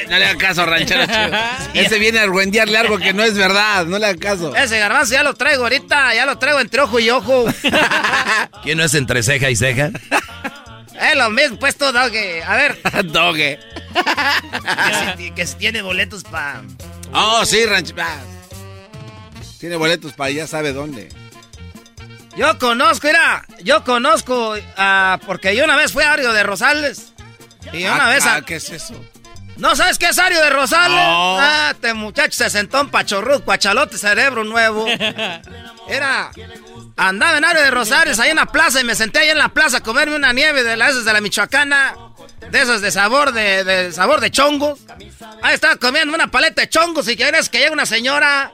no le hagan caso, ranchero Ese viene a argüendearle algo que no es verdad, no le hagan caso. Ese garbanzo ya lo traigo ahorita, ya lo traigo entre ojo y ojo. ¿Quién no es entre ceja y ceja? Es lo mismo, pues tú, Doge. A ver. Doge. Que, si, tiene boletos para... Oh, sí, ranch. Tiene boletos para ya sabe dónde. Yo conozco, mira, yo conozco, uh, porque yo una vez fui a Ario de Rosales. Y una vez... Ah, ¿Qué es eso? ¿No sabes qué es Ario de Rosales? No. Ah, este muchacho se sentó en pachorruz, cuachalote, cerebro nuevo. Era... Andaba en Ario de Rosales, ahí en la plaza, y me senté ahí en la plaza a comerme una nieve de las de la Michoacana. De esas de sabor de, de sabor de chongos. Ahí estaba comiendo una paleta de chongos y quieres que llegue una señora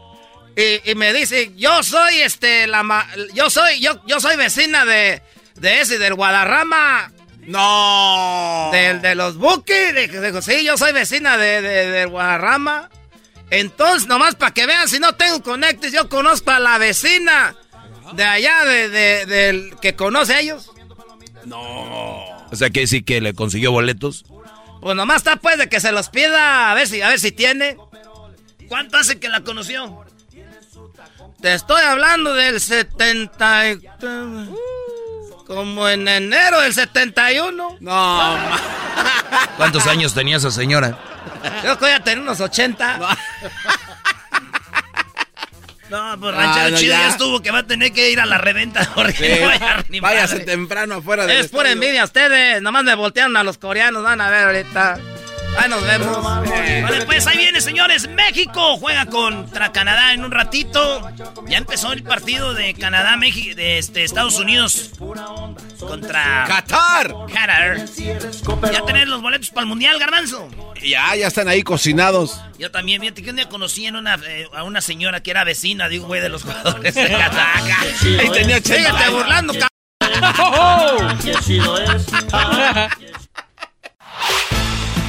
y, y me dice, yo soy este la ma- yo soy yo yo soy vecina de de ese del Guadarrama. No. Del de los dijo, dijo, sí, yo soy vecina de, de, del Guadarrama. Entonces, nomás para que vean, si no tengo conectes, yo conozco a la vecina de allá, de, de- del que conoce a ellos. No. O sea, que sí que le consiguió boletos. Pues nomás está pues de que se los pida a ver si, a ver si tiene. ¿Cuánto hace que la conoció? Te estoy hablando del 70 y- como en enero del 71. No. ¿Cuántos años tenía esa señora? Yo creo que ya tenía unos 80. No, pues Ah, ranchero no, chido ya. ya. estuvo que va a tener que ir a la reventa porque Sí. no va a hallar ni Váyase temprano afuera del Es pura estadio. envidia ustedes. Nomás me voltearon a los coreanos. Van a ver ahorita. Ahí nos vemos. Vale, pues ahí viene, señores. México juega contra Canadá en un ratito. Ya empezó el partido de Canadá, México, de este, Estados Unidos contra Qatar. Qatar. Ya tenés los boletos para el mundial, Garbanzo. Ya, ya están ahí cocinados. Yo también, fíjate que un día conocí en una, eh, a una señora que era vecina de un güey de los jugadores de Qatar. Ahí tenía Síguete burlando, cabrón.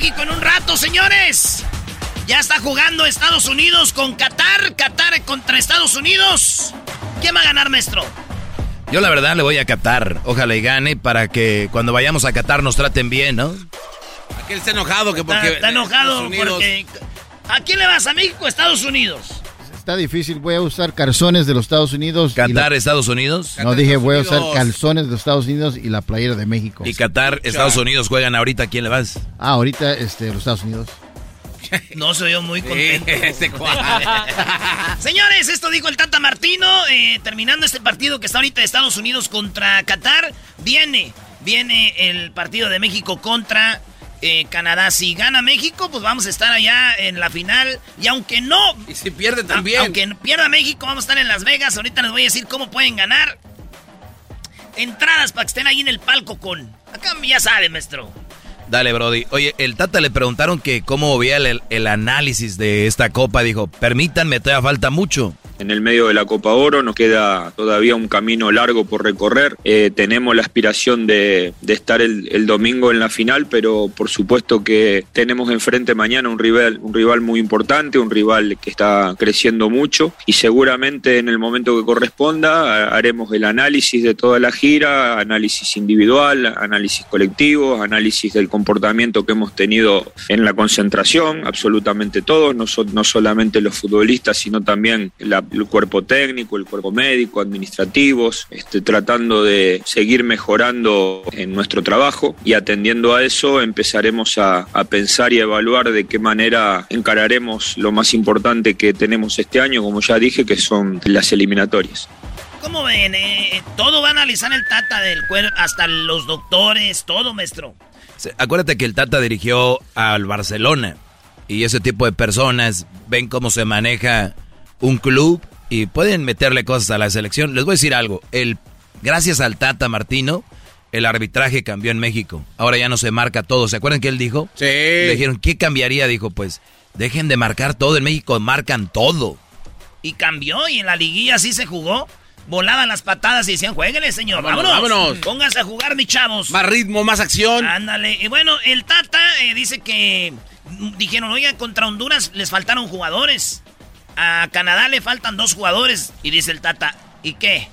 México en un rato, señores. Ya está jugando Estados Unidos con Qatar. Qatar contra Estados Unidos. ¿Quién va a ganar, maestro? Yo la verdad le voy a Qatar. Ojalá y gane para que cuando vayamos a Qatar nos traten bien, ¿no? Aquel está enojado que Está, porque. está enojado Unidos- porque... ¿A quién le vas? ¿A México o Estados Unidos? Está difícil, voy a usar calzones de los Estados Unidos. la- Qatar, Estados Unidos. No dije voy a usar calzones de los Estados Unidos y la playera de México. Y Qatar, Estados Unidos juegan ahorita. ¿A quién le vas? Ah, ahorita este, los Estados Unidos. No se oyó muy contento. este. Señores, esto dijo el Tata Martino. eh, terminando este partido que está ahorita de Estados Unidos contra Qatar, viene, viene el partido de México contra eh, Canadá. Si gana México, pues vamos a estar allá en la final. Y aunque no, Y si pierde también. aunque pierda México, vamos a estar en Las Vegas. Ahorita les voy a decir cómo pueden ganar. Entradas para que estén ahí en el palco con. Acá ya sabe, maestro. Dale, Brody. Oye, el Tata le preguntaron que cómo veía el, el análisis de esta copa. Dijo, permítanme, todavía falta mucho. En el medio de la Copa Oro nos queda todavía un camino largo por recorrer. Eh, tenemos la aspiración de, de estar el, el domingo en la final, pero por supuesto que tenemos enfrente mañana un rival, un rival muy importante, un rival que está creciendo mucho y seguramente en el momento que corresponda haremos el análisis de toda la gira, análisis individual, análisis colectivo, análisis del comportamiento que hemos tenido en la concentración, absolutamente todos, no, so- no solamente los futbolistas, sino también la- el cuerpo técnico, el cuerpo médico, administrativos, este, tratando de seguir mejorando en nuestro trabajo y atendiendo a eso empezaremos a, a pensar y a evaluar de qué manera encararemos lo más importante que tenemos este año, como ya dije, que son las eliminatorias. ¿Cómo ven? eh? todo va a analizar el Tata del cuerpo, hasta los doctores, todo, maestro. Acuérdate que el Tata dirigió al Barcelona y ese tipo de personas ven cómo se maneja un club y pueden meterle cosas a la selección. Les voy a decir algo, el gracias al Tata Martino el arbitraje cambió en México. Ahora ya no se marca todo. ¿Se acuerdan que él dijo? Sí. Le dijeron, ¿qué cambiaría? Dijo, pues dejen de marcar todo. En México marcan todo. Y cambió, y en la liguilla sí se jugó. Volaban las patadas y decían, jueguenle, señor, vámonos. Vámonos, vámonos. Pónganse a jugar, mis chavos. Más ritmo, más acción. Ándale. Y bueno, el Tata eh, dice que dijeron, oiga, contra Honduras les faltaron jugadores. A Canadá le faltan dos jugadores. Y dice el Tata, ¿y qué?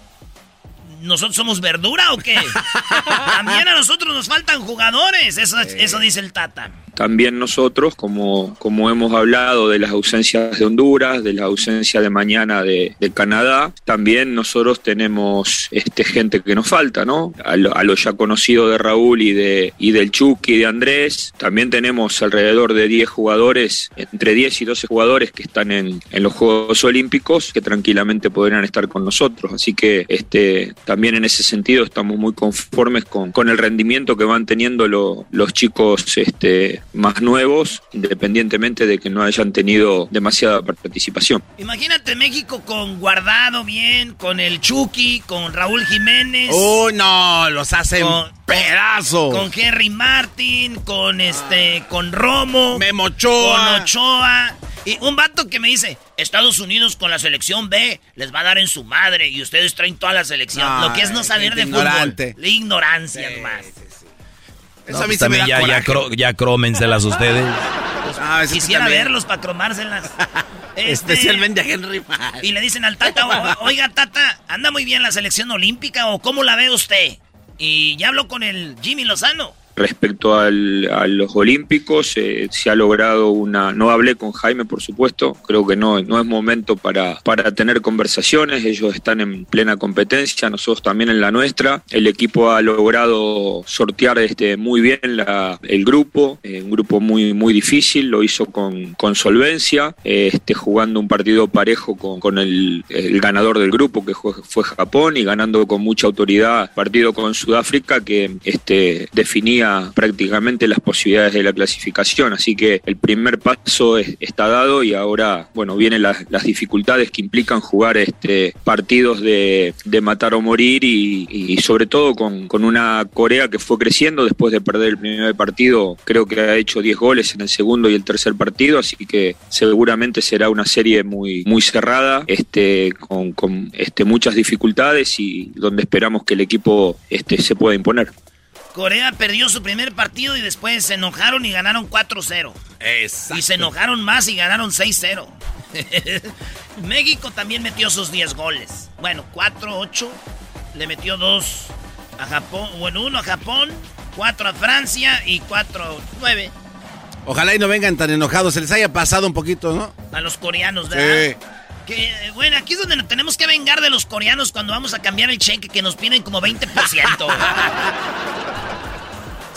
¿Nosotros somos verdura o qué? También a nosotros nos faltan jugadores. Eso, eso dice el Tata. También nosotros, como, como hemos hablado de las ausencias de Honduras, de la ausencia de mañana de, Canadá, también nosotros tenemos este, gente que nos falta, ¿no? A lo, ya conocido de Raúl y, de, y del Chucky y de Andrés, también tenemos alrededor de 10 jugadores, entre 10 y 12 jugadores que están en, en los Juegos Olímpicos, que tranquilamente podrían estar con nosotros. Así que este, también en ese sentido estamos muy conformes con, con el rendimiento que van teniendo los chicos este, más nuevos, independientemente de que no hayan tenido demasiada participación. Imagínate México con Guardado bien, con el Chucky, con Raúl Jiménez. ¡Oh, no! Los hacen pedazos. Con Henry Martin, con este, con Romo. Memo Ochoa. Con Ochoa. Y un vato que me dice, Estados Unidos con la selección B les va a dar en su madre y ustedes traen toda la selección. Lo que es no saber de fútbol. La ignorancia más. Eso a mí pues se me ya, ya, ya crómenselas ustedes. Ah, Quisiera verlos para cromárselas. Este, Especialmente a Henry Y le dicen al Tata, oiga Tata, ¿anda muy bien la selección olímpica o cómo la ve usted? Y ya habló con el Jimmy Lozano. Respecto a los Olímpicos, eh, se ha logrado una... No hablé con Jaime, por supuesto, creo que no, no es momento para, para tener conversaciones, ellos están en plena competencia, nosotros también en la nuestra. El equipo ha logrado sortear este, muy bien la, el grupo, eh, un grupo muy, muy difícil, lo hizo con, con solvencia, eh, este, jugando un partido parejo con, con el, el, ganador del grupo, que fue, fue Japón, y ganando con mucha autoridad partido con Sudáfrica, que este, definía prácticamente las posibilidades de la clasificación. Así que el primer paso está dado y ahora, bueno, vienen las, dificultades que implican jugar este, partidos de, matar o morir y, sobre todo con, una Corea que fue creciendo después de perder el primer partido. Creo que ha hecho 10 goles en el segundo y el tercer partido, así que seguramente será una serie muy, muy cerrada, este, con, este, muchas dificultades y donde esperamos que el equipo este, se pueda imponer. Corea perdió su primer partido y después se enojaron y ganaron 4-0. Y se enojaron más y ganaron 6-0. México también metió sus 10 goles. Bueno, 4-8. Le metió 2 a Japón. Bueno, 1 a Japón, 4 a Francia y 4-9. Ojalá y no vengan tan enojados. Se les haya pasado un poquito, ¿no? A los coreanos, ¿verdad? Sí. Que, bueno, aquí es donde nos tenemos que vengar de los coreanos cuando vamos a cambiar el cheque que nos piden como 20%.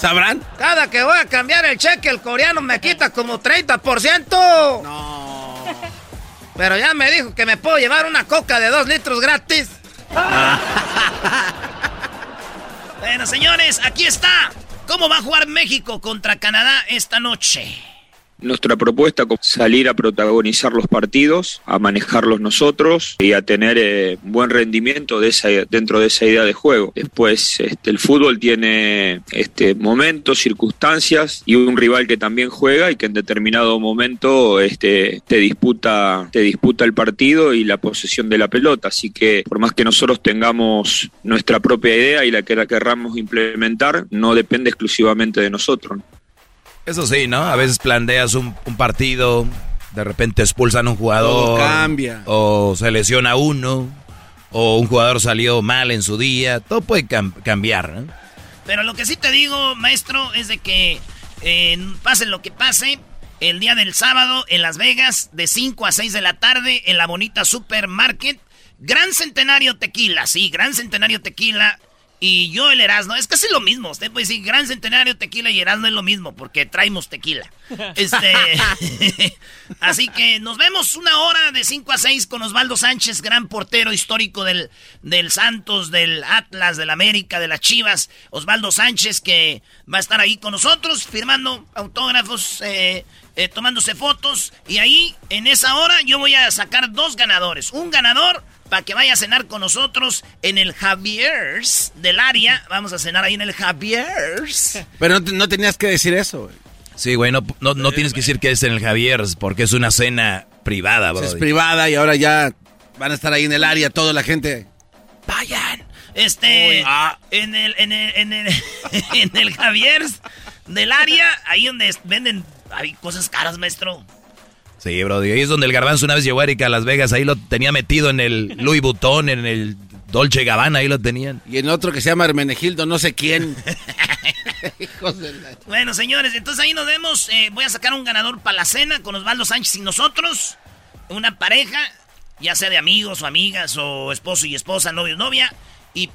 ¿Sabrán? Cada que voy a cambiar el cheque, el coreano me quita como 30%. No. Pero ya me dijo que me puedo llevar una coca de dos litros gratis. bueno, señores, aquí está. ¿Cómo va a jugar México contra Canadá esta noche? Nuestra propuesta es salir a protagonizar los partidos, a manejarlos nosotros y a tener eh, buen rendimiento de esa, dentro de esa idea de juego. Después, este, el fútbol tiene este, momentos, circunstancias y un rival que también juega y que en determinado momento este, te, disputa, te disputa el partido y la posesión de la pelota. Así que por más que nosotros tengamos nuestra propia idea y la que la querramos implementar, no depende exclusivamente de nosotros. Eso sí, ¿no? A veces planteas un, partido, de repente expulsan a un jugador. cambia. O se lesiona uno, o un jugador salió mal en su día. Todo puede cambiar, ¿no? Pero lo que sí te digo, maestro, es de que eh, pase lo que pase, el día del sábado en Las Vegas, de 5 a 6 de la tarde, en la bonita Supermarket, Gran Centenario Tequila, sí, Gran Centenario Tequila y yo el Erasmo, es casi lo mismo. Usted puede decir Gran Centenario Tequila y Erasmo es lo mismo, porque traemos tequila. Este, así que nos vemos una hora de 5 a 6 con Osvaldo Sánchez, gran portero histórico del, del Santos, del Atlas, del América, de las Chivas. Osvaldo Sánchez que va a estar ahí con nosotros, firmando autógrafos, eh, eh, tomándose fotos. Y ahí, en esa hora, yo voy a sacar dos ganadores. Un ganador para que vaya a cenar con nosotros en el Javier's del área. Vamos a cenar ahí en el Javier's. Pero no, tenías que decir eso, güey. Sí, güey, no, tienes que decir que es en el Javier's porque es una cena privada, bro. Es privada y ahora ya van a estar ahí en el área toda la gente. Vayan. Este, ah. en el, en el, en el, en el Javier's del área, ahí donde venden Hay cosas caras, maestro. Sí, bro. Ahí es donde el garbanzo una vez llegó a Erika a Las Vegas. Ahí lo tenía metido en el Louis Vuitton, en el Dolce Gabbana. Ahí lo tenían. Y en otro que se llama Hermenegildo, no sé quién. Bueno, señores, entonces ahí nos vemos. Eh, voy a sacar un ganador para la cena con Osvaldo Sánchez y nosotros. Una pareja, ya sea de amigos o amigas, o esposo y esposa, novio y novia. Y,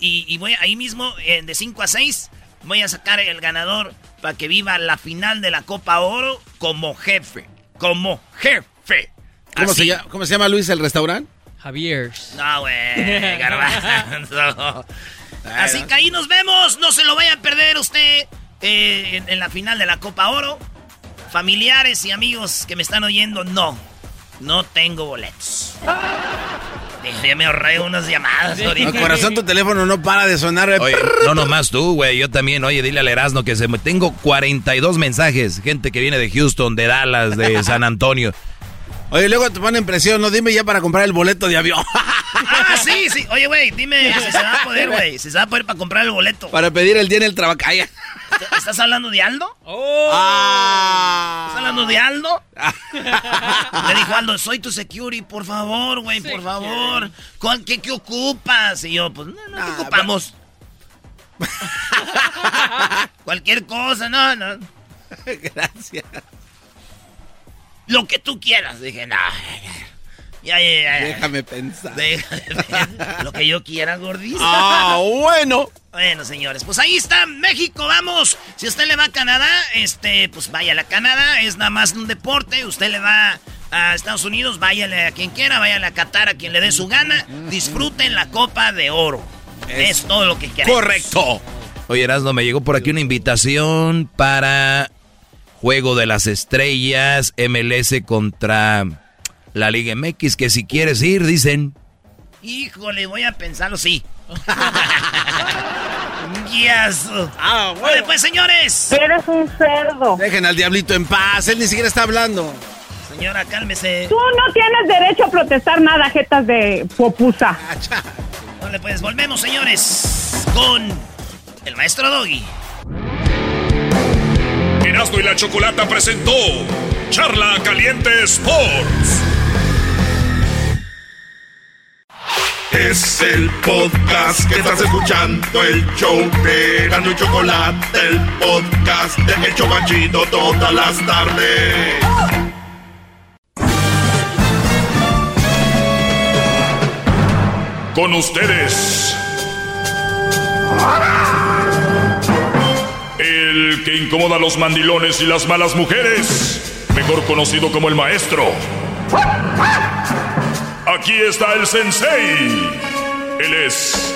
y voy ahí mismo, eh, de 5 a 6, voy a sacar el ganador para que viva la final de la Copa Oro como jefe. Como jefe. ¿Cómo se, llama, ¿Cómo se llama Luis el restaurante? Javier. No, güey, garbanzo. Así que ahí nos vemos. No se lo vaya a perder usted eh, en, en, la final de la Copa Oro. Familiares y amigos que me están oyendo, no. No tengo boletos. Ya me ahorré unas llamadas ahorita. No, corazón, tu teléfono no para de sonar. Oye, no nomás tú, güey. Yo también. Oye, dile al Erasmo que se me... tengo 42 mensajes. Gente que viene de Houston, de Dallas, de San Antonio. Oye, luego te ponen presión, no dime ya para comprar el boleto de avión. Ah, sí, sí. Oye, güey, dime si se va a poder, güey. Si se va a poder para comprar el boleto. Para pedir el día en el trabajo. ¿Estás hablando de Aldo? Oh. Ah. ¿Estás hablando de Aldo? Le dijo Aldo, soy tu security, por favor, güey, por favor. ¿Qué, ¿Qué ocupas? Y yo, pues, no, no, ¿qué ocupamos? Cualquier cosa, no, no. Gracias. Lo que tú quieras. Dije, no. Ya, ya, ya. Déjame pensar. Déjame pensar. Lo que yo quiera, gordito. Ah, bueno. Bueno, señores, pues ahí está México, vamos. Si usted le va a Canadá, este, pues vaya a Canadá, es nada más un deporte. Usted le va a Estados Unidos, váyale a quien quiera, váyale a Qatar a quien le dé su gana. Disfruten la Copa de Oro. Es, es todo lo que queremos. Correcto. Oye, Erasmo, me llegó por aquí una invitación para Juego de las Estrellas, MLS contra la Liga MX, que si quieres ir, dicen. Híjole, voy a pensarlo, sí. yes. Ah, bueno. Oye, pues, señores. Eres un cerdo. Dejen al diablito en paz, él ni siquiera está hablando. Señora, cálmese. Tú no tienes derecho a protestar nada, jetas de popusa. Vale, pues volvemos, señores, con el maestro Doggy. Erasmo y la Chocolata presentó Charla Caliente Sports. Es el podcast que estás escuchando, el show de Erasmo y Chocolate, el podcast de El Chobachito todas las tardes. Con ustedes. Que incomoda a los mandilones y las malas mujeres, mejor conocido como el maestro. Aquí está el sensei. Él es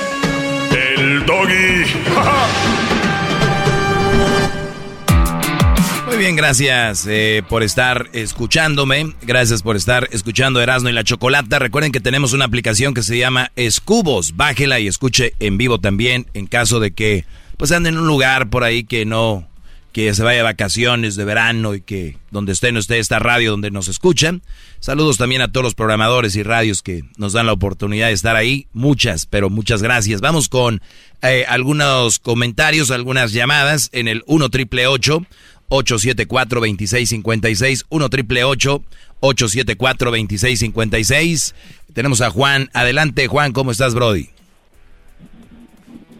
el doggy. Muy bien, gracias eh, por estar escuchándome. Gracias por estar escuchando Erasmo y la Chocolata. Recuerden que tenemos una aplicación que se llama Escubos. Bájela y escuche en vivo también en caso de que pues ande en un lugar por ahí que no, que se vaya de vacaciones de verano y que donde esté no esté esta radio donde nos escuchan. Saludos también a todos los programadores y radios que nos dan la oportunidad de estar ahí. Muchas, pero muchas gracias. Vamos con eh, algunos comentarios, algunas llamadas en el 1 triple 874 2656 1 triple 874 2656 Tenemos a Juan. Adelante, Juan, ¿cómo estás, Brody?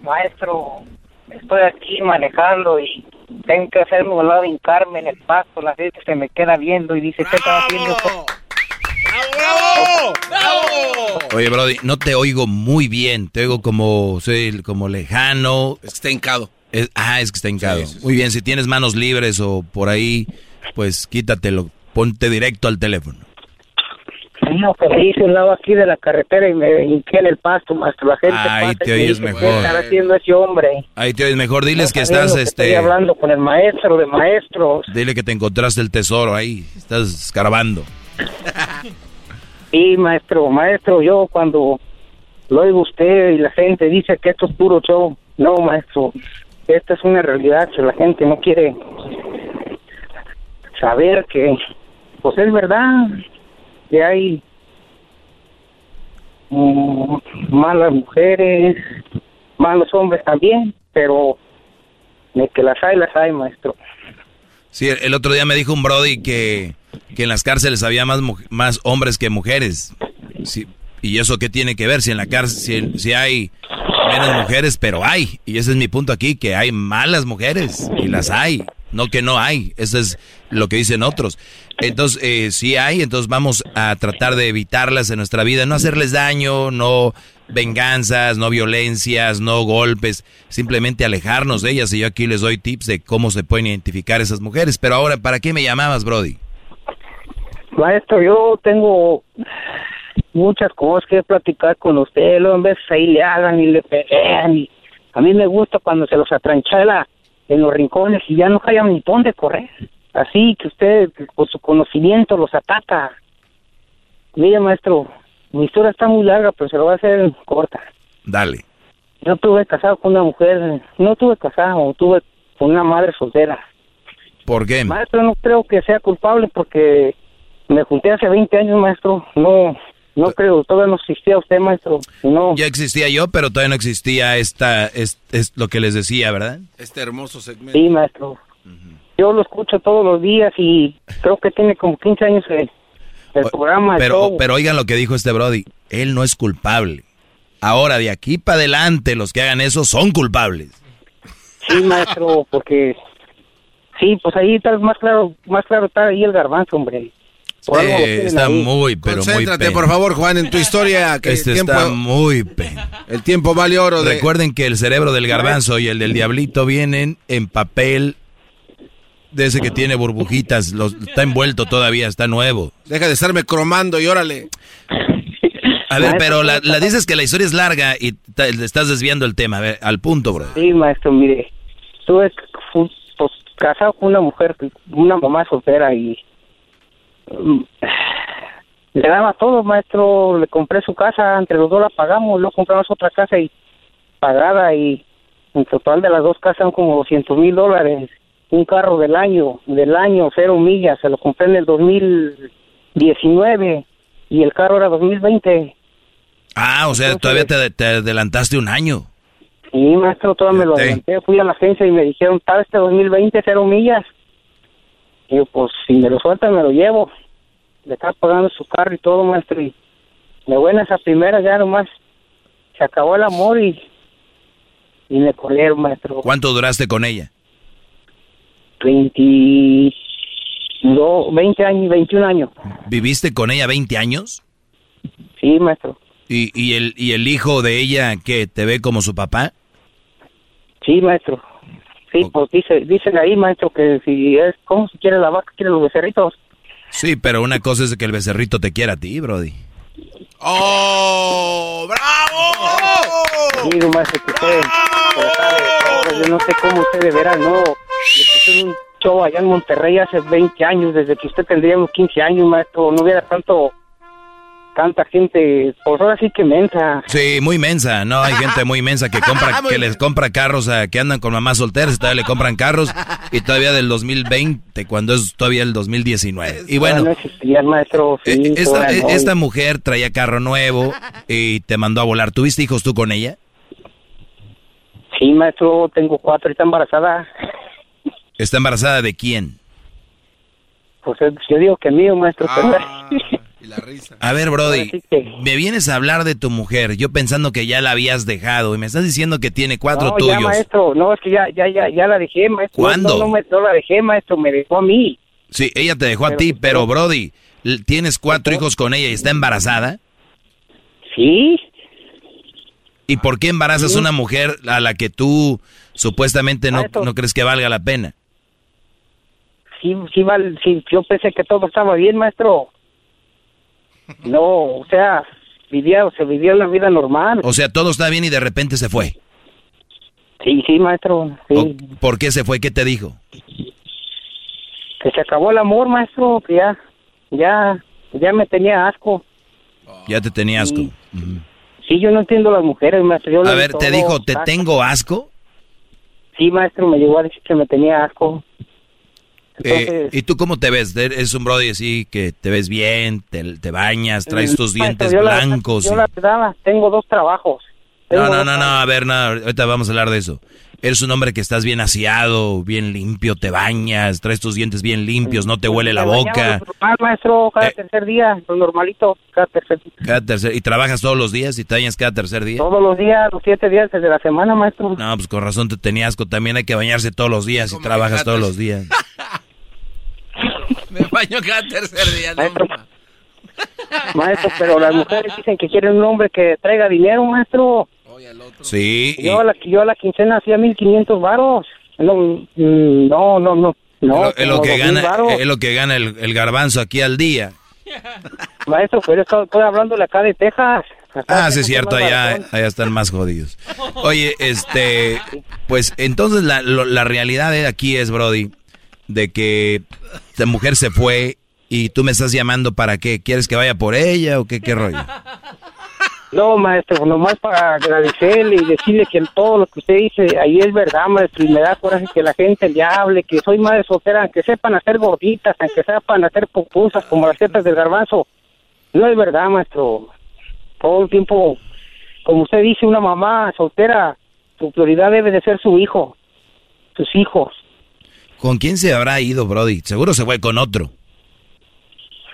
Maestro, estoy aquí manejando y tengo que hacerme un lado hincarme en el paso, la gente se me queda viendo y dice, ¿qué estaba haciendo? ¡Bravo! ¡Bravo! Oye, Brody, no te oigo muy bien. Te oigo como, soy como lejano. Es que está hincado. Es- ah, es que está hincado. Sí, sí, sí. Muy bien, si tienes manos libres o por ahí, pues quítatelo. Ponte directo al teléfono. No, que me hice un lado aquí de la carretera y me hinqué en el pasto, maestro. La gente Ahí te oyes dice, mejor. ¿Qué estará haciendo ese hombre? Ahí te oyes mejor. Diles que No estás, que este... Estoy hablando con el maestro de maestros. Dile que te encontraste el tesoro ahí. Estás escarbando. Sí, maestro, maestro, yo cuando lo oigo usted y la gente dice que esto es puro show, no, maestro, esta es una realidad que la gente no quiere saber que, pues es verdad, que hay mm, malas mujeres, malos hombres también, pero de que las hay, las hay, maestro. Sí, el otro día me dijo un Brody que, que en las cárceles había más, más hombres que mujeres. Sí, ¿Y eso qué tiene que ver? Si en la cárcel si, hay menos mujeres, pero hay. Y ese es mi punto aquí, que hay malas mujeres. Y las hay. No que no hay. Eso es lo que dicen otros. Entonces, eh, si hay, entonces vamos a tratar de evitarlas en nuestra vida. No hacerles daño, no venganzas, no violencias, no golpes. Simplemente alejarnos de ellas. Y yo aquí les doy tips de cómo se pueden identificar esas mujeres. Pero ahora, ¿para qué me llamabas, Brody? Maestro, yo tengo muchas cosas que platicar con usted, luego en veces ahí le hagan y le pegan a mí me gusta cuando se los atranchela en los rincones y ya no hayan ni dónde correr. Así que usted con su conocimiento los ataca. Mire, maestro, mi historia está muy larga, pero se lo voy a hacer corta. Dale. Yo tuve casado con una mujer, no tuve casado, tuve con una madre soltera. ¿Por qué? Maestro, no creo que sea culpable porque me junté hace 20 años, maestro. No, no creo, todavía no existía usted, maestro. No. Ya existía yo, pero todavía no existía esta, es, es lo que les decía, ¿verdad? Este hermoso segmento. Sí, maestro. Yo lo escucho todos los días y creo que tiene como 15 años el, el programa. Pero, pero oigan lo que dijo este Brody, él no es culpable. Ahora, de aquí para adelante, los que hagan eso son culpables. Sí, maestro, porque sí, pues ahí está más claro, más claro está ahí el garbanzo, hombre. Eh, está muy, pero Concéntrate, muy por favor, Juan, en tu historia. Que este el tiempo, está muy El tiempo vale oro. Recuerden que el cerebro del garbanzo y el del diablito vienen en papel de ese que tiene burbujitas. Los, está envuelto todavía, está nuevo. Deja de estarme cromando y órale. A ver, pero la, dices que la historia es larga y te, estás desviando el tema. A ver, al punto, bro. Sí, maestro, mire. Estuve pues, casado con una mujer, una mamá soltera y le daba todo, maestro. Le compré su casa, entre los dos la pagamos. Luego compramos otra casa y pagada. Y en total de las dos casas son como 200 mil dólares. Un carro del año, del año, cero millas. Se lo compré en el 2019 y el carro era 2020. Ah, o sea, todavía te, adelantaste un año. Sí, maestro, todavía me lo adelanté. Fui a la agencia y me dijeron, tal este 2020, cero millas. Y yo, pues, si me lo sueltan, me lo llevo. Le estaba pagando su carro y todo, maestro. Y me voy en esa primera, ya nomás. Se acabó el amor y, y me corrieron, maestro. ¿Cuánto duraste con ella? 22, 20 años, 21 años. ¿Viviste con ella 20 años? Sí, maestro. ¿Y, y, el, ¿Y el hijo de ella que te ve como su papá? Sí, maestro. Sí, pues dice, dicen ahí, maestro, que si es, ¿cómo se quiere la vaca, quiere los becerritos? Sí, pero una cosa es que el becerrito te quiera a ti, Brody. ¡Oh! ¡Bravo! Sí, maestro, que usted, yo no sé cómo usted de veras, no. Le un show allá en Monterrey hace 20 años, desde que usted tendría unos 15 años, maestro, no hubiera tanto tanta gente, pues ahora sí que mensa. Sí, muy mensa, ¿no? Hay gente muy mensa que compra, que les compra carros, a, que andan con mamás solteras y todavía le compran carros y todavía del 2020, cuando es todavía el 2019. Y bueno, maestro, eh, esta, mujer traía carro nuevo y te mandó a volar. ¿Tuviste hijos tú con ella? Sí, maestro, tengo cuatro, está embarazada. ¿Está embarazada de quién? Pues yo digo que mío, maestro. Ah. la risa. A ver, Brody, me vienes a hablar de tu mujer, yo pensando que ya la habías dejado y me estás diciendo que tiene cuatro no, tuyos. Ya, maestro, no, es que ya, ya, ya, ya la dejé, maestro. ¿Cuándo? No, no, la dejé, maestro, me dejó a mí. Sí, ella te dejó a ti, pero Brody, ¿tienes cuatro hijos con ella y está embarazada? Sí. ¿Y por qué embarazas a una mujer a la que tú supuestamente no, no crees que valga la pena? Sí, sí, sí, yo pensé que todo estaba bien, maestro. No, o sea, vivía, se vivía una vida normal. O sea, todo está bien y de repente se fue. Sí, sí, maestro. Sí. ¿Por qué se fue? ¿Qué te dijo? Que se acabó el amor, maestro, que ya, ya, ya me tenía asco. Ya te tenía asco. Sí, yo no entiendo las mujeres, maestro. a ver, ¿te dijo, te tengo asco? Sí, maestro, me llegó a decir que me tenía asco. Eh, ¿Y tú cómo te ves? ¿Es un brody así que te ves bien, te, bañas, traes tus dientes blancos? yo la verdad tengo dos trabajos. no, no, no, no, a ver, no, ahorita vamos a hablar de eso. Eres un hombre que estás bien aseado, bien limpio, te bañas, traes tus dientes bien limpios, no te huele la boca. lo normal, maestro, cada Eh. tercer día, lo normalito, cada tercer día. Cada tercer, y trabajas todos los días y te bañas cada tercer día. Todos los días, los siete días desde la semana, maestro. No, pues con razón te tenía asco. También hay que bañarse todos los días y trabajas todos los días. Me baño cada tercer día. no, Maestro, maestro, pero las mujeres dicen que quieren un hombre que traiga dinero, maestro. Sí, y Yo a la, yo a la quincena hacía 1500 varos. No, mm, no, no, no. no es lo que 2000 gana, es lo que gana el, el garbanzo aquí al día. Maestro, pero estoy, estoy hablándole acá de Texas. Acá Ah, sí es cierto, allá, allá están más jodidos. Oye, este, pues entonces la, lo- la realidad de aquí es, Brody, de que la mujer se fue y tú me estás llamando para qué, ¿quieres que vaya por ella o qué, qué rollo? No, maestro, nomás para agradecerle y decirle que todo lo que usted dice ahí es verdad, maestro, y me da coraje que la gente le hable, que soy madre soltera, que sepan hacer gorditas, que sepan hacer pupusas como las tetas del garbanzo. No es verdad, maestro. Todo el tiempo, como usted dice, una mamá soltera, su prioridad debe de ser su hijo, sus hijos. ¿Con quién se habrá ido, Brody? Seguro se fue con otro.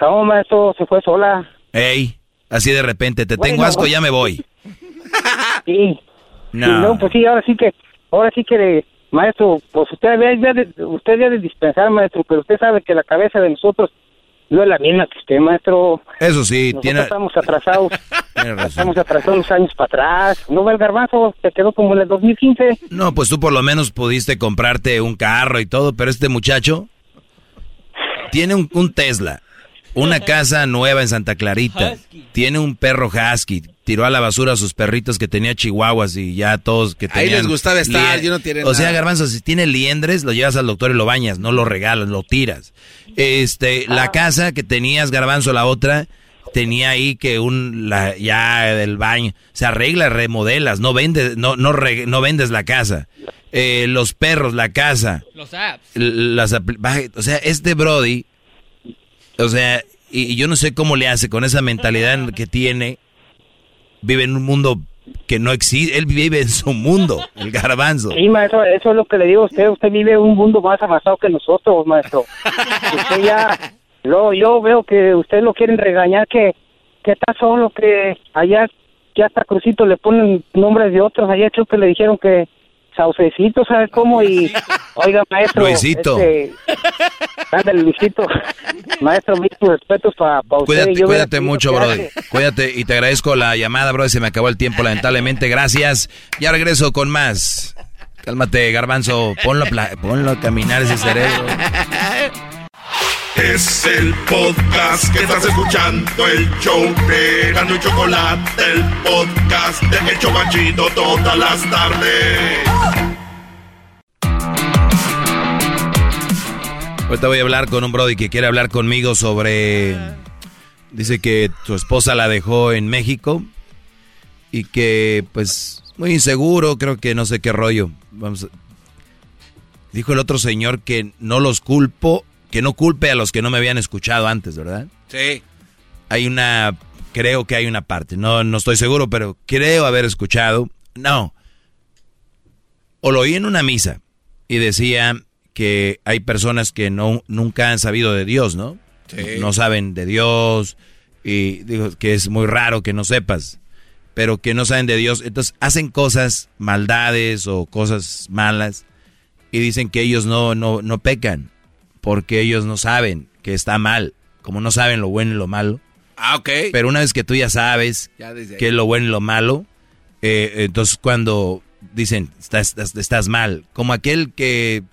No, maestro, se fue sola. Ey, así de repente, te tengo asco, ya me voy. Sí. No. Sí, no, pues sí, ahora sí que, ahora sí que, maestro, pues usted debe de, usted debe de dispensar, maestro, pero usted sabe que la cabeza de nosotros no es la misma que usted, maestro. Eso sí, Nosotros tiene, estamos atrasados, tiene razón. estamos atrasados unos años para atrás. ¿No ve el garbanzo? Se quedó como en el 2015. No, pues tú por lo menos pudiste comprarte un carro y todo, pero este muchacho tiene un, un Tesla, una casa nueva en Santa Clarita, tiene un perro husky, tiró a la basura a sus perritos que tenía chihuahuas y ya todos que Ahí tenían... les gustaba estar, yo no tiene O sea, nada. Garbanzo, si tiene liendres, lo llevas al doctor y lo bañas, no lo regalas, lo tiras. Este, Ah. la casa que tenías, Garbanzo, la otra, tenía ahí que un, la, ya del baño, se arregla, remodelas, no vendes, no, no, re- no vendes la casa. Eh, los perros, la casa. Los apps. Las, o sea, este Brody, o sea, y, yo no sé cómo le hace con esa mentalidad que tiene, vive en un mundo que no existe, él vive en su mundo, el garbanzo. Sí, maestro, eso es lo que le digo a usted. Usted vive un mundo más avanzado que nosotros, maestro. usted ya, lo, yo veo que usted lo quieren regañar, que, que está solo, que allá, que hasta Crucito le ponen nombres de otros. Allá creo que le dijeron que Saucecito, ¿sabe cómo? Y, oiga, maestro. Luisito. Este, ándale, Luisito. maestro, mis respetos para usted. Cuídate, mucho, Brody. Cuídate y te agradezco la llamada, Brody. Se me acabó el tiempo, lamentablemente. Gracias. Ya regreso con más. Cálmate, Garbanzo. Ponlo ponlo a caminar ese cerebro. Es el podcast que estás escuchando, el show de Gano y Chocolate, el podcast de El Chobachito todas las tardes. Ahorita voy a hablar con un Brody que quiere hablar conmigo sobre. Dice que su esposa la dejó en México y que, pues, muy inseguro, creo que no sé qué rollo. Vamos a- Dijo el otro señor que no los culpo, que no culpe a los que no me habían escuchado antes, ¿verdad? Sí. Hay una, creo que hay una parte, no, no estoy seguro, pero creo haber escuchado. No. O lo oí en una misa y decía que hay personas que no, nunca han sabido de Dios, ¿no? Sí. No saben de Dios y digo que es muy raro que no sepas, pero que no saben de Dios. Entonces hacen cosas, maldades o cosas malas y dicen que ellos no, no, no pecan porque ellos no saben que está mal, como no saben lo bueno y lo malo. Ah, ok. Pero una vez que tú ya sabes Ya qué es lo bueno y lo malo, eh, entonces cuando dicen estás, estás, estás mal, como aquel que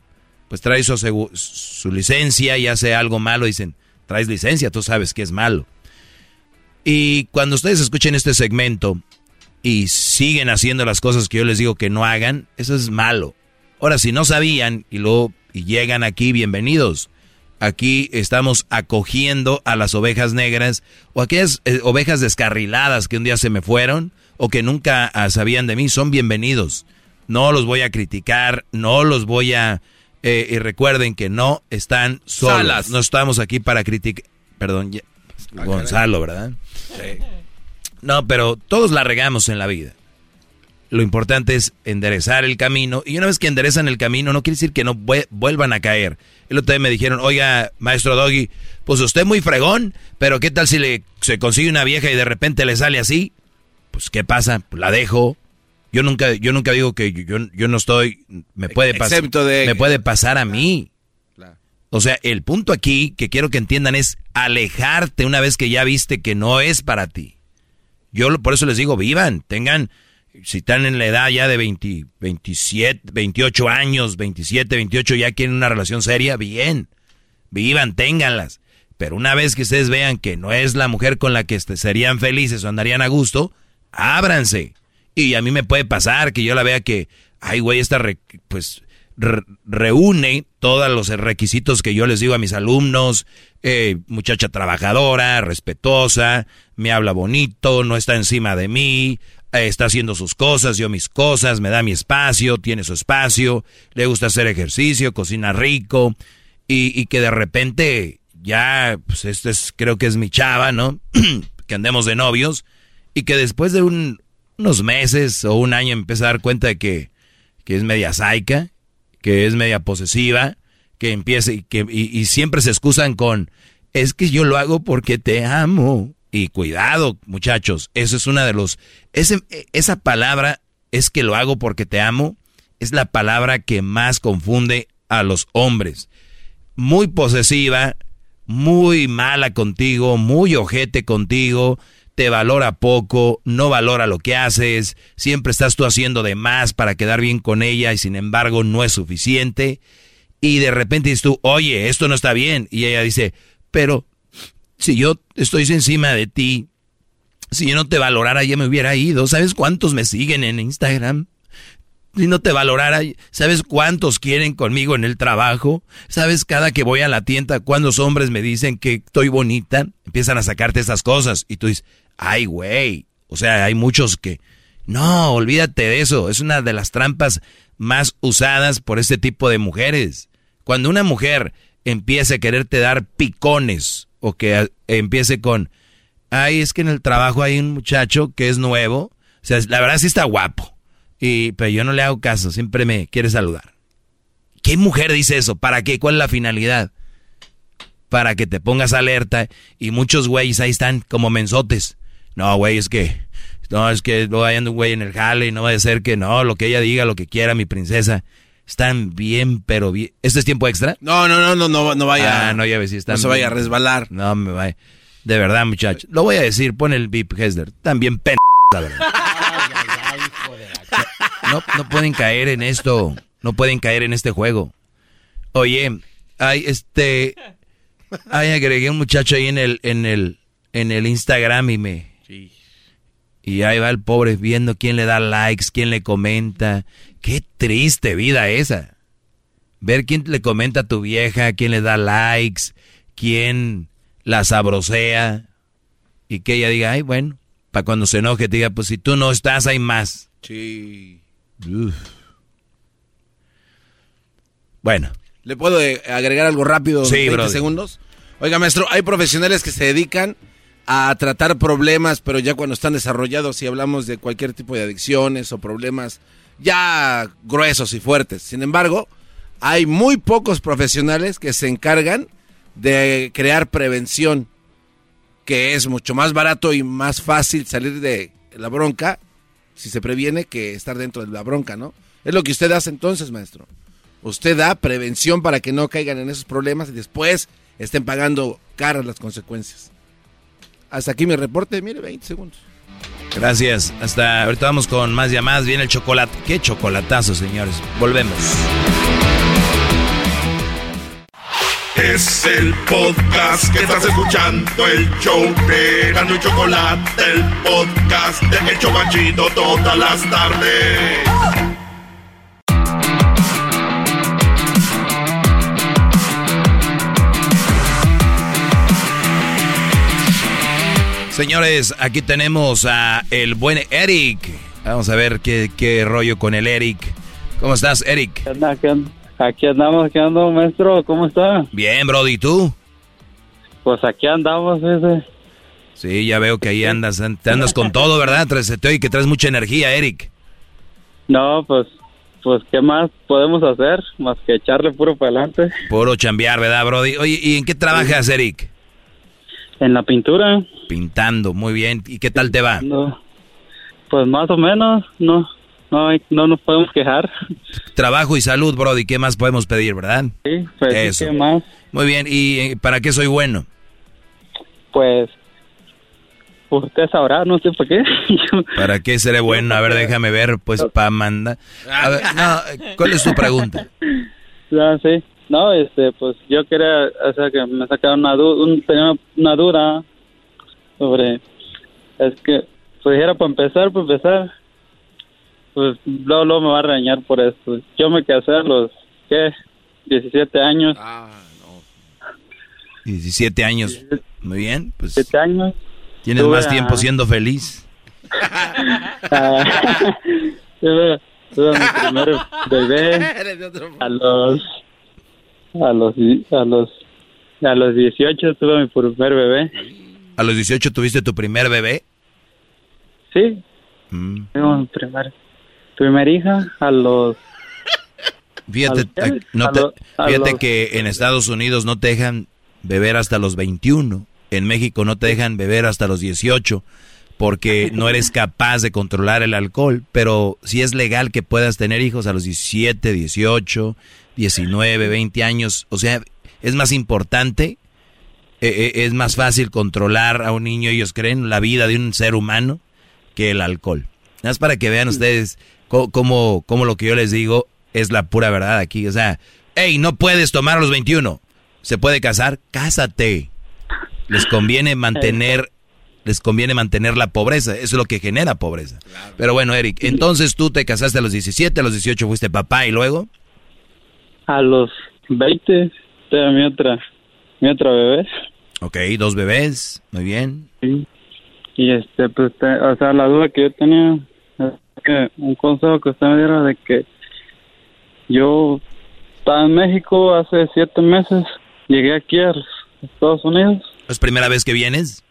pues trae su, su licencia y hace algo malo, dicen, traes licencia, tú sabes que es malo. Y cuando ustedes escuchen este segmento y siguen haciendo las cosas que yo les digo que no hagan, eso es malo. Ahora, si no sabían y luego y llegan aquí, bienvenidos. Aquí estamos acogiendo a las ovejas negras o aquellas eh, ovejas descarriladas que un día se me fueron o que nunca ah, sabían de mí, son bienvenidos. No los voy a criticar, no los voy a... eh, y recuerden que no están solos. Salas. No estamos aquí para criticar... Perdón, ya- Gonzalo, ¿verdad? Sí. No, pero todos la regamos en la vida. Lo importante es enderezar el camino. Y una vez que enderezan el camino, no quiere decir que no vuelvan a caer. El otro día me dijeron, oiga, maestro Doggy, pues usted es muy fregón, pero ¿qué tal si le, se consigue una vieja y de repente le sale así? Pues, ¿qué pasa? Pues la dejo. Yo nunca, yo nunca digo que yo, yo no estoy, me puede pasar, me puede pasar a mí. O sea, el punto aquí que quiero que entiendan es alejarte una vez que ya viste que no es para ti. Yo por eso les digo, vivan, tengan, si están en la edad ya de 20, 27, 28 años, 27, 28, ya quieren una relación seria, bien, vivan, ténganlas. Pero una vez que ustedes vean que no es la mujer con la que este, serían felices o andarían a gusto, ábranse. Y a mí me puede pasar que yo la vea que, ay, güey, esta, pues, reúne todos los requisitos que yo les digo a mis alumnos, eh, muchacha trabajadora, respetuosa, me habla bonito, no está encima de mí, está haciendo sus cosas, yo mis cosas, me da mi espacio, tiene su espacio, le gusta hacer ejercicio, cocina rico, y, que de repente ya, pues este es, creo que es mi chava, ¿no? que andemos de novios, y que después de unos meses o un año empieza a dar cuenta de que, que es media saica, que es media posesiva, que empiece y, que, y, siempre se excusan con, es que yo lo hago porque te amo. Y cuidado, muchachos, eso es una de los, ese, esa palabra, es que lo hago porque te amo, es la palabra que más confunde a los hombres. Muy posesiva, muy mala contigo, muy ojete contigo, te valora poco, no valora lo que haces, siempre estás tú haciendo de más para quedar bien con ella y sin embargo no es suficiente. Y de repente dices tú, oye, esto no está bien. Y ella dice, pero si yo estoy encima de ti, si yo no te valorara ya me hubiera ido. ¿Sabes cuántos me siguen en Instagram? Si no te valorara, ¿sabes cuántos quieren conmigo en el trabajo? ¿Sabes cada que voy a la tienda cuántos hombres me dicen que estoy bonita? Empiezan a sacarte esas cosas y tú dices, ay, güey. O sea, hay muchos que... No, olvídate de eso. Es una de las trampas más usadas por este tipo de mujeres. Cuando una mujer empiece a quererte dar picones o que empiece con, ay, es que en el trabajo hay un muchacho que es nuevo. O sea, la verdad sí está guapo. Y, pero yo no le hago caso, siempre me quiere saludar. ¿Qué mujer dice eso? ¿Para qué? ¿Cuál es la finalidad? Para que te pongas alerta y muchos güeyes ahí están como mensotes. No, güey, es que. No, es que no vaya un güey en el jale y no vaya a ser que no, lo que ella diga, lo que quiera, mi princesa. Están bien, pero bien. ¿Esto es tiempo extra? No, no, no, no, no, no vaya. Ah, no, ya ves si están. No se vaya a resbalar. No, me vaya. De verdad, muchachos. Lo voy a decir, pon el beep, Hesler. También pen, la verdad. No, no pueden caer en esto. No pueden caer en este juego. Oye, hay este. Ay, agregué un muchacho ahí en el, en el, en el Instagram y me, y ahí va el pobre viendo quién le da likes, quién le comenta. Qué triste vida esa. Ver quién le comenta a tu vieja, quién le da likes, quién la sabrosea. Y que ella diga, ay, bueno, para cuando se enoje, te diga, pues si tú no estás, hay más. Sí. Bueno. ¿Le puedo eh, agregar algo rápido? Sí, 20 segundos. Oiga, maestro, hay profesionales que se dedican a tratar problemas, pero ya cuando están desarrollados, si hablamos de cualquier tipo de adicciones o problemas ya gruesos y fuertes. Sin embargo, hay muy pocos profesionales que se encargan de crear prevención, que es mucho más barato y más fácil salir de la bronca si se previene que estar dentro de la bronca, ¿no? Es lo que usted hace entonces, maestro. Usted da prevención para que no caigan en esos problemas y después estén pagando caras las consecuencias. Hasta aquí mi reporte, mire, 20 segundos. Gracias. Hasta ahorita vamos con más llamadas. Viene el chocolate. Qué chocolatazo, señores. Volvemos. Es el podcast que estás escuchando, el show de y Chocolate, el podcast de El Chocachito todas las tardes. Señores, aquí tenemos a el buen Eric. Vamos a ver qué, qué rollo con el Eric. ¿Cómo estás, Eric? Aquí andamos, ¿qué ando, maestro? ¿Cómo está? Bien, Brody, ¿y tú? Pues aquí andamos, ese. Sí, ya veo que ahí andas, te andas con todo, ¿verdad? Te oye que traes mucha energía, Eric. No, pues, pues, ¿qué más podemos hacer? Más que echarle puro para adelante. Puro chambear, ¿verdad, Brody? Oye, ¿y en qué trabajas, Eric? En la pintura. Pintando, muy bien. ¿Y qué tal te va? No, pues más o menos, no, no, no nos podemos quejar. Trabajo y salud, Brody. ¿Qué más podemos pedir, verdad? Sí, pues, Eso. ¿qué más? Muy bien. ¿Y eh, para qué soy bueno? Pues, usted sabrá, no sé por qué. ¿Para qué seré bueno? A ver, déjame ver, pues, para mandar. A ver, no, ¿cuál es tu pregunta? Ya, sí. No, este, pues yo quería, o sea, que me sacaron una duda, tenía una duda sobre, es que, pues era para empezar, para empezar, pues luego, luego me va a regañar por esto. Yo me casé a los, ¿qué? 17 años. 17 años. Muy bien, pues. 17 años. Tienes Tuve más tiempo siendo feliz. Ah, tuve, tuve mi primer bebé a los a los a los a los 18 tuve mi primer bebé ¿A los 18 tuviste tu primer bebé? sí Mm. primer primer hija a los Fíjate, ¿A los a- no te- a fíjate los- que en Estados Unidos no te dejan beber hasta los 21. En México no te dejan beber hasta los 18 porque no eres capaz de controlar el alcohol. Pero sí es legal que puedas tener hijos a los 17, 18, 19, 20 años. O sea, es más importante, eh, eh, es más fácil controlar a un niño, ellos creen, la vida de un ser humano que el alcohol. Nada más para que vean ustedes cómo, cómo lo que yo les digo es la pura verdad aquí. O sea, hey, no puedes tomar a los 21. ¿Se puede casar? Cásate. Les conviene mantener, les conviene mantener la pobreza. Eso es lo que genera pobreza. Pero bueno, Eric, entonces tú te casaste a los 17, a los 18 fuiste papá y luego. a los 20 tuve mi otra mi otra bebé Ok, dos bebés, muy bien. y este pues te- o sea la duda que yo tenía es que un consejo que usted me diera de que yo estaba en México hace siete meses llegué aquí a Estados Unidos ¿Es primera vez que vienes?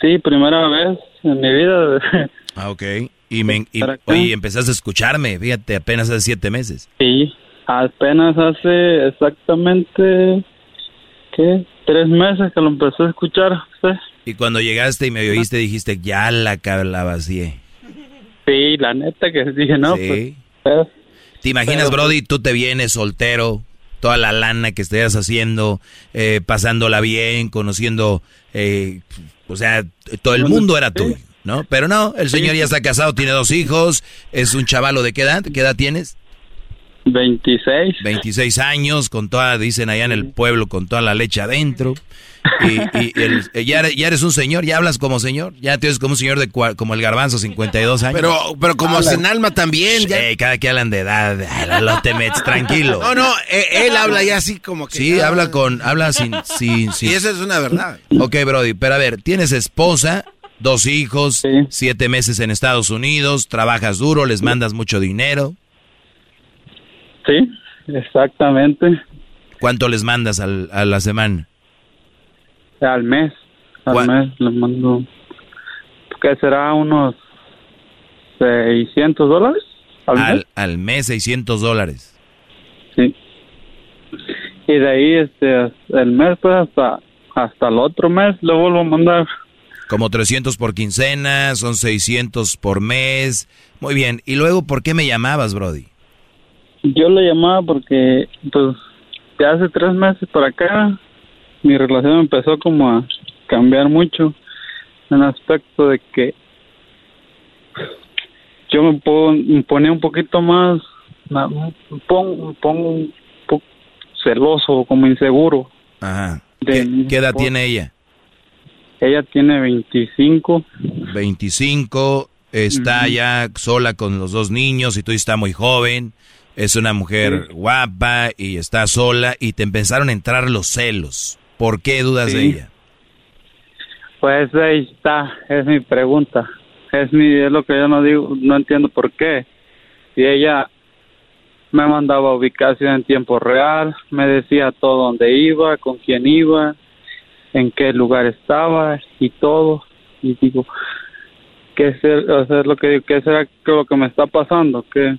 Sí primera vez en mi vida Ah, ok. Y, me, y- oye, empezaste a escucharme, fíjate, apenas hace siete meses. Sí, apenas hace exactamente, ¿qué? Tres meses que lo empecé a escuchar. Y cuando llegaste y me oíste, dijiste, ya la, la vacié. Sí, la neta que dije, no, Sí. pues... ¿Te imaginas, Pero- Brody, tú te vienes soltero, toda la lana que estuvieras haciendo, eh, pasándola bien, conociendo, eh, o sea, todo el mundo era tuyo, ¿no? Pero no, el señor ya está casado, tiene dos hijos, es un chavalo de qué edad, ¿qué edad tienes? 26. 26 años, con toda, dicen allá en el pueblo, con toda la leche adentro. Y, y el- eh, ya, eres, ya eres un señor, ya hablas como señor, ya te ves como un señor de cua- como el garbanzo, 52 años. Pero, pero como sin alma también. ya- Ey, cada que hablan de edad, no te metes, tranquilo. No, no, eh, él habla ya así como que. Sí, habla con, habla sin, sin, sin- Y eso es una verdad. Ok, Brody, pero a ver, tienes esposa, dos hijos, siete meses en Estados Unidos, trabajas duro, les mandas mucho dinero. Sí, exactamente. ¿Cuánto les mandas al- a la semana? Al mes, al mes le mando, ¿qué será? Unos 600 dólares al mes. Al, al mes 600 dólares. Sí. Y de ahí, este, el mes, pues, hasta, hasta el otro mes le vuelvo a mandar. Como 300 por quincena, son 600 por mes. Muy bien. ¿Y luego por qué me llamabas, Brody? Yo le llamaba porque, pues, de hace tres meses para acá, mi relación empezó como a cambiar mucho en el aspecto de que yo me, pon- me ponía un poquito más, me pongo, me pongo un poco celoso, como inseguro. Ajá. ¿Qué, qué edad tiene ella? Ella tiene 25. 25, está ya sola con los dos niños y tú está muy joven, es una mujer guapa y está sola y te empezaron a entrar los celos. ¿Por qué dudas de ella? Pues ahí está, es mi pregunta. Es mi es lo que yo no digo, no entiendo por qué. Si ella me mandaba ubicación en tiempo real, me decía todo dónde iba, con quién iba, en qué lugar estaba y todo. Y digo, ¿qué ser, o sea, lo que qué será lo que me está pasando? ¿Qué,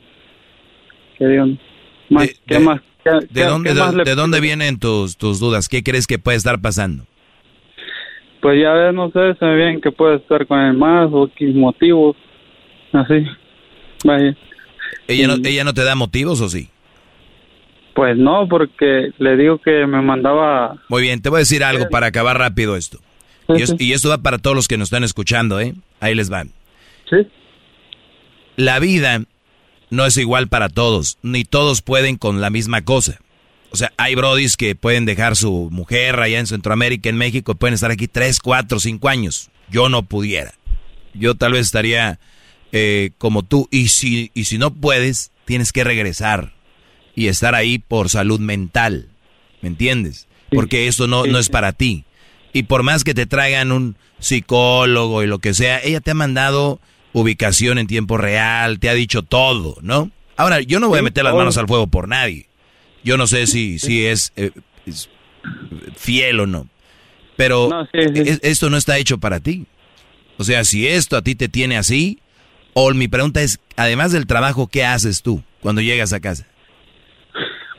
qué digo? Más, ¿qué más? ¿Qué- ¿De qué- dónde, qué de, dónde vienen tus, tus dudas? ¿Qué crees que puede estar pasando? Pues ya ves, no sé, se me bien que puede estar con el más o qué motivos, así. Vaya. ¿Ella no, ¿Ella no te da motivos o sí? Pues no, porque le digo que me mandaba... Muy bien, te voy a decir algo para acabar rápido esto. Y, es- y esto va para todos los que nos están escuchando, ¿eh? Ahí les va. Sí. La vida no es igual para todos, ni todos pueden con la misma cosa. O sea, hay brodis que pueden dejar su mujer allá en Centroamérica, en México, pueden estar aquí 3, 4, 5 años. Yo no pudiera. Yo tal vez estaría eh, como tú. Y si, y si no puedes, tienes que regresar y estar ahí por salud mental. ¿Me entiendes? Porque esto no, no es para ti. Y por más que te traigan un psicólogo y lo que sea, ella te ha mandado ubicación en tiempo real, te ha dicho todo, ¿no? Ahora, yo no voy a meter las manos al fuego por nadie. Yo no sé si, si es, eh, es fiel o no. Pero es- esto no está hecho para ti. O sea, si esto a ti te tiene así, o mi pregunta es, además del trabajo, ¿qué haces tú cuando llegas a casa?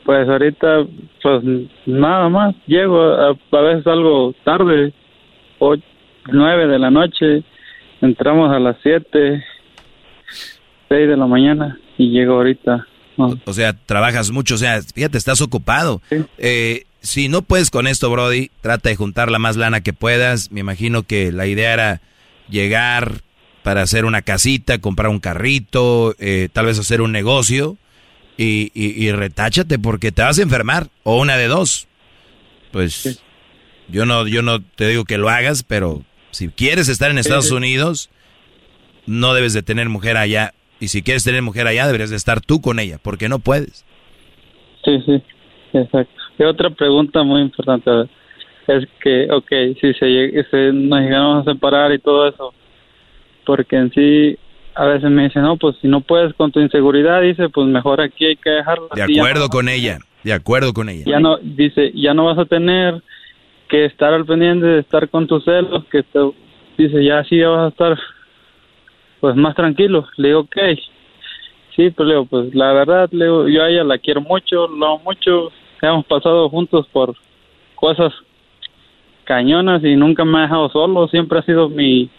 Pues ahorita, pues nada más. Llego, a, a veces algo tarde, ocho, nueve de la noche. Entramos a las siete, seis de la mañana y llego ahorita. O, o sea, trabajas mucho, o sea, fíjate, estás ocupado. Eh, si no puedes con esto, Brody, trata de juntar la más lana que puedas. Me imagino que la idea era llegar para hacer una casita, comprar un carrito, eh, tal vez hacer un negocio y, y, y retáchate porque te vas a enfermar o una de dos. Pues yo no, yo no te digo que lo hagas, pero si quieres estar en Estados sí. Unidos, no debes de tener mujer allá. Y si quieres tener mujer allá, deberías de estar tú con ella, porque no puedes. Sí, sí, exacto. Y otra pregunta muy importante es que, ok, si se, nos llegamos a separar y todo eso, porque en sí a veces me dicen, no, pues si no puedes con tu inseguridad, dice, pues mejor aquí hay que dejarla. De acuerdo no- con ella, de acuerdo con ella. ya no dice ya no vas a tener que estar al pendiente de estar con tus celos que te dice ya sí ya vas a estar pues más tranquilo le digo ok sí pues le digo pues la verdad le digo yo a ella la quiero mucho la amo mucho. Hemos pasado juntos por cosas cañonas y nunca me ha dejado solo. Siempre ha sido mi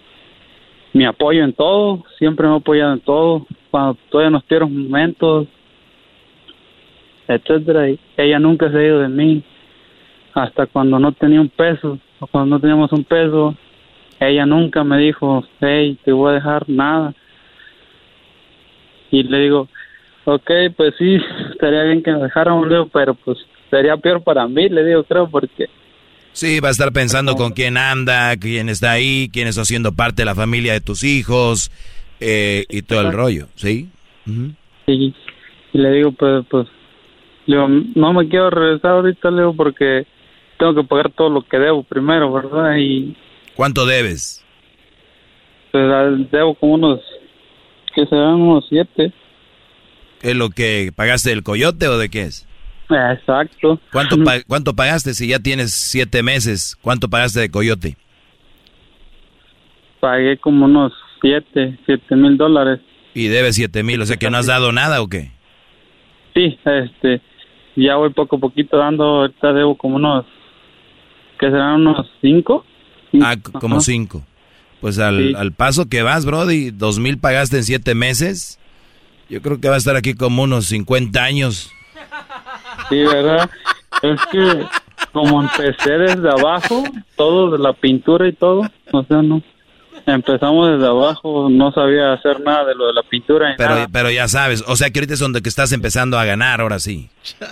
mi apoyo en todo siempre me ha apoyado en todo. Cuando todavía nos dieron momentos etcétera y ella nunca se ha ido de mí hasta cuando no tenía un peso o cuando no teníamos un peso ella nunca me dijo hey te voy a dejar nada y le digo ok pues sí estaría bien que le digo, pero pues sería peor para mí le digo creo porque Sí, va a estar pensando con quién anda, quién está ahí, quién está haciendo parte de la familia de tus hijos eh, y todo el rollo, ¿sí? Ujú. y, y le digo pues pues le digo no me quiero regresar ahorita le digo porque tengo que pagar todo lo que debo primero verdad y ¿Cuánto debes? pues al- debo como unos que serán unos siete ¿Es lo que pagaste del coyote o de qué es? exacto ¿Cuánto, ¿Cuánto pagaste si ya tienes siete meses? ¿Cuánto pagaste de coyote? pagué como unos siete siete mil dólares Y debes siete mil, o sea que no has dado nada o qué? sí este ya voy poco a poquito dando ahorita debo como unos que serán unos cinco Ah, como Ajá. cinco. Pues al, Sí. al paso que vas, Brody, dos mil pagaste en siete meses. Yo creo que va a estar aquí como unos 50 años. Sí, ¿verdad? Es que como empecé desde abajo, todo de la pintura y todo, o sea, no. Empezamos desde abajo, no sabía hacer nada de lo de la pintura. Pero, nada. pero ya sabes, o sea que ahorita es donde que estás empezando a ganar, ahora sí.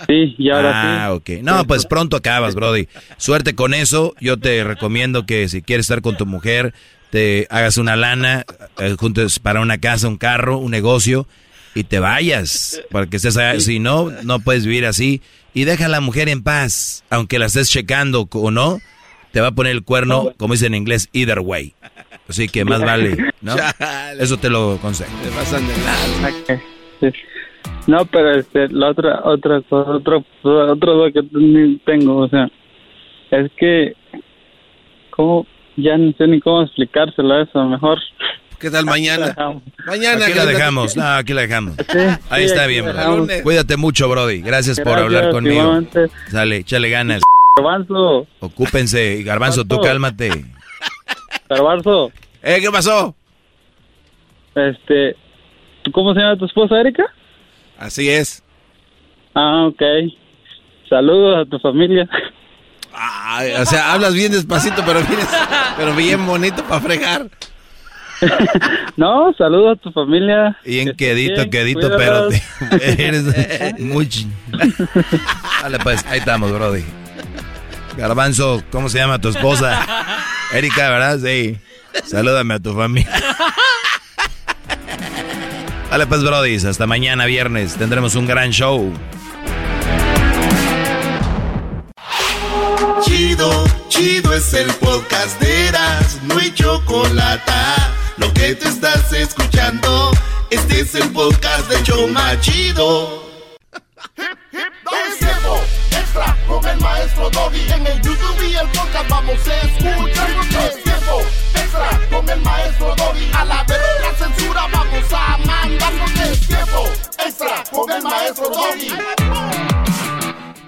Sí, y ahora ah, ok. No, pues pronto acabas, Brody. Suerte con eso. Yo te recomiendo que si quieres estar con tu mujer, te hagas una lana, eh, juntes para una casa, un carro, un negocio y te vayas. Para que estés allá. Si no, no puedes vivir así. Y deja a la mujer en paz. Aunque la estés checando o no, te va a poner el cuerno, como dice en inglés, either way. Así que más vale, ¿no? Eso te lo aconsejo. Ok, sí. No, pero este, la otra, otra cosa, otro, otro duda que tengo, o sea, es que, ¿cómo? Ya no sé ni cómo explicárselo a eso, mejor. ¿Qué tal mañana? Mañana. Aquí la dejamos. No, aquí la dejamos. Ahí está bien, bro. Cuídate mucho, Brody. Gracias, por hablar conmigo. Sale, échale ganas. Garbanzo. Ocúpense. Garbanzo, tú cálmate. Garbanzo. ¿Eh, qué pasó? Este, ¿cómo se llama tu esposa, Erika? Así es. Ah, ok. Saludos a tu familia. Ay, o sea, hablas bien despacito, pero bien, pero bien bonito para fregar. no, saludos a tu familia. Bien quedito, quedito, pero eres muy... Dale, pues, ahí estamos, Brody. Garbanzo, ¿cómo se llama tu esposa? Erika, ¿verdad? Sí. Salúdame a tu familia. Dale, pues, Brody, hasta mañana viernes tendremos un gran show. Chido, chido es el podcast de Eras, no hay chocolate. Lo que te estás escuchando, este es el podcast de Choma Chido. Es tiempo extra con el maestro Doggy. En el YouTube y el podcast vamos a escuchar. Es tiempo extra con el maestro Doggy. A la vez la censura vamos a mandarnos. Es tiempo extra con el maestro Doggy.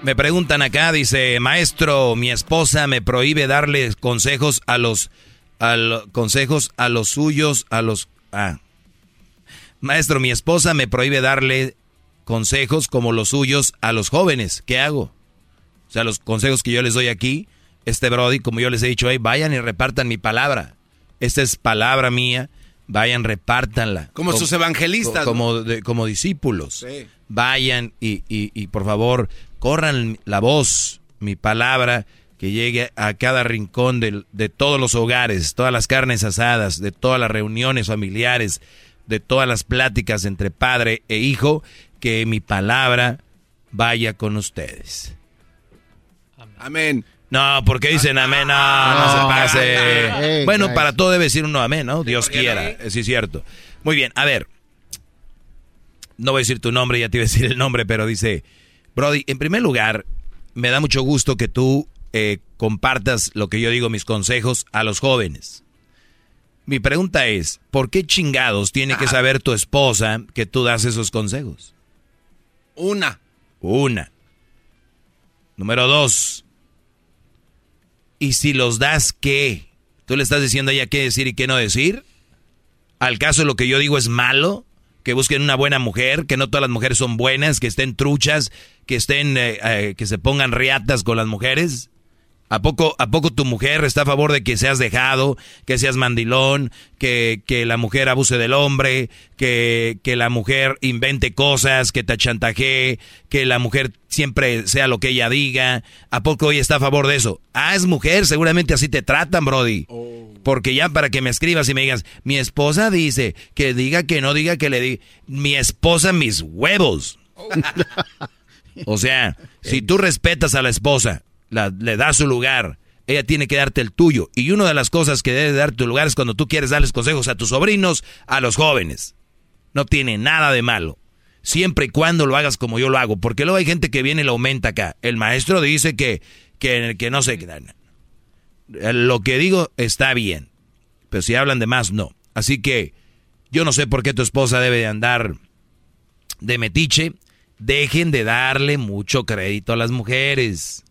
Me preguntan acá, dice, maestro, mi esposa me prohíbe darle consejos a los, a consejos a los suyos, a los, ah. Maestro, mi esposa me prohíbe darle consejos como los suyos a los jóvenes. ¿Qué hago? O sea, los consejos que yo les doy aquí, este Brody, como yo les he dicho, hey, vayan y repartan mi palabra. Esta es palabra mía, vayan, repártanla. Como, sus evangelistas. Como, como discípulos. Vayan y, y, y por favor corran la voz, mi palabra, que llegue a cada rincón de, de, todos los hogares, todas las carnes asadas, de todas las reuniones familiares, de todas las pláticas entre padre e hijo, que mi palabra vaya con ustedes. Amén. No, porque dicen amén, no, no, se pase. bueno, para todo debe decir uno amén, ¿no? Dios quiera, sí es cierto. Muy bien, a ver. No voy a decir tu nombre, ya te iba a decir el nombre, pero dice, Brody, en primer lugar, me da mucho gusto que tú eh, compartas lo que yo digo, mis consejos a los jóvenes. Mi pregunta es, ¿por qué chingados tiene que saber tu esposa que tú das esos consejos? Una. Una. Número dos. ¿Y si los das qué? ¿Tú le estás diciendo a ella qué decir y qué no decir? ¿Al caso lo que yo digo es malo? que busquen una buena mujer, que no todas las mujeres son buenas, que estén truchas, que estén, eh, eh, que se pongan riatas con las mujeres. ¿A poco, ¿A poco tu mujer está a favor de que seas dejado, que seas mandilón, que, que la mujer abuse del hombre, que, que, la mujer invente cosas, que te chantajee, que la mujer siempre sea lo que ella diga? ¿A poco ella está a favor de eso? Ah, es mujer, seguramente así te tratan, Brody. Oh. Porque ya para que me escribas y me digas, mi esposa dice, que diga que no diga que le diga, mi esposa mis huevos. Oh. o sea, si tú respetas a la esposa, le da su lugar, ella tiene que darte el tuyo. Y una de las cosas que debe darte tu lugar es cuando tú quieres darles consejos a tus sobrinos, a los jóvenes. No tiene nada de malo. Siempre y cuando lo hagas como yo lo hago. Porque luego hay gente que viene y lo aumenta acá. El maestro dice que, que, que no sé. Lo que digo está bien. Pero si hablan de más, no. Así que yo no sé por qué tu esposa debe de andar de metiche. Dejen de darle mucho crédito a las mujeres.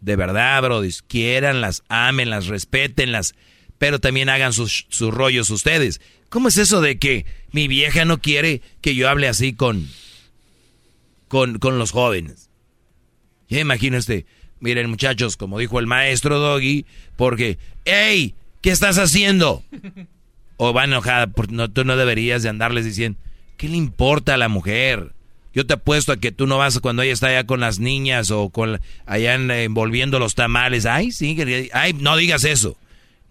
De verdad, brodis, quiéranlas, ámenlas, respétenlas, pero también hagan sus, sus rollos ustedes. ¿Cómo es eso de que mi vieja no quiere que yo hable así con, con, con los jóvenes? Ya imagino este, miren muchachos, como dijo el maestro Doggy, porque, ¡Ey! ¿Qué estás haciendo? O va enojada, porque no, tú no deberías de andarles diciendo, ¿qué le importa a la mujer? Yo te apuesto a que tú no vas cuando ella está allá con las niñas o con allá envolviendo los tamales. Ay, sí, ay, no digas eso.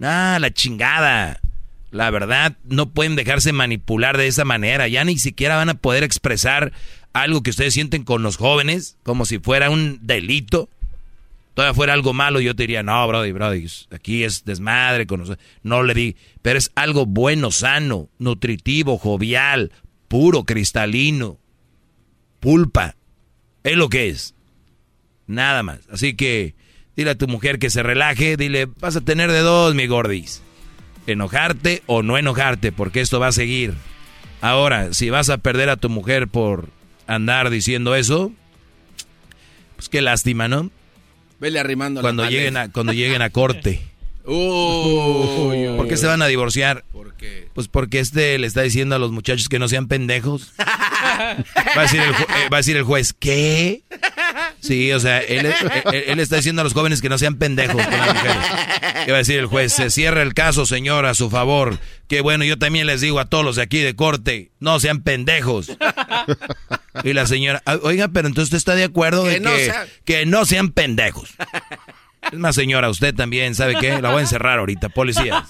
Ah, la chingada. La verdad, no pueden dejarse manipular de esa manera. Ya ni siquiera van a poder expresar algo que ustedes sienten con los jóvenes, como si fuera un delito. Todavía fuera algo malo, yo te diría, no, Brody, Brody, aquí es desmadre con. No le di, pero es algo bueno, sano, nutritivo, jovial, puro, cristalino pulpa. Es lo que es. Nada más. Así que dile a tu mujer que se relaje, dile, vas a tener de dos, mi gordis. enojarte o no enojarte, porque esto va a seguir. Ahora, si vas a perder a tu mujer por andar diciendo eso, pues qué lástima, ¿no? Vele arrimando cuando la lleguen a Cuando lleguen a corte. Uy, ¿Por qué se van a divorciar? ¿Por qué? Pues porque este le está diciendo a los muchachos que no sean pendejos. Va a decir el, ju- eh, va a decir el juez, ¿qué? Sí, o sea, él, él- él está diciendo a los jóvenes que no sean pendejos con las mujeres. ¿Qué va a decir el juez? Se cierra el caso, señor, a su favor. Que bueno, yo también les digo a todos los de aquí de corte, no sean pendejos. Y la señora, "Ah, oiga, pero entonces usted está de acuerdo de Que no que, sea- que no sean pendejos. Es más, señora, usted también, ¿sabe qué? La voy a encerrar ahorita, policías.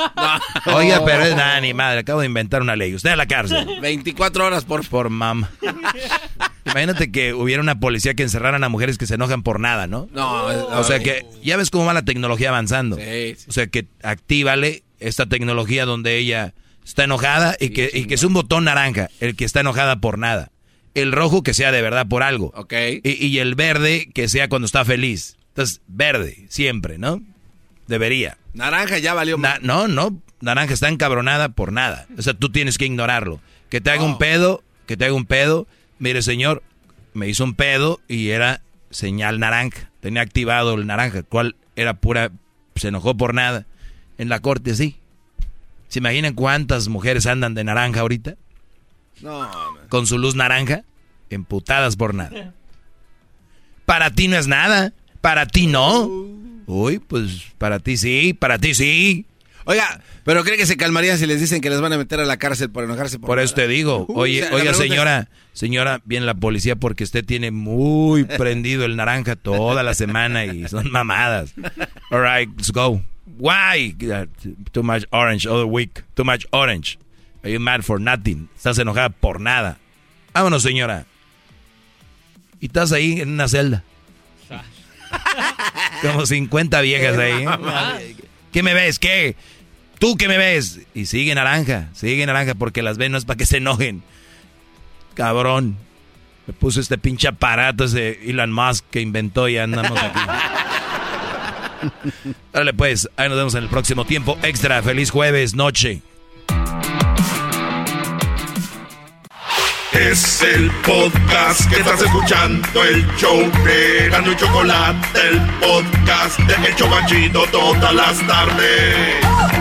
Oiga, pero es nada, ni madre, acabo de inventar una ley. Usted a la cárcel. 24 horas por... Por mam. Imagínate que hubiera una policía que encerraran a mujeres que se enojan por nada, ¿no? No, es- O sea que ya ves cómo va la tecnología avanzando. Sí, sí. O sea que actívale esta tecnología donde ella está enojada y que, y que es un botón naranja, el que está enojada por nada. El rojo que sea de verdad por algo. Ok. Y, y el verde que sea cuando está feliz. Entonces, verde, siempre, ¿no? Debería. Naranja ya valió. Na- no, no. Naranja está encabronada por nada. O sea, tú tienes que ignorarlo. Que te haga un pedo, que te haga un pedo. Mire, señor, me hizo un pedo y era señal naranja. Tenía activado el naranja, cual era pura. Se enojó por nada. En la corte, sí. ¿Se imaginan cuántas mujeres andan de naranja ahorita? No. Con su luz naranja, emputadas por nada. Para ti no es nada. Para ti no. Uy, pues para ti sí, para ti sí. Oiga, pero ¿cree que se calmarían si les dicen que les van a meter a la cárcel por enojarse por Por eso te digo, oye, oiga señora, señora, viene la policía porque usted tiene muy prendido el naranja toda la semana y son mamadas. All right, let's go. Why? Uh, Too much orange all week. Too much orange. Are you mad for nothing? Estás enojada por nada. Vámonos, señora. Y estás ahí en una celda. Como 50 viejas ahí. ¿eh? ¿Qué me ves? ¿Qué? ¿Tú qué me ves? Y sigue naranja, sigue naranja porque las ven no es para que se enojen. Cabrón. Me puso este pinche aparato ese Elon Musk que inventó y andamos aquí. Dale pues, ahí nos vemos en el próximo tiempo extra. Feliz jueves, noche. Es el podcast que estás escuchando, el show de Gano y Chocolate, el podcast de El Chocachito todas las tardes.